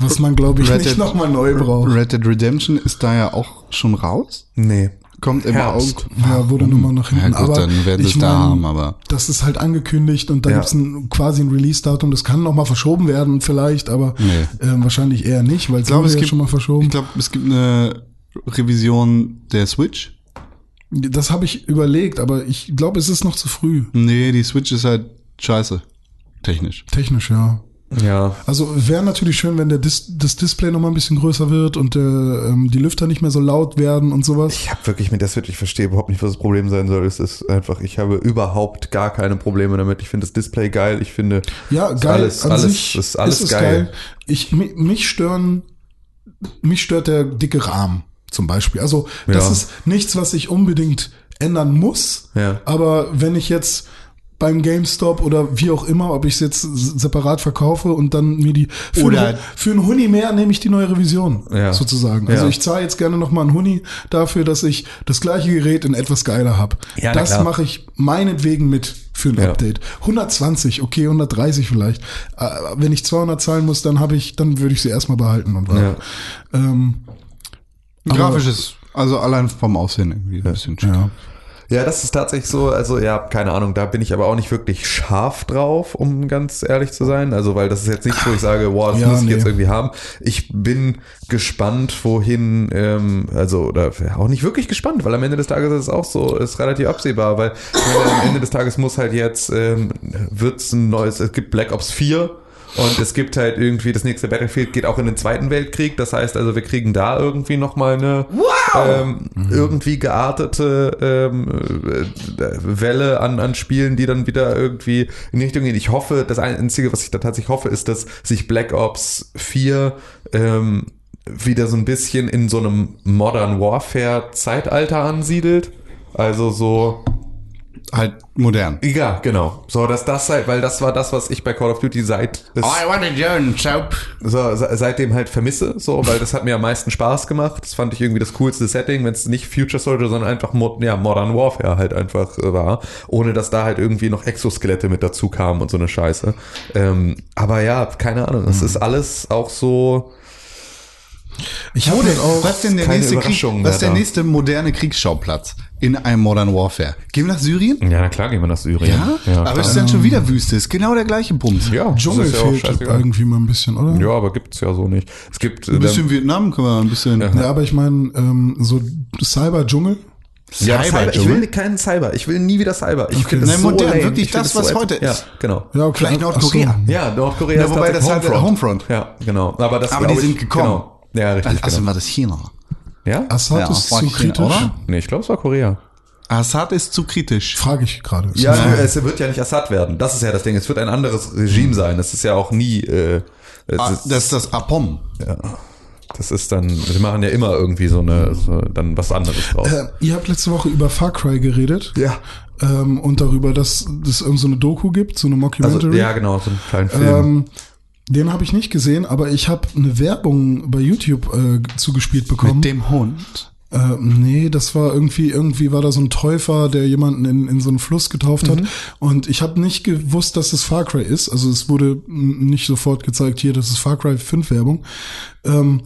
Was man, glaube ich, Red nicht nochmal neu braucht. Red Dead Redemption ist da ja auch schon raus. Nee. Kommt im Herbst. Auge. Ja, wurde nochmal nach hinten. Ja gut, aber dann werden sie ich es da haben, aber Das ist halt angekündigt und da Ja. gibt's ein, quasi ein Release-Datum. Das kann nochmal verschoben werden vielleicht, aber Nee. ähm, wahrscheinlich eher nicht, weil es ja gibt, schon mal verschoben. ich glaube, es gibt eine Revision der Switch. Das habe ich überlegt, aber ich glaube, es ist noch zu früh. Nee, die Switch ist halt scheiße. Technisch. Technisch, ja. Ja. Also wäre natürlich schön, wenn der Dis das Display noch mal ein bisschen größer wird und der, ähm, die Lüfter nicht mehr so laut werden und sowas. Ich habe wirklich mit der Switch, ich verstehe überhaupt nicht, was das Problem sein soll. Es ist einfach, ich habe überhaupt gar keine Probleme damit. Ich finde das Display geil. Ich finde Ja, ist geil. alles, An alles, sich ist alles es geil. Ich, mi- mich stören, mich stört der dicke Rahmen zum Beispiel. Also das Ja. ist nichts, was ich unbedingt ändern muss. Ja. Aber wenn ich jetzt beim GameStop oder wie auch immer, ob ich es jetzt separat verkaufe und dann mir die für, Oder- ein, für einen Huni mehr nehme ich die neue Revision Ja. sozusagen. Also Ja. ich zahle jetzt gerne noch mal einen Huni dafür, dass ich das gleiche Gerät in etwas geiler habe. Ja, das mache ich meinetwegen mit für ein. Update. 120, okay, 130 vielleicht. Äh, Wenn ich 200 zahlen muss, dann habe ich, dann würde ich sie erstmal behalten und warten. Ähm, Aber- Grafisch ist, also allein vom Aussehen irgendwie ein bisschen schick. ja. Ja, das ist tatsächlich so, also ja, keine Ahnung, da bin ich aber auch nicht wirklich scharf drauf, um ganz ehrlich zu sein. Also, weil das ist jetzt nicht, wo ich sage, wow, das Ja, muss ich nee. jetzt irgendwie haben. Ich bin gespannt, wohin, ähm, also, oder auch nicht wirklich gespannt, weil am Ende des Tages ist es auch so, ist relativ absehbar, weil meine, am Ende des Tages muss halt jetzt, ähm, wird's ein neues, es gibt Black Ops 4, und es gibt halt irgendwie, das nächste Battlefield geht auch in den Zweiten Weltkrieg. Das heißt also, wir kriegen da irgendwie nochmal eine ähm, irgendwie geartete ähm, äh, Welle an, an Spielen, die dann wieder irgendwie in die Richtung gehen. Ich hoffe, das Einzige, was ich da tatsächlich hoffe, ist, dass sich Black Ops 4 ähm, wieder so ein bisschen in so einem Modern Warfare Zeitalter ansiedelt. Also so, Halt modern. ja, genau. So, dass das halt, weil das war das, was ich bei Call of Duty seit es I want a German so, se- seitdem halt vermisse, so, weil das hat mir am meisten Spaß gemacht. Das fand ich irgendwie das coolste Setting, wenn es nicht Future Soldier, sondern einfach Mod ja, Modern Warfare halt einfach äh, war, ohne dass da halt irgendwie noch Exoskelette mit dazu kamen und so eine Scheiße. Ähm, aber ja, keine Ahnung, es ist alles auch so. Ich halt auch. was ist denn der nächste Krieg, was der nächste moderne Kriegsschauplatz in einem Modern Warfare? Gehen wir nach Syrien? Ja, na klar gehen wir nach Syrien. Ja, aber es ist dann schon wieder Wüste. Ist genau der gleiche Bums. ja, Dschungel ist ja auch fehlt irgendwie mal ein bisschen, oder? Ja, aber gibt's ja so nicht. Es gibt Ein bisschen Vietnam können wir ein bisschen. Ja, aber ich meine, ähm, so Cyber-Dschungel. ja, Cyber, ich Cyber-Dschungel? will keinen Cyber. Ich will nie wieder Cyber. Ich Okay. finde das Nein, so modern, lame. wirklich Ich das, so was ätzend. heute ist. Ja, genau. Ja, okay. Vielleicht Ach so. Nordkorea. Ja, Nordkorea Ja, ist wobei das tatsächlich halt Homefront. Ja, genau. Aber, das Aber die sind ich, gekommen. Genau. Ja, richtig. Also genau. war das China. Ja? Assad Ja, ist zu China, kritisch. oder? Nee, ich glaube, es war Korea. Assad ist zu kritisch. Frage ich gerade. Ja, das- es wird ja nicht Assad werden. Das ist ja das Ding. Es wird ein anderes Regime sein. Das ist ja auch nie. Äh, Ah, ist, das ist das Apom. das ist dann. Sie machen ja immer irgendwie so eine, so, dann was anderes draus. Äh, ihr habt letzte Woche über Far Cry geredet. Ja. Ähm, und darüber, dass es irgend so eine Doku gibt, so eine Also Mockumentary. ja, genau, so einen kleinen Film. Ähm, den habe ich nicht gesehen, aber ich habe eine Werbung bei YouTube äh, zugespielt bekommen. Mit dem Hund. Äh, nee, das war irgendwie, irgendwie war da so ein Täufer, der jemanden in, in so einen Fluss getauft hat. Und ich habe nicht gewusst, dass es Far Cry ist. Also es wurde nicht sofort gezeigt, hier, das ist Far Cry 5 Werbung. Ähm,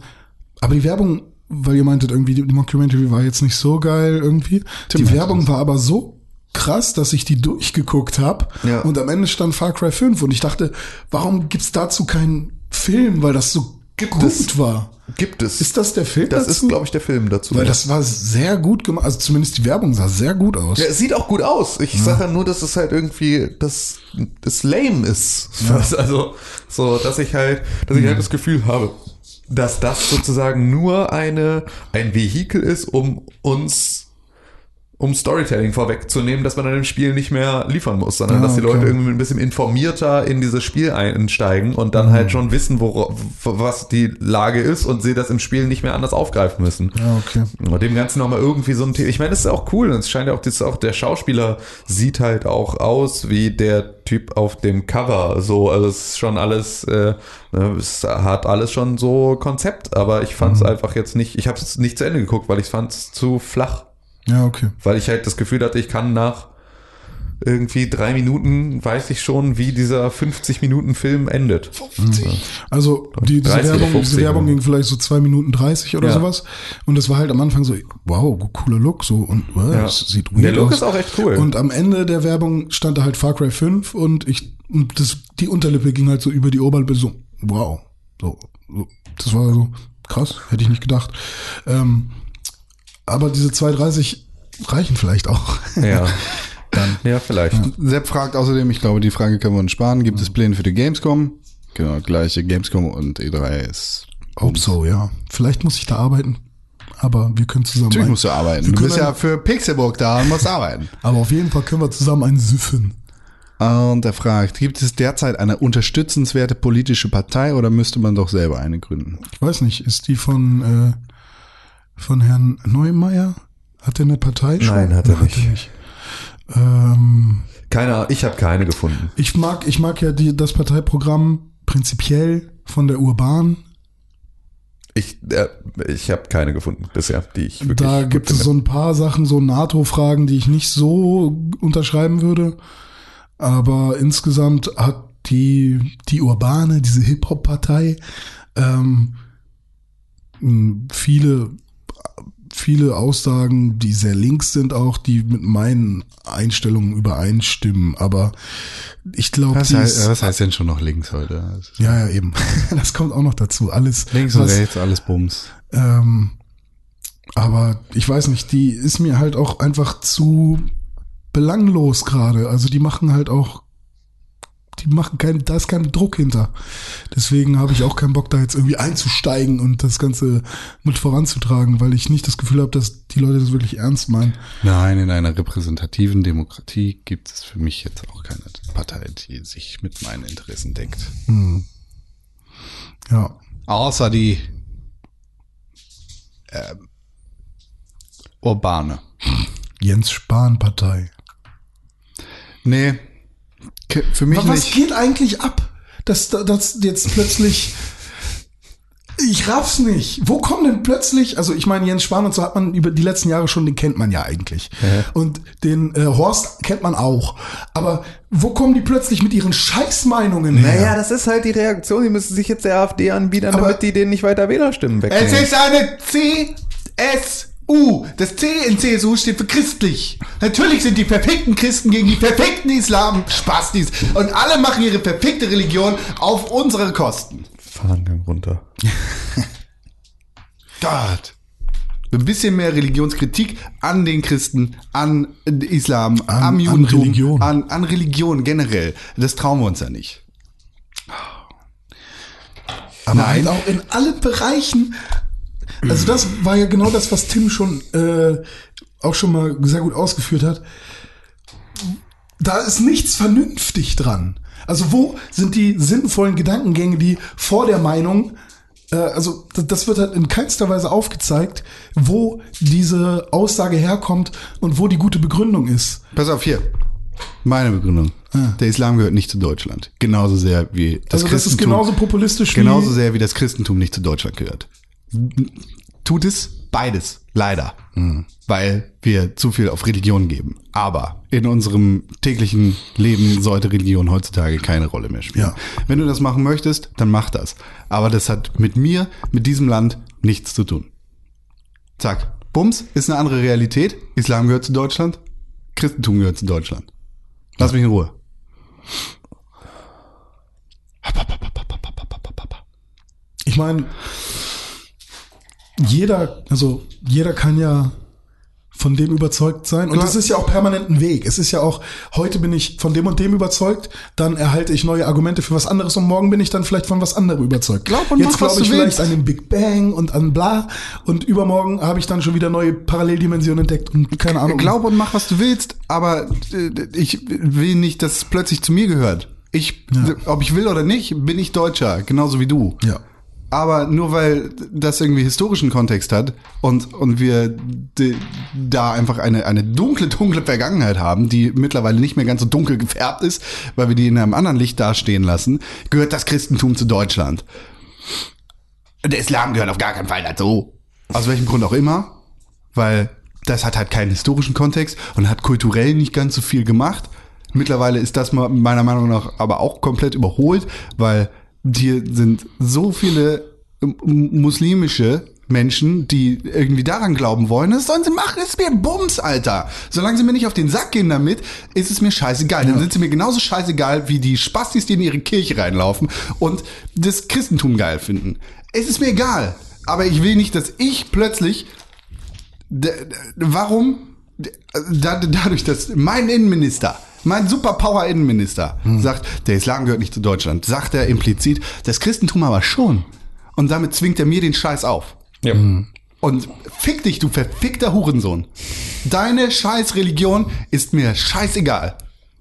aber die Werbung, weil ihr meintet, irgendwie, die, Mockumentary war jetzt nicht so geil irgendwie. die Werbung war aber so krass, dass ich die durchgeguckt habe. Ja. Und am Ende stand Far Cry 5 und ich dachte, warum gibt's dazu keinen Film, weil das so gut es. war. Gibt es. Ist das der Film das dazu? ist, glaube ich, der Film dazu. Weil das war sehr gut gemacht. Also zumindest die Werbung sah sehr gut aus. Ja, es sieht auch gut aus. Ich sage ja nur, dass es halt irgendwie das, das lame ist. (laughs) Also so, dass ich halt, dass ich halt das Gefühl habe, dass das sozusagen nur eine ein Vehikel ist, um uns um Storytelling vorwegzunehmen, dass man an dem Spiel nicht mehr liefern muss, sondern Ja, dass die okay. Leute irgendwie ein bisschen informierter in dieses Spiel einsteigen und dann halt schon wissen, wo, was die Lage ist und sie das im Spiel nicht mehr anders aufgreifen müssen. Ja, okay. Und dem Ganzen nochmal irgendwie so ein Thema. Ich meine, das ist auch cool. Es scheint ja auch, das auch, der Schauspieler sieht halt auch aus wie der Typ auf dem Cover. So, also es ist schon alles, äh, ne, es hat alles schon so Konzept, aber ich fand es einfach jetzt nicht, ich habe es nicht zu Ende geguckt, weil ich fand es zu flach. Ja, okay. Weil ich halt das Gefühl hatte, ich kann nach irgendwie drei Minuten weiß ich schon, wie dieser 50 Minuten Film endet. Also die, diese, 30 oder Werbung, 50, diese Werbung ging vielleicht so zwei Minuten 30 oder Ja. sowas. Und es war halt am Anfang so, wow, cooler Look. so Und äh, Ja. das sieht weird Der Look aus. ist auch echt cool. Und am Ende der Werbung stand da halt Far Cry 5 und ich und das, die Unterlippe ging halt so über die Oberlippe so, wow. So, so. Das war so krass, hätte ich nicht gedacht. Ähm, aber diese 2,30 reichen vielleicht auch. Ja. (laughs) Dann. Ja, vielleicht. Sepp fragt außerdem, ich glaube, die Frage können wir uns sparen. Gibt es Pläne für die Gamescom? Genau, gleiche Gamescom und E3 ist. Hope so, ja. Vielleicht muss ich da arbeiten, aber wir können zusammen. Natürlich ein- musst du arbeiten. Wir Du bist ja für Pixelburg da und musst arbeiten. (laughs) Aber auf jeden Fall können wir zusammen einen süffen. Und er fragt, gibt es derzeit eine unterstützenswerte politische Partei oder müsste man doch selber eine gründen? Ich weiß nicht, ist die von, äh, von Herrn Neumeier? Hat er eine Partei schon? Nein, hat er nicht. Ähm, Keine ich habe keine gefunden. ich mag, ich mag ja die, das Parteiprogramm prinzipiell von der Urban. Ich, äh, ich habe keine gefunden bisher, die ich wirklich Da gibt es so ein paar Sachen, so NATO-Fragen, die ich nicht so unterschreiben würde. Aber insgesamt hat die, die Urbane, diese Hip-Hop-Partei, ähm, viele, viele Aussagen, die sehr links sind auch, die mit meinen Einstellungen übereinstimmen. Aber ich glaube, Was heißt, was heißt denn schon noch links heute? ja, ja, eben. (laughs) Das kommt auch noch dazu. Alles, Links und was- rechts, alles Bums. ähm, aber ich weiß nicht, die ist mir halt auch einfach zu belanglos gerade. Also die machen halt auch, die machen keinen, da ist kein Druck hinter. Deswegen habe ich auch keinen Bock, da jetzt irgendwie einzusteigen und das Ganze mit voranzutragen, weil ich nicht das Gefühl habe, dass die Leute das wirklich ernst meinen. Nein, in einer repräsentativen Demokratie gibt es für mich jetzt auch keine Partei, die sich mit meinen Interessen deckt. Ja. Außer die ähm, Urbane. Jens Spahn Partei. Nee, für mich Aber was nicht. geht eigentlich ab? Dass das jetzt plötzlich. Ich raff's nicht. Wo kommen denn plötzlich, also ich meine, Jens Spahn und so hat man über die letzten Jahre schon, den kennt man ja eigentlich. Und den äh, Horst kennt man auch. Aber wo kommen die plötzlich mit ihren Scheißmeinungen her? Naja, das ist halt die Reaktion. Die müssen sich jetzt der AfD anbieten, damit die denen nicht weiter Wählerstimmen wegnehmen. Es ist eine CSU. Das C in CSU steht für christlich. Natürlich sind die perfekten Christen gegen die perfekten Islam-Spastis. Und alle machen ihre perfekte Religion auf unsere Kosten. Fahnengang runter. (laughs) Gott. Ein bisschen mehr Religionskritik an den Christen, an Islam, An- am an Judentum, Religion. An, an Religion generell. Das trauen wir uns ja nicht. Aber Nein. halt auch in allen Bereichen. Also das war ja genau das, was Tim schon äh, auch schon mal sehr gut ausgeführt hat. Da ist nichts vernünftig dran. Also wo sind die sinnvollen Gedankengänge, die vor der Meinung, äh, also das, wird halt in keinster Weise aufgezeigt, wo diese Aussage herkommt und wo die gute Begründung ist. Pass auf hier. Meine Begründung. Der Islam gehört nicht zu Deutschland. Genauso sehr wie das also das ist Christentum. genauso populistisch genauso sehr wie das Christentum nicht zu Deutschland gehört. Tut es beides, leider. Weil wir zu viel auf Religion geben. Aber in unserem täglichen Leben sollte Religion heutzutage keine Rolle mehr spielen. Ja. Wenn du das machen möchtest, dann mach das. Aber das hat mit mir, mit diesem Land nichts zu tun. Zack. Bums ist eine andere Realität. Islam gehört zu Deutschland. Christentum gehört zu Deutschland. Lass mich in Ruhe. Ich meine, jeder, also jeder kann ja von dem überzeugt sein. Und Klar. das ist ja auch permanent ein Weg. Es ist ja auch, heute bin ich von dem und dem überzeugt, dann erhalte ich neue Argumente für was anderes und morgen bin ich dann vielleicht von was anderem überzeugt. Glaub und Jetzt mach, was glaube ich vielleicht willst. an den Big Bang und an bla und übermorgen habe ich dann schon wieder neue Paralleldimensionen entdeckt und keine Ahnung. Glaub und mach, was du willst, aber äh, ich will nicht, dass es plötzlich zu mir gehört. Ich, ob ich will oder nicht, bin ich Deutscher, genauso wie du. Ja. Aber nur weil das irgendwie historischen Kontext hat und, und wir da einfach eine, eine dunkle, dunkle Vergangenheit haben, die mittlerweile nicht mehr ganz so dunkel gefärbt ist, weil wir die in einem anderen Licht dastehen lassen, gehört das Christentum zu Deutschland. Der Islam gehört auf gar keinen Fall dazu. Aus welchem Grund auch immer. Weil das hat halt keinen historischen Kontext und hat kulturell nicht ganz so viel gemacht. Mittlerweile ist das meiner Meinung nach aber auch komplett überholt, weil hier sind so viele ähm, muslimische Menschen, die irgendwie daran glauben wollen, das sollen sie machen, ist mir Bums, Alter. Solange sie mir nicht auf den Sack gehen damit, ist es mir scheißegal. Dann sind sie mir genauso scheißegal wie die Spastis, die in ihre Kirche reinlaufen und das Christentum geil finden. Es ist mir egal. Aber ich will nicht, dass ich plötzlich warum da, dadurch, dass mein Innenminister, mein Superpower-Innenminister sagt, der Islam gehört nicht zu Deutschland, sagt er implizit, das Christentum aber schon. Und damit zwingt er mir den Scheiß auf. Ja. Und fick dich, du verfickter Hurensohn. Deine scheiß Religion ist mir scheißegal.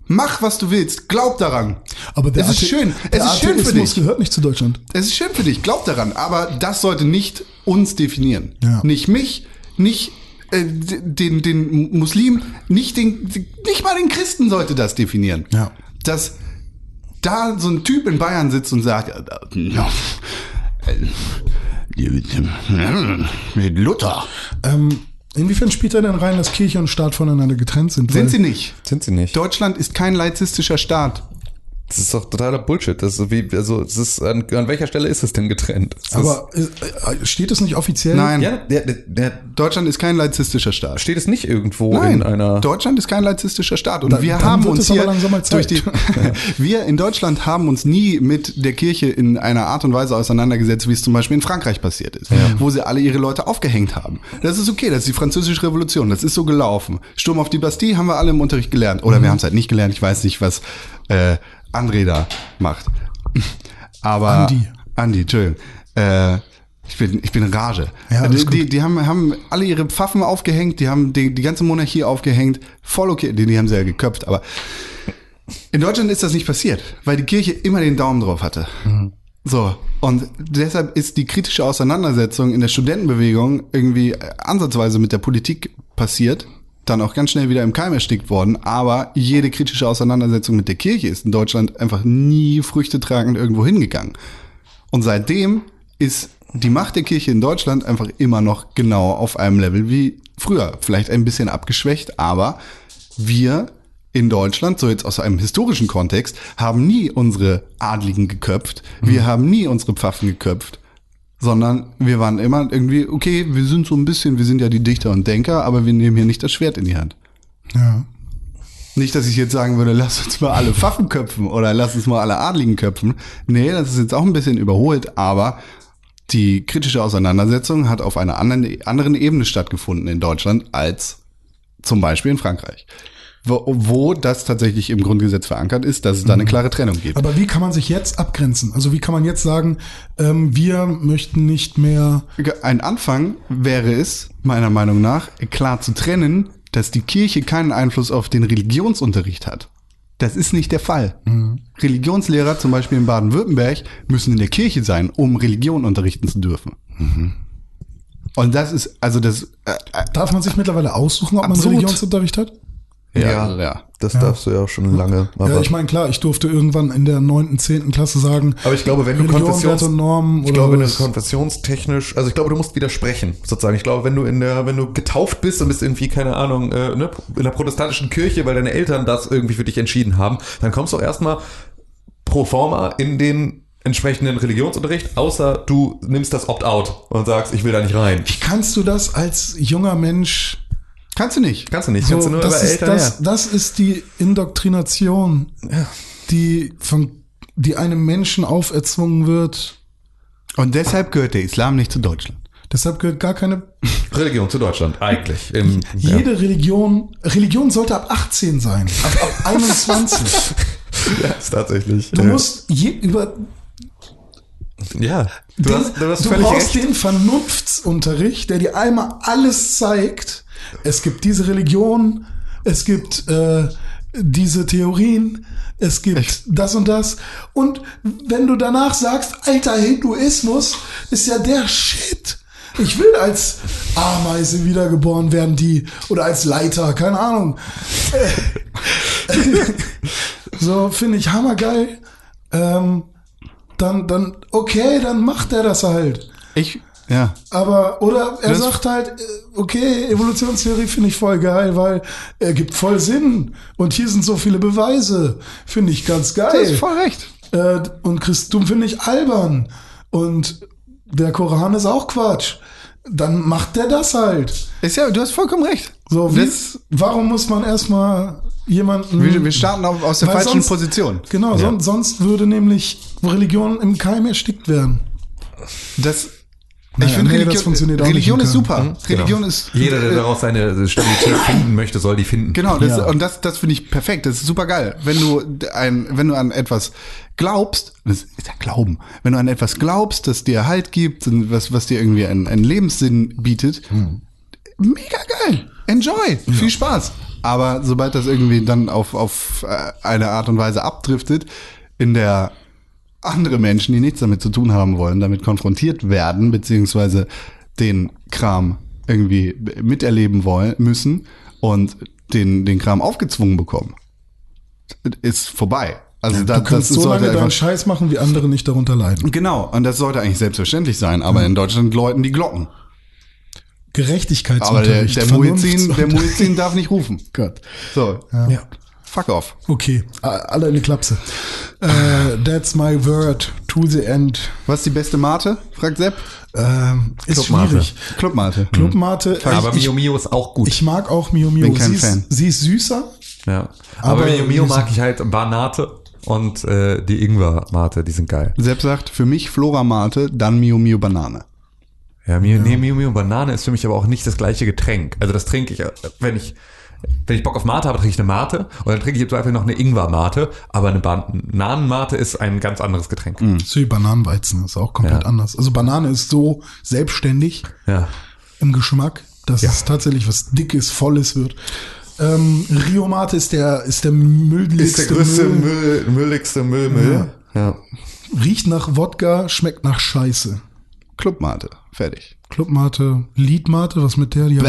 Mach, was du willst. Glaub daran. Aber der es ist schön. Der Es ist schön für dich. gehört nicht zu Deutschland. Es ist schön für dich, glaub daran, aber das sollte nicht uns definieren. Ja. Nicht mich, nicht äh, den, den Muslim, nicht, den, nicht mal den Christen sollte das definieren. Ja. Dass da so ein Typ in Bayern sitzt und sagt, äh, ja, äh, mit Luther. Ähm, inwiefern spielt er denn rein, dass Kirche und Staat voneinander getrennt sind? Sind sie nicht. Sind sie nicht. Deutschland ist kein laizistischer Staat. Das ist doch totaler Bullshit. Das ist so wie, also, es ist, an, an welcher Stelle ist es denn getrennt? Es Aber äh, äh, steht es nicht offiziell? Nein, ist, ja, der, der, der, Deutschland ist kein laizistischer Staat. steht es nicht irgendwo Nein, in einer. Deutschland ist kein laizistischer Staat. Und Dann- wir haben uns hier durch die, (laughs) wir in Deutschland haben uns nie mit der Kirche in einer Art und Weise auseinandergesetzt, wie es zum Beispiel in Frankreich passiert ist, wo sie alle ihre Leute aufgehängt haben. Das ist okay, das ist die französische Revolution, das ist so gelaufen. Sturm auf die Bastille haben wir alle im Unterricht gelernt. Oder wir haben es halt nicht gelernt, ich weiß nicht, was äh, André da macht. Aber Andi. Andi, Entschuldigung. Äh, ich bin, ich bin in Rage. Ja, alles die, die, die haben, haben alle ihre Pfaffen aufgehängt, die haben die, die ganze Monarchie aufgehängt. Voll okay, die, die haben sie ja geköpft, aber in Deutschland ist das nicht passiert, weil die Kirche immer den Daumen drauf hatte. So, und deshalb ist die kritische Auseinandersetzung in der Studentenbewegung irgendwie ansatzweise mit der Politik passiert, dann auch ganz schnell wieder im Keim erstickt worden, aber jede kritische Auseinandersetzung mit der Kirche ist in Deutschland einfach nie früchtetragend irgendwo hingegangen. Und seitdem ist die Macht der Kirche in Deutschland einfach immer noch genau auf einem Level wie früher. Vielleicht ein bisschen abgeschwächt, aber wir in Deutschland, so jetzt aus einem historischen Kontext, haben nie unsere Adligen geköpft. Wir haben nie unsere Pfaffen geköpft. Sondern wir waren immer irgendwie, okay, wir sind so ein bisschen, wir sind ja die Dichter und Denker, aber wir nehmen hier nicht das Schwert in die Hand. Ja. Nicht, dass ich jetzt sagen würde, lass uns mal alle Pfaffen köpfen oder lass uns mal alle Adligen köpfen. Nee, das ist jetzt auch ein bisschen überholt, aber die kritische Auseinandersetzung hat auf einer anderen, anderen Ebene stattgefunden in Deutschland als zum Beispiel in Frankreich. Wo, wo das tatsächlich im Grundgesetz verankert ist, dass es da eine klare Trennung gibt. Aber wie kann man sich jetzt abgrenzen? Also wie kann man jetzt sagen, ähm, wir möchten nicht mehr. Ein Anfang wäre es, meiner Meinung nach, klar zu trennen, dass die Kirche keinen Einfluss auf den Religionsunterricht hat. Das ist nicht der Fall. Religionslehrer, zum Beispiel in Baden-Württemberg, müssen in der Kirche sein, um Religion unterrichten zu dürfen. Und das ist, also das, äh, äh, Darf man sich mittlerweile aussuchen, ob man Absurd. Religionsunterricht hat? Ja, ja. Das darfst du ja auch schon lange. Ja, ich meine, klar, ich durfte irgendwann in der neunten, zehnten Klasse sagen, Aber ich glaube, wenn du Konfessions Normen ich oder glaube, wenn du konfessionstechnisch, also ich glaube, du musst widersprechen, sozusagen. Ich glaube, wenn du in der, wenn du getauft bist und bist irgendwie, keine Ahnung, äh, ne, in der protestantischen Kirche, weil deine Eltern das irgendwie für dich entschieden haben, dann kommst du auch erstmal pro forma in den entsprechenden Religionsunterricht, außer du nimmst das Opt-out und sagst, ich will da nicht rein. wie kannst du das als junger Mensch Kannst du nicht. Kannst du nicht, so, kannst du nur das, über ist, Eltern das, das ist die Indoktrination, die von die einem Menschen auferzwungen wird. Und deshalb gehört der Islam nicht zu Deutschland. Deshalb gehört gar keine. Religion zu Deutschland, eigentlich. Im, ja. Jede Religion, Religion sollte ab 18 sein, ab, ab (laughs) 21. ja, ist tatsächlich. Du musst je, über ja, du den, hast, du hast du brauchst recht. den Vernunftsunterricht, der dir einmal alles zeigt. Es gibt diese Religion, es gibt äh, diese Theorien, es gibt das und das. Und wenn du danach sagst, alter Hinduismus ist ja der Shit. Ich will als Ameise wiedergeboren werden, die, oder als Leiter, keine Ahnung. (laughs) so, finde ich hammergeil. Ähm, dann, dann, okay, dann macht er das halt. Ich, ja. Aber, oder er Das- sagt halt, äh, okay, Evolutionstheorie finde ich voll geil, weil er gibt voll Sinn. Und hier sind so viele Beweise. Finde ich ganz Du hast geil. voll recht. Äh, und Christum finde ich albern. Und der Koran ist auch Quatsch. Dann macht der das halt. Ist ja, du hast vollkommen recht. So, wie, Das- warum muss man erstmal jemanden. Wir, wir starten auf, aus der falschen sonst- Position. Genau, son, sonst würde nämlich Religion im Keim erstickt werden. Das, Naja, ich finde, nee, das Religion, funktioniert auch Religion nicht ist super. Religion ist. Jeder, der äh, daraus seine Stabilität (coughs) finden möchte, soll die finden. Genau, das, Ja. und das, das finde ich perfekt. Das ist super geil. Wenn du ein, wenn du an etwas glaubst, das ist ja Glauben. Wenn du an etwas glaubst, das dir Halt gibt, und was, was dir irgendwie einen, einen Lebenssinn bietet, mega geil. Enjoy. Viel Spaß. Aber sobald das irgendwie dann auf, auf äh, eine Art und Weise abdriftet, in der andere Menschen, die nichts damit zu tun haben wollen, damit konfrontiert werden, beziehungsweise den Kram irgendwie miterleben wollen müssen und den, den Kram aufgezwungen bekommen, ist vorbei. Also da, Du kannst das so sollte lange deinen Scheiß machen, wie andere nicht darunter leiden. Genau, und das sollte eigentlich selbstverständlich sein, aber in Deutschland läuten die Glocken. Aber der, Gerechtigkeitsunterricht. der, Muezzin, der. Muezzin darf nicht rufen. Gott. So, Ja. Fuck off. Okay, alle in die Klapse. Äh, that's my word to the end. Was ist die beste Mate? fragt Sepp. Ähm, ist Clubmate. schwierig. Clubmate. Clubmate. Aber ich, Mio Mio ist auch gut. ich mag auch Mio Mio. Bin kein Sie ist, Fan. sie ist süßer. ja. Aber, aber Mio Mio mag ich halt Banate und äh, die Ingwer-Mate, die sind geil. Sepp sagt, für mich Flora Mate, dann Mio Mio Banane. Ja, Mio, nee, Mio Mio Banane ist für mich aber auch nicht das gleiche Getränk. Also das trinke ich, äh, wenn ich wenn ich Bock auf Mate habe, trinke ich eine Mate und dann trinke ich jetzt einfach noch eine Ingwer-Mate, aber eine Bananenmate ist ein ganz anderes Getränk. So wie Bananenweizen ist auch komplett Ja. anders. Also Banane ist so selbstständig Ja. im Geschmack, dass es tatsächlich was Dickes, Volles wird. Ähm, Rio Mate ist der, ist der mülligste Müll. Müll, mülligste Müllmüll. Ja. Riecht nach Wodka, schmeckt nach Scheiße. Clubmate. Fertig. Clubmate, Liedmate, was mit der? Die habe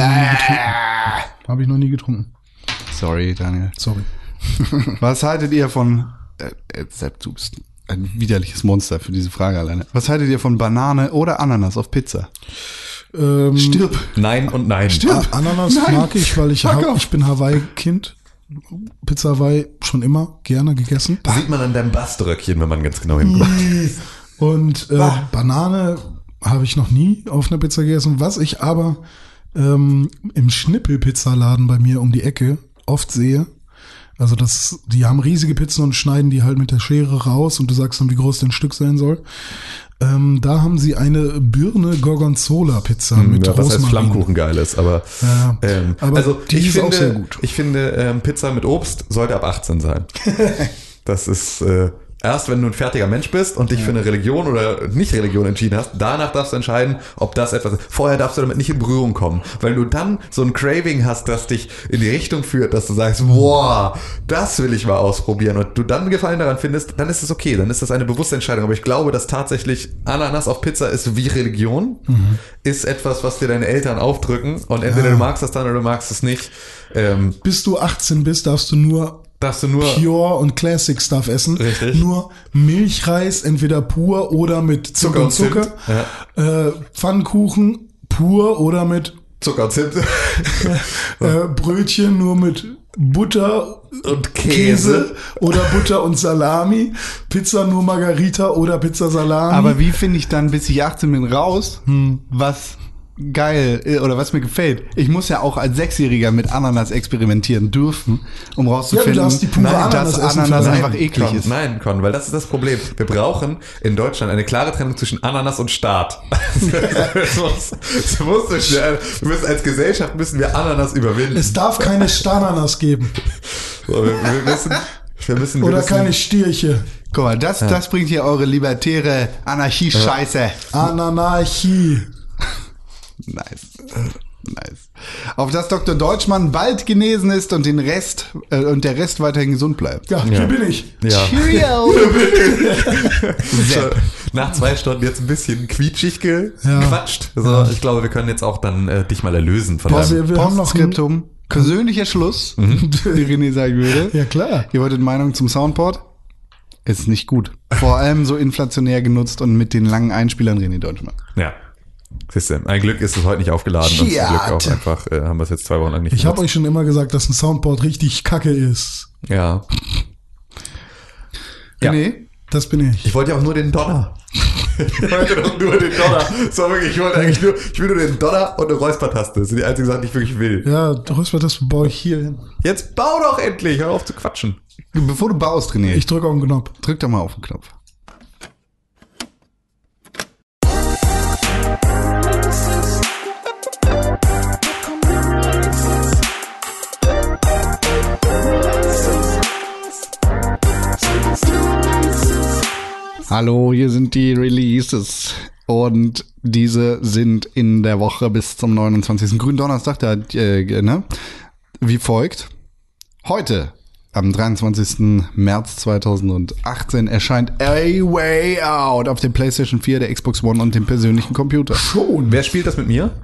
Habe ich noch nie getrunken. Sorry, Daniel. Sorry. (laughs) Was haltet ihr von, äh, äh, Sepp, du bist ein widerliches Monster für diese Frage alleine. Was haltet ihr von Banane oder Ananas auf Pizza? Ähm, Stirb. Nein und nein. A- Ananas Nein. mag ich, weil ich, ich bin Hawaii-Kind. Pizza Hawaii schon immer gerne gegessen. Sieht man an deinem Baströckchen, wenn man ganz genau hinguckt. Und äh, Banane habe ich noch nie auf einer Pizza gegessen. Was ich aber ähm, im Schnippel-Pizzaladen bei mir um die Ecke oft sehe, Also das, die haben riesige Pizzen und schneiden die halt mit der Schere raus und du sagst dann, wie groß dein Stück sein soll. Ähm, da haben sie eine Birne Gorgonzola Pizza mit Hm, ja, was als Rosmarin. Flammkuchen geil ist, aber, Ja, ähm, aber also die ich ist finde, auch sehr gut. ich finde ähm, Pizza mit Obst sollte ab 18 sein. (laughs) das ist äh, erst, wenn du ein fertiger Mensch bist und dich für eine Religion oder nicht Religion entschieden hast, danach darfst du entscheiden, ob das etwas ist. Vorher darfst du damit nicht in Berührung kommen, weil du dann so ein Craving hast, das dich in die Richtung führt, dass du sagst, boah, das will ich mal ausprobieren und du dann Gefallen daran findest, dann ist es okay, dann ist das eine bewusste Entscheidung. Aber ich glaube, dass tatsächlich Ananas auf Pizza ist wie Religion, ist etwas, was dir deine Eltern aufdrücken und entweder du magst das dann oder du magst es nicht. Ähm, Bis du 18 bist, darfst du nur darfst du nur Pure und Classic Stuff essen. Richtig. Nur Milchreis, entweder pur oder mit Zucker, und Zimt. Zucker. Äh, Pfannkuchen pur oder mit Zucker und Zimt (laughs) äh, Brötchen nur mit Butter, und Käse Käse. oder Butter und Salami. Pizza nur Margarita oder Pizza Salami. Aber wie finde ich dann, bis ich 18 bin, raus, was geil äh, oder was mir gefällt? Ich muss ja auch als Sechsjähriger mit Ananas experimentieren dürfen, um rauszufinden, Ja, pure dass Ananas einfach eklig Con, ist. Nein, Con, weil das ist das Problem. Wir brauchen in Deutschland eine klare Trennung zwischen Ananas und Staat. (laughs) das muss, das muss so schnell, wir müssen als Gesellschaft müssen wir Ananas überwinden. es darf keine Stananas geben So, wir, wir müssen, wir müssen, wir oder müssen, keine Stierche. Guck mal, das, das bringt hier eure libertäre Anarchie-Scheiße. Anarchie. Nice. Nice. Auf dass Dr. Deutschmann bald genesen ist und den Rest äh, und der Rest weiterhin gesund bleibt. Ja, hier bin ich. Ja. Cheerio! (laughs) (laughs) Sepp. Nach zwei Stunden jetzt ein bisschen quietschig gequatscht. So, ich glaube, wir können jetzt auch dann äh, dich mal erlösen von Boah, deinem wir, wir haben noch ein, Postskriptum. Persönlicher Schluss, (laughs) wie René sagen würde. Ja, klar. Ihr wolltet Meinung zum Soundboard? Ist nicht gut. Vor allem so inflationär genutzt und mit den langen Einspielern René Deutschmann. Ja. Siehst du, ein Glück ist es heute nicht aufgeladen und zum. Glück auch einfach, äh, haben wir es jetzt zwei Wochen lang nicht Ich habe euch schon immer gesagt, dass ein Soundboard richtig kacke ist. Ja. Ja. René? Das bin ich. Ich wollte ja auch nur den Donner. Ich wollte doch nur den Donner. So wirklich, ich wollte eigentlich nur, ich will nur den Donner und eine Räuspertaste. Das sind die einzigen Sachen, die ich wirklich will. Ja, Rösper, das baue ich hier hin. Jetzt bau doch endlich, hör auf zu quatschen. Bevor du baust, René, Ich drücke auf den Knopf. drück doch mal auf den Knopf. Hallo, hier sind die Releases. Und diese sind in der Woche bis zum 29. Gründonnerstag, da, äh, ne? Wie folgt. Heute, am 23. März 2018, erscheint A Way Out auf dem PlayStation 4, der Xbox One und dem persönlichen Computer. Schon. Wer spielt das mit mir?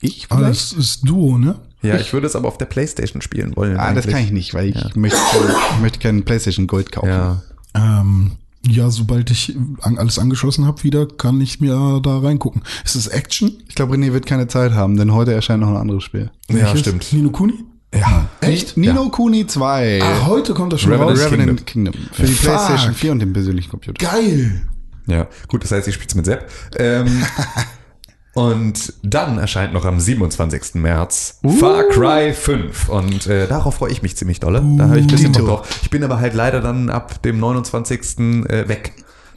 Ich Aber das ist Duo, ne? Ja, ich würde es aber auf der Playstation spielen wollen. Ah, das eigentlich. kann ich nicht, weil ich möchte, ich möchte keinen PlayStation Gold kaufen. Ja. Ähm, ja, sobald ich alles angeschlossen habe wieder, kann ich mir da reingucken. Ist es Action? Ich glaube, René wird keine Zeit haben, denn heute erscheint noch ein anderes Spiel. Ja, Welches? stimmt. Nino Kuni? Ja. Echt? Nino Kuni 2. Ah, heute kommt das schon Revenant raus. Revenant Kingdom. Für die Fuck. PlayStation 4 und den persönlichen Computer. Geil. Ja, gut, das heißt, ich spiele mit Sepp. Ähm, (laughs) und dann erscheint noch am 27. März Far Cry 5. Und äh, darauf freue ich mich ziemlich dolle. Da habe ich ein bisschen Bock drauf. Ich bin aber halt leider dann ab dem 29. Äh, weg.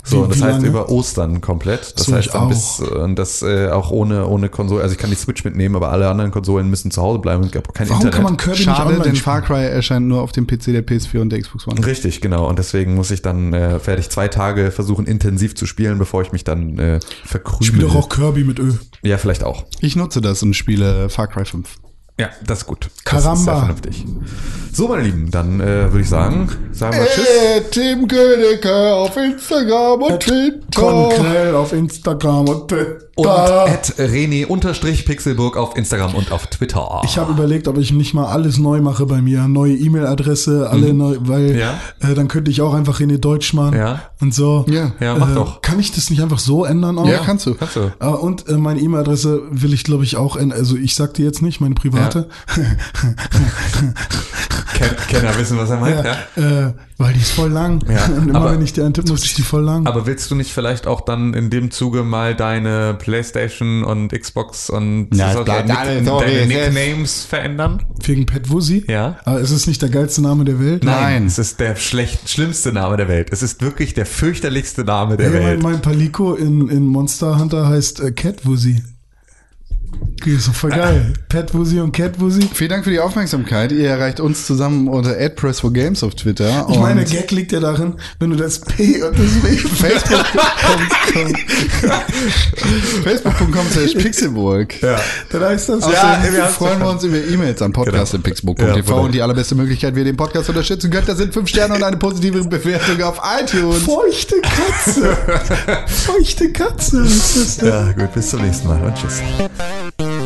So, Wie- und das heißt lange? über Ostern komplett. Das So, heißt dann auch. bis, äh, und das äh, auch ohne, ohne Konsole. Also ich kann die Switch mitnehmen, aber alle anderen Konsolen müssen zu Hause bleiben. Es gab auch kein Warum Internet. kann man Kirby nicht Schade, online denn? Far Cry erscheint nur auf dem PC der PS4 und der Xbox One. Richtig, genau. Und deswegen muss ich dann, äh, werde ich zwei Tage versuchen, intensiv zu spielen, bevor ich mich dann äh, verkrümel. Ich spiele doch auch Kirby mit Ö. Ja, vielleicht auch. Ich nutze das und spiele Far Cry 5. Ja, das ist gut. Caramba. Das ist sehr vernünftig. So, meine Lieben, dann äh, würde ich sagen, sagen wir Tschüss. Äh, Tim Königke auf Instagram und Twitter. Konkrell auf Instagram und Twitter. Und at René-Pixelburg auf Instagram und auf Twitter. Ich habe überlegt, ob ich nicht mal alles neu mache bei mir. Neue E-Mail-Adresse, alle neu, weil Mhm. Ja. äh, dann könnte ich auch einfach René Deutschmann Ja. und so. Ja. Ja, mach äh, doch. Kann ich das nicht einfach so ändern auch? Ja, kannst du. Kannst du. Äh, und äh, meine E-Mail-Adresse will ich, glaube ich, auch ändern. Also ich sag dir jetzt nicht, meine private. Warte. Ken Kenner wissen, was er meint, ja. Ja, äh, weil die ist voll lang. Ja, Und immer aber- wenn ich die antippe, muss ich die voll lang. Aber willst du nicht vielleicht auch dann in dem Zuge mal deine Playstation und Xbox und Ja, so- deine ist. Nicknames verändern? Wegen Pet Wuzzy? Ja. Aber ist es nicht der geilste Name der Welt? Nein. Es ist der schlecht, schlimmste Name der Welt. Es ist wirklich der fürchterlichste Name der Hey, mein, Welt. mein Palico in, in Monster Hunter heißt äh, Cat Wuzzy. Okay, ist doch voll geil. Pet Wuzzy und Cat Wuzzy. Vielen Dank für die Aufmerksamkeit. Ihr erreicht uns zusammen unter @press4games auf Twitter. Ich meine, Gag liegt ja darin, wenn du das P und das W (laughs) Facebook.com Facebook.com slash Pixelburg. Ja. dann heißt das. Ja, wir freuen wir uns über E-Mails an Genau. podcast.pixelburg.tv Ja, wunderbar. und die allerbeste Möglichkeit, wie ihr den Podcast unterstützen könnt, das sind fünf Sterne und eine positive Bewertung auf iTunes. Feuchte Katze. (laughs) Feuchte Katze das? Ja, gut, bis zum nächsten Mal und tschüss. Thank you.